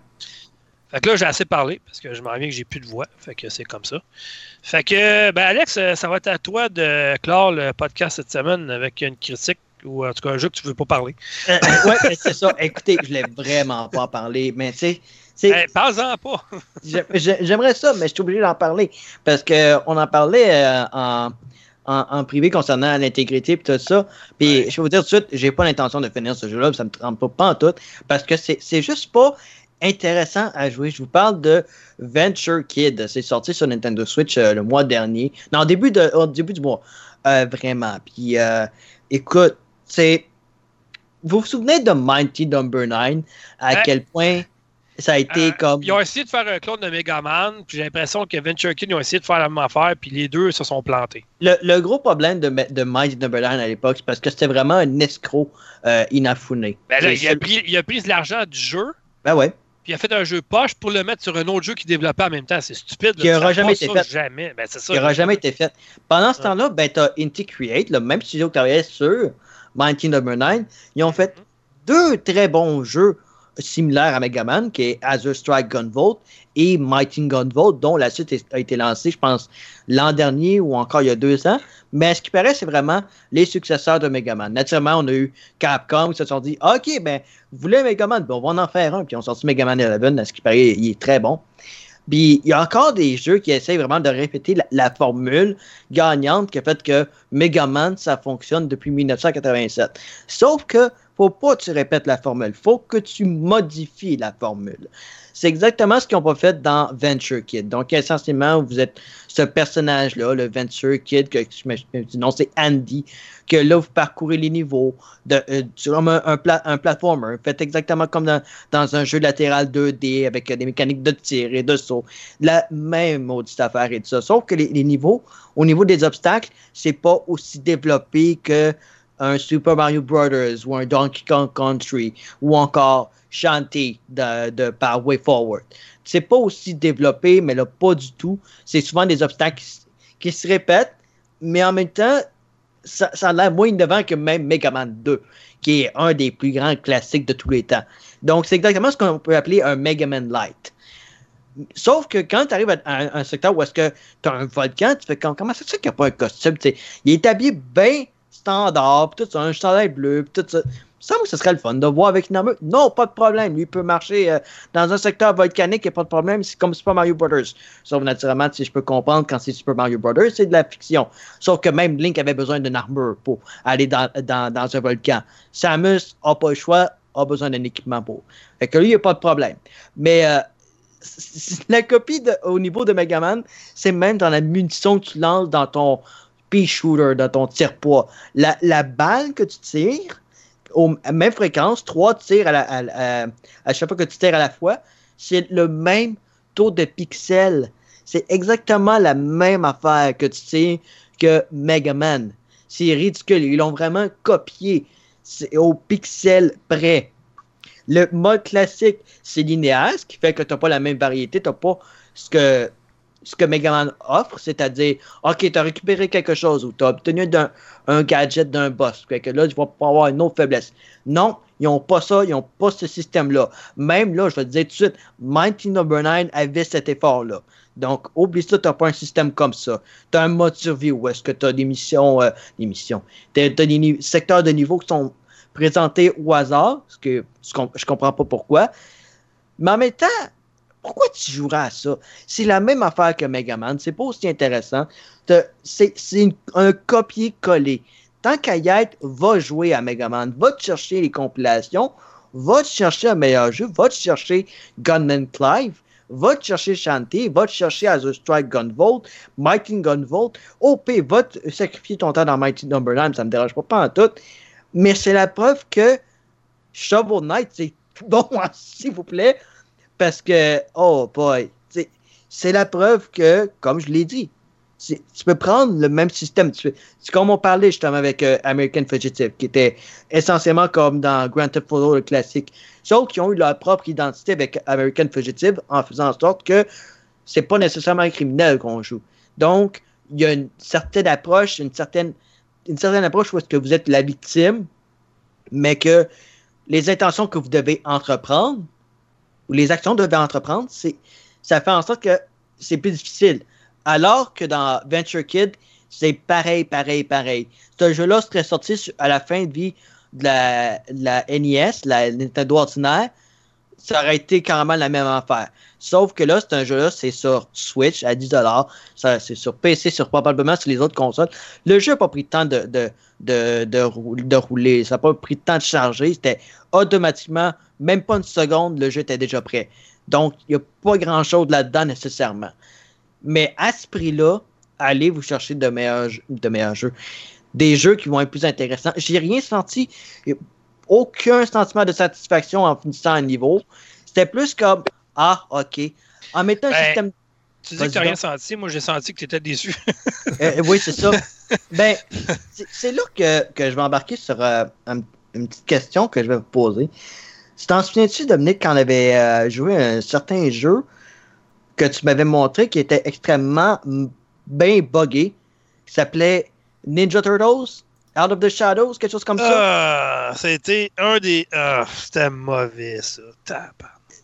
Fait que là, j'ai assez parlé, parce que je m'en viens que j'ai plus de voix. Fait que c'est comme ça. Fait que, ben, Alex, euh, ça va être à toi de clore le podcast cette semaine avec une critique, ou en tout cas un jeu que tu veux pas parler. Euh, euh, ouais, c'est ça. Écoutez, je voulais vraiment pas en parler, mais tu sais, Hey, Parle-en pas. <laughs> J'ai- j'ai- J'aimerais ça, mais je suis obligé d'en parler. Parce qu'on en parlait euh, en, en, en privé concernant l'intégrité et tout ça. Puis Ouais. je vais vous dire tout de suite, j'ai pas l'intention de finir ce jeu-là, ça me trempe pas, pas en tout. Parce que c'est juste pas intéressant à jouer. Je vous parle de Venture Kid. C'est sorti sur Nintendo Switch euh, le mois dernier. Non, au début, de, au début du mois. Euh, vraiment. Puis, euh, écoute, c'est. Vous vous souvenez de Mighty Number 9? À Ouais. quel point ça a été Euh, comme. Ils ont essayé de faire un clone de Megaman, puis j'ai l'impression que Venture Kid ils ont essayé de faire la même affaire, puis les deux se sont plantés. Le, le gros problème de, de Mighty Number 9 à l'époque, c'est parce que c'était vraiment un escroc euh. Ben là, il a, pris, il a pris l'argent du jeu, Ben ouais. puis il a fait un jeu poche pour le mettre sur un autre jeu qu'il développait en même temps. C'est stupide. Qui aura Ça jamais été fait. Jamais. Ben, c'est ça. qui n'aura jamais été fait. Pendant ce temps-là, ben, tu as Inti Create, le même studio qui travaillait sur Mighty Number 9. Ils ont fait deux très bons jeux similaires à Mega Man, qui est Azure Strike Gunvolt et Mighty Gunvolt, dont la suite a été lancée, je pense, l'an dernier ou encore il y a deux ans. Mais ce qui paraît, c'est vraiment les successeurs de Mega Man. Naturellement, on a eu Capcom qui se sont dit OK, ben, vous voulez Mega Man, ben, on va en faire un. Puis on sorti Mega Man 11, à ce qui paraît, il est très bon. Puis il y a encore des jeux qui essayent vraiment de répéter la, la formule gagnante qui a fait que Mega Man, ça fonctionne depuis 1987. Sauf que faut pas que tu répètes la formule, faut que tu modifies la formule. C'est exactement ce n'ont pas fait dans Venture Kid. Donc, essentiellement, vous êtes ce personnage-là, le Venture Kid, que je me- non, c'est Andy, que là, vous parcourez les niveaux de, euh, un, un, un platformer. Faites exactement comme dans, un jeu latéral 2D avec des mécaniques de tir et de saut. La même maudite affaire et tout ça. Sauf que les, les niveaux, au niveau des obstacles, c'est pas aussi développé que un Super Mario Brothers ou un Donkey Kong Country ou encore Shantae de, par Way Forward. C'est pas aussi développé, mais là, pas du tout. C'est souvent des obstacles qui, se répètent, mais en même temps, ça, ça moins innovant que même Mega Man 2, qui est un des plus grands classiques de tous les temps. Donc, c'est exactement ce qu'on peut appeler un Mega Man Light. Sauf que quand tu arrives à, un secteur où est-ce que tu as un volcan, tu fais comme, comment ça se fait qu'il n'y a pas un costume? Il est habillé bien standard, tout ça, un chandail bleu, pis tout ça. Il me que ce serait le fun de voir avec une armure. Non, pas de problème. Lui peut marcher euh, dans un secteur volcanique, il n'y a pas de problème. C'est comme Super Mario Brothers. Sauf naturellement, si je peux comprendre, quand c'est Super Mario Brothers, c'est de la fiction. Sauf que même Link avait besoin d'une armure pour aller dans, dans, dans un volcan. Samus n'a pas le choix, a besoin d'un équipement pour. Fait que lui, il n'y a pas de problème. Mais euh, <laughs> la copie au niveau de Mega Man, c'est même dans la munition que tu lances dans ton pea shooter, dans ton tire-poids. La, la balle que tu tires, au, à même fréquence, trois tirs à, la- à- à- chaque fois que tu tires à la fois, c'est le même taux de pixels. C'est exactement la même affaire que tu tires que Mega Man. C'est ridicule. Ils l'ont vraiment copié. Au pixel près. Le mode classique, c'est linéaire, ce qui fait que tu n'as pas la même variété, tu n'as pas ce que, ce que Mega Man offre, c'est-à-dire, OK, tu as récupéré quelque chose ou tu as obtenu un gadget d'un boss, que là, tu vas pas avoir une autre faiblesse. Non, ils n'ont pas ça, ils n'ont pas ce système-là. Même là, je vais te dire tout de suite, Mighty Number 9 avait cet effort-là. Donc, oublie ça, tu n'as pas un système comme ça. Tu as un mode survie où est-ce que tu as des missions, euh, des missions, tu as, des secteurs de niveau qui sont présentés au hasard, ce que ce qu'on- je comprends pas pourquoi. Mais en même temps, pourquoi tu joueras à ça? C'est la même affaire que Mega Man, c'est pas aussi intéressant. C'est un copier-coller. Tant qu'à y être, va jouer à Mega Man, va te chercher les compilations, va te chercher un meilleur jeu, va te chercher Gunman Clive, va te chercher Shantae, va te chercher Azure Strike Gunvolt, Mighty Gunvolt, OP, va te sacrifier ton temps dans Mighty Number 9, ça me dérange pas, pas en tout. Mais c'est la preuve que Shovel Knight, c'est bon, <laughs> s'il vous plaît, parce que, oh boy, c'est- la preuve que, comme je l'ai dit, tu peux prendre le même système. C'est comme on parlait justement avec euh, American Fugitive, qui était essentiellement comme dans Grand Theft Auto le classique. Sauf qu'ils ont eu leur propre identité avec American Fugitive en faisant en sorte que c'est pas nécessairement un criminel qu'on joue. Donc, il y a une certaine approche, une certaine, une certaine approche où est-ce que vous êtes la victime, mais que les intentions que vous devez entreprendre, ou les actions devez entreprendre, c'est, ça fait en sorte que c'est plus difficile. Alors que dans Venture Kid, c'est pareil, pareil, pareil. Ce jeu-là serait sorti à la fin de vie de la, de la NES, la Nintendo ordinaire. ça aurait été carrément la même affaire. Sauf que là, c'est un jeu-là, c'est sur Switch à 10$. Ça, c'est sur PC, sur probablement sur les autres consoles. Le jeu n'a pas pris le temps de, de, de, de, rouler. Ça n'a pas pris le temps de charger. C'était automatiquement, même pas une seconde, le jeu était déjà prêt. Donc, il n'y a pas grand-chose là-dedans nécessairement. Mais à ce prix-là, allez vous chercher de meilleurs, de meilleurs jeux. Des jeux qui vont être plus intéressants. J'ai rien senti, aucun sentiment de satisfaction en finissant un niveau. C'était plus comme ah, OK. En mettant un Ben, système. Tu dis que tu n'as rien senti. Moi, j'ai senti que tu étais déçu. <laughs> Euh, oui, c'est ça. <laughs> ben, c'est- là que, que je vais embarquer sur euh, un- une petite question que je vais vous poser. Tu t'en souviens-tu, Dominique, quand on avait euh, joué à un certain jeu que tu m'avais montré qui était extrêmement bien buggé, qui s'appelait Ninja Turtles, Out of the Shadows, quelque chose comme ça? Ah, c'était un des. Ah, c'était mauvais, ça.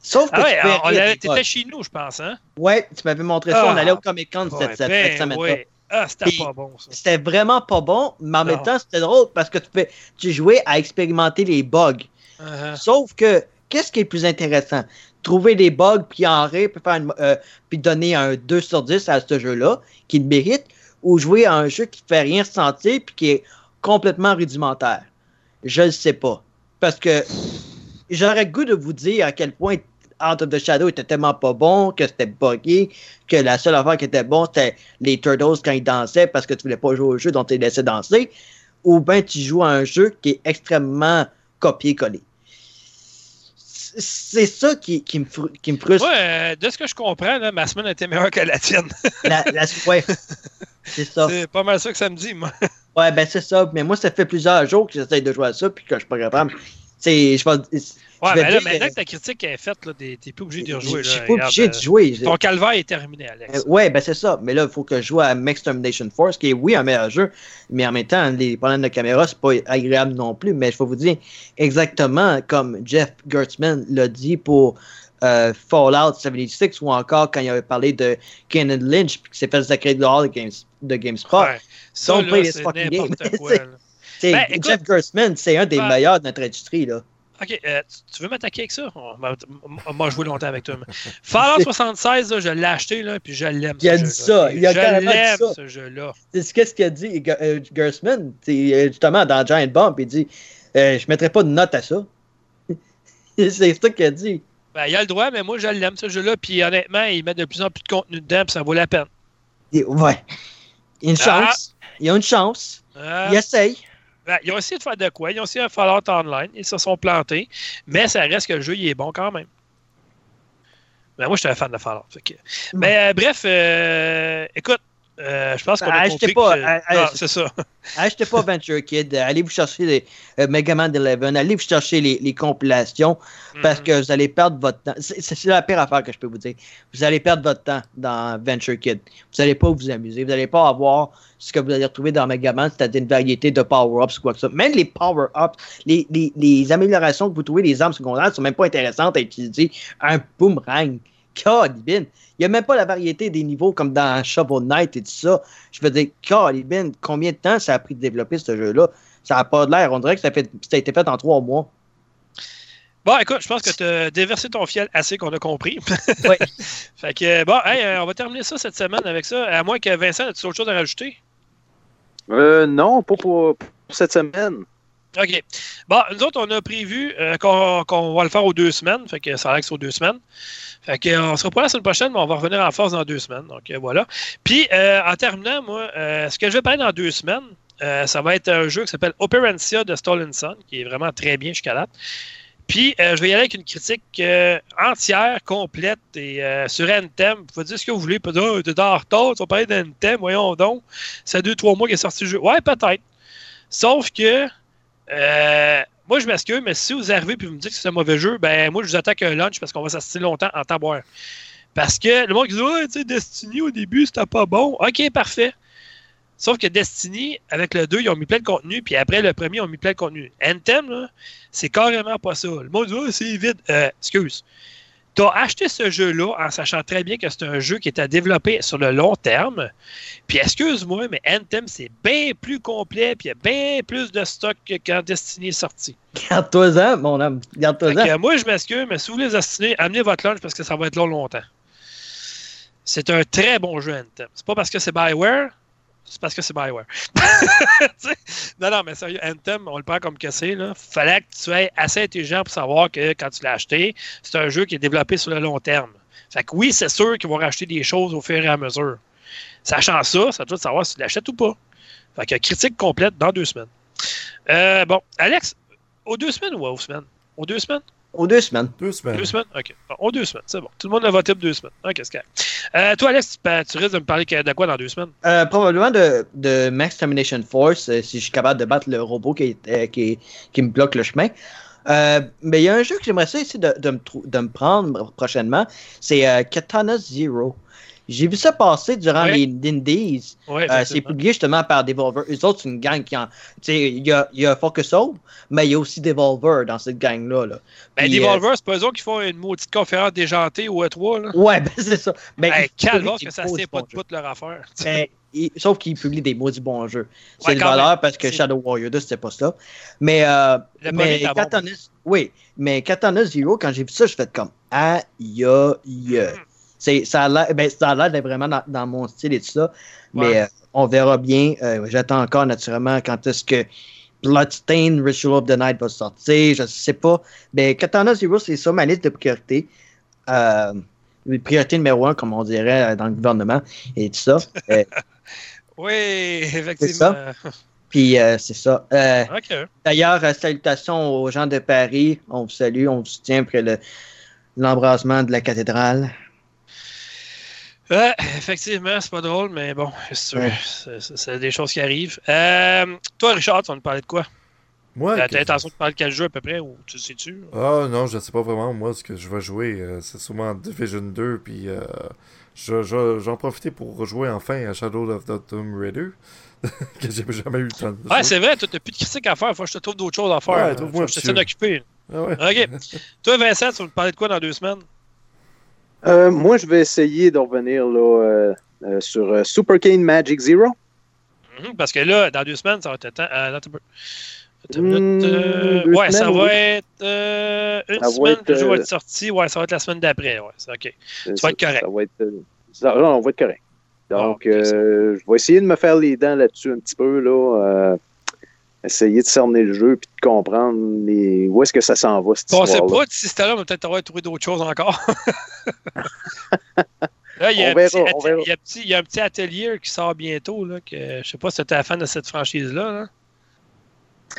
Sauf que Ah ouais, on avait- t'étais chez nous, je pense, hein? Ouais, tu m'avais montré ça, Ah. on allait au Comic Con cette, Ouais, cette- cette ben, semaine-là. ouais. Ah, c'était pas bon, ça. C'était vraiment pas bon, mais en même temps, c'était drôle parce que tu, fais, tu jouais à expérimenter les bugs. Uh-huh. Sauf que, qu'est-ce qui est le plus intéressant? Trouver des bugs, puis en rire, puis, euh, donner un 2 sur 10 à ce jeu-là, qui le mérite, ou jouer à un jeu qui ne fait rien ressentir, puis qui est complètement rudimentaire? Je ne sais pas. Parce que j'aurais le goût de vous dire à quel point Out of the Shadow était tellement pas bon, que c'était buggé, que la seule affaire qui était bon, c'était les Turtles quand ils dansaient parce que tu voulais pas jouer au jeu dont tu les laissais danser, ou bien tu joues à un jeu qui est extrêmement copié-collé. C'est ça qui, qui, me, qui me frustre. Ouais, euh, de ce que je comprends, là, ma semaine était meilleure que la tienne. <laughs> La, la- ouais. C'est ça. C'est pas mal ça que ça me dit, moi. Ouais, ben c'est ça. Mais moi, ça fait plusieurs jours que j'essaie de jouer à ça, puis que je suis pas capable. C'est, je Ouais, vais mais là, dire maintenant que- ta critique est faite, là, t'es plus obligé d'y je rejouer. je là. suis pas obligé Regarde, de euh, jouer. Ton calvaire est terminé, Alex. Euh, ouais, ben c'est ça. Mais là, il faut que je joue à Max Termination Force, qui est, oui, un meilleur jeu, mais en même temps, les problèmes de caméra, c'est pas agréable non plus. Mais je vais vous dire exactement comme Jeff Gertzman l'a dit pour euh, Fallout 76 ou encore quand il avait parlé de Kenan Lynch, qu'il s'est fait sacrer dehors de, Games, de GameSpot. Ouais. Ça, là, c'est n'importe game. quoi. <laughs> Ben, écoute- Jeff Gertzman, c'est un des Ben- meilleurs de notre industrie. Là. Ok, euh, tu- veux m'attaquer avec ça? On va- joué longtemps avec toi. Fallout <laughs> 76, là, je l'ai acheté, là, puis je l'aime. Il a dit ça, il a je l'aime, ça. ce jeu-là. C'est qu'est-ce qu'il a dit, euh, Gertzman, C'est, euh, justement, dans Giant Bomb, il dit euh, Je mettrais pas de note à ça. <laughs> c'est ça qu'il a dit. Ben, il a le droit, mais moi, je l'aime, ce jeu-là. Puis honnêtement, il met de plus en plus de contenu dedans, puis ça vaut la peine. Il- ouais. Il y a une Ah. chance. Il y a une chance. Euh, Il essaye. Ben, ils ont essayé de faire de quoi? Ils ont essayé de Fallout Online. Ils se sont plantés. Mais ça reste que le jeu, il est bon quand même. Ben, moi, je suis un fan de Fallout. que- Mais euh, bref, euh, écoute, euh, je pense qu'on a Achetez compris pas, que... ah, ah, Non, c'est- c'est ça. <laughs> Achetez pas Venture Kid. Allez vous chercher les euh, Mega Man 11. Allez vous chercher les, les compilations parce Mhm. que vous allez perdre votre temps. C'est c'est la pire affaire que je peux vous dire. Vous allez perdre votre temps dans Venture Kid. Vous n'allez pas vous amuser. Vous n'allez pas avoir ce que vous allez retrouver dans Mega Man, c'est-à-dire une variété de power-ups ou quoi que ce soit. Même les power-ups, les, les, les améliorations que vous trouvez, les armes secondaires, sont même pas intéressantes à utiliser. Un boomerang. Calibin. Il n'y a même pas la variété des niveaux comme dans Shovel Knight et tout ça. Je veux dire, Calibin, combien de temps ça a pris de développer ce jeu-là? Ça n'a pas de l'air. On dirait que ça, fait, ça a été fait en trois mois. Bon, écoute, je pense que tu as déversé ton fiel assez qu'on a compris. <laughs> Ouais. fait que, bon, hey, euh, on va terminer ça cette semaine avec ça. À moins que Vincent, as-tu autre chose à rajouter? Euh, non, pas pour, pour cette semaine. OK. Bon, nous autres, on a prévu euh, qu'on va le faire aux deux semaines. Fait que ça c'est aux deux semaines. Fait que, euh, on sera pas la semaine prochaine, mais on va revenir en force dans deux semaines. Donc, euh, voilà. Puis, en terminant, moi, ce que je vais parler dans deux semaines, ça va être un jeu qui s'appelle Operancia de Stolen Sun, qui est vraiment très bien jusqu'à date. Puis, je vais y aller avec une critique entière, complète, et euh, sur Anthem. Vous pouvez dire ce que vous voulez. Peut-être, oh, t'es tu vas parler d'Anthem, voyons donc. Ça fait deux, trois mois qu'il est sorti le jeu. Ouais, peut-être. Sauf que, euh, moi, je m'excuse, mais si vous arrivez et vous me dites que c'est un mauvais jeu, ben moi, je vous attaque un lunch parce qu'on va s'assister longtemps en taboire. Parce que le monde qui dit, ouais, tu sais, Destiny au début, c'était pas bon. Ok, parfait. Sauf que Destiny, avec le 2, ils ont mis plein de contenu, puis après le premier, ils ont mis plein de contenu. Anthem, c'est carrément pas ça. Le monde dit, oh, c'est vide. Euh, excuse. Tu as acheté ce jeu-là en sachant très bien que c'est un jeu qui est à développer sur le long terme. Puis excuse-moi, mais Anthem, c'est bien plus complet, puis il y a bien plus de stock que quand Destiny est sorti. Garde-toi-en, mon homme. Garde-toi-en. moi, je m'excuse, mais si vous voulez Destiny, amenez votre lunch parce que ça va être long longtemps. C'est un très bon jeu Anthem. C'est pas parce que c'est Bioware, c'est parce que c'est Bioware. <laughs> non, non, mais sérieux, Anthem, on le prend comme cassé. Là. Fallait que tu sois assez intelligent pour savoir que quand tu l'as acheté, c'est un jeu qui est développé sur le long terme. Fait que oui, c'est sûr qu'ils vont racheter des choses au fur et à mesure. Sachant ça, ça doit savoir si tu l'achètes ou pas. Fait que critique complète dans deux semaines. Euh, bon, Alex, aux deux semaines ou aux semaines? Aux deux semaines? Aux deux semaines. Deux semaines. Deux semaines? OK. Bon, aux deux semaines, c'est bon. Tout le monde a voté pour deux semaines. OK, c'est euh, toi, Alex, tu, tu, risques de me parler de quoi dans deux semaines? Euh, probablement de, de, Max Termination Force, euh, si je suis capable de battre le robot qui, euh, qui, qui me bloque le chemin. Euh, mais il y a un jeu que j'aimerais essayer de, de, me, de me prendre prochainement. C'est Katana Zero. J'ai vu ça passer durant les Indies. euh, c'est publié justement par Devolver. Eux autres, c'est une gang qui en. Tu sais, il y a, y a Focus Home, mais il y a aussi Devolver dans cette gang-là. Là. Ben, Devolver, euh, c'est pas eux qui font une maudite conférence déjantée au E3. Là. Ouais, ben c'est ça. Ben, hey, calme que ça ne pas de bout leur affaire. <laughs> Ben, sauf qu'ils publient des maudits bons jeux. C'est ouais, le valeur parce que Shadow Warrior 2, c'était pas ça. Mais, euh, mais Katana, oui, mais Katana Zero, quand j'ai vu ça, je fais comme aïe, aïe. Ça a l'air ben, vraiment dans, mon style et tout ça. Mais euh, on verra bien. Euh, j'attends encore naturellement quand est-ce que Bloodstained Ritual of the Night va sortir. Je ne sais pas. Mais Katana Zero, c'est ça ma liste de priorités. Euh, priorité numéro un, comme on dirait dans le gouvernement et tout ça. <laughs> oui, effectivement. Puis c'est ça. D'ailleurs, salutations aux gens de Paris. On vous salue, on vous soutient après l'embrasement de la cathédrale. Ouais, effectivement, c'est pas drôle, mais bon, c'est des choses qui arrivent. Euh, toi, Richard, tu vas nous parler de quoi? Moi, T'as l'intention de parler de quel jeu à peu près, ou tu sais-tu? Ah non, je ne sais pas vraiment. Moi, ce que je vais jouer, euh, c'est sûrement Division 2, puis euh, j'en profiter pour rejouer enfin à Shadow of the Tomb Raider. <laughs> que j'ai jamais eu le temps de Ouais, c'est vrai, tu n'as plus de critique à faire. Faut que je te trouve d'autres choses à faire. Ouais, trouve-moi Je d'occuper. Ah ouais. OK. Toi, Vincent, tu vas nous parler de quoi dans deux semaines? Euh, moi, je vais essayer de revenir là, euh, euh, sur Super Kane Magic Zero. Mhm, parce que là, dans deux semaines, ça va être temps. Mmh, ouais, ça va être une ça semaine que le jeu va être sorti. Ouais, ça va être la semaine d'après. Ouais, c'est OK. Tu vas être correct. Ça va être, ça, non, on va être correct. Donc, okay, je vais essayer de me faire les dents là-dessus un petit peu. Là, essayer de cerner le jeu puis de comprendre les... où est-ce que ça s'en va, cette bon. On sait pas si c'était là, mais peut-être trouvé d'autres choses encore. <laughs> là, il y, a un petit, il, y a un petit atelier qui sort bientôt. Là, que, je sais pas si tu es fan de cette franchise-là. Là.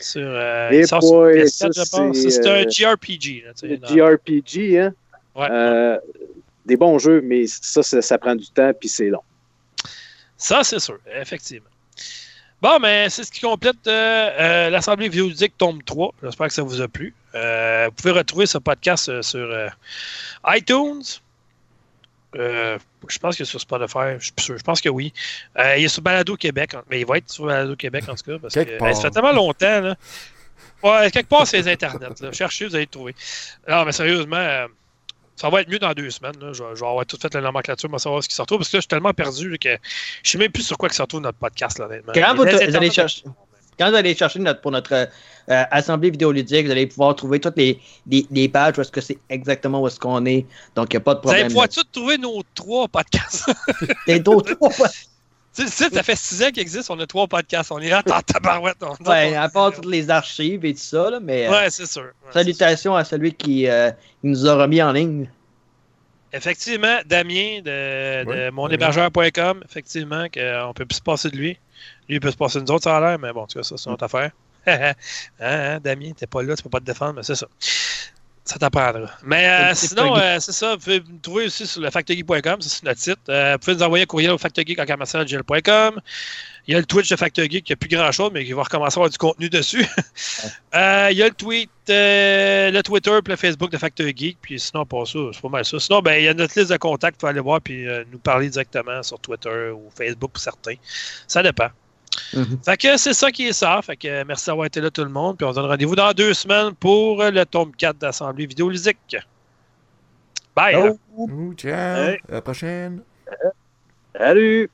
Sur, euh, Et sur PS4, je pense. C'est un JRPG. Là, JRPG, hein? Ouais. Euh, des bons jeux, mais ça, ça, ça prend du temps puis c'est long. Ça, c'est sûr, effectivement. Bon, mais c'est ce qui complète euh, euh, l'Assemblée vidéoludique tome 3. J'espère que ça vous a plu. Euh, vous pouvez retrouver ce podcast sur iTunes. je pense que sur Spotify, je suis sûr. Je pense que oui. il est sur Balado Québec, mais il va être sur Balado Québec en tout cas. Parce que, ça fait tellement longtemps. Là. Ouais, quelque part, c'est les internets. Cherchez, vous allez le trouver. Non, mais sérieusement, ça va être mieux dans deux semaines. Je, vais, avoir tout fait la nomenclature, mais savoir ce qui se retrouve. Parce que là, je suis tellement perdu que je ne sais même plus sur quoi qui se retrouve notre podcast, là, honnêtement. Quand vous, allez chercher, quand vous allez chercher notre, pour notre euh, assemblée vidéoludique, vous allez pouvoir trouver toutes les, les, pages où est-ce que c'est exactement où est-ce qu'on est. Donc, il n'y a pas de problème. Vous allez pouvoir trouver nos trois podcasts. <laughs> Les trois podcasts. Tu sais, ça fait six ans qu'il existe, on a trois podcasts. On est là en tabarouette. ouais, à part toutes les archives et tout ça. Là, mais, euh, ouais, c'est sûr. salutations à celui qui, euh, nous a remis en ligne. Effectivement, Damien de, de monhébergeur.com, effectivement, qu'on peut plus se passer de lui. Lui, il peut se passer de nous autres, ça a l'air, mais bon, en tout cas, ça, c'est notre affaire. <laughs> hein, hein, Damien, t'es pas là, tu peux pas te défendre, mais c'est ça. Ça t'apprendra. Mais euh, sinon, euh, c'est ça. Vous pouvez me trouver aussi sur le factogeek.com, c'est notre site. Euh, vous pouvez nous envoyer un courriel au factogeek.com. Il y a le Twitch de Factogeek qui n'a plus grand-chose, mais qui va recommencer à avoir du contenu dessus. <laughs> il y a le tweet, le Twitter et le Facebook de Factogeek. Puis sinon, pas ça, c'est pas mal ça. Sinon, ben, il y a notre liste de contacts. Vous aller voir puis nous parler directement sur Twitter ou Facebook pour certains. Ça dépend. Mhm. Fait que c'est ça qui est ça. Fait que merci d'avoir été là tout le monde. Puis on se donne rendez-vous dans deux semaines pour le tome 4 d'Assemblée vidéoludique. Bye. hein. Ouh, ciao. À la prochaine. Salut!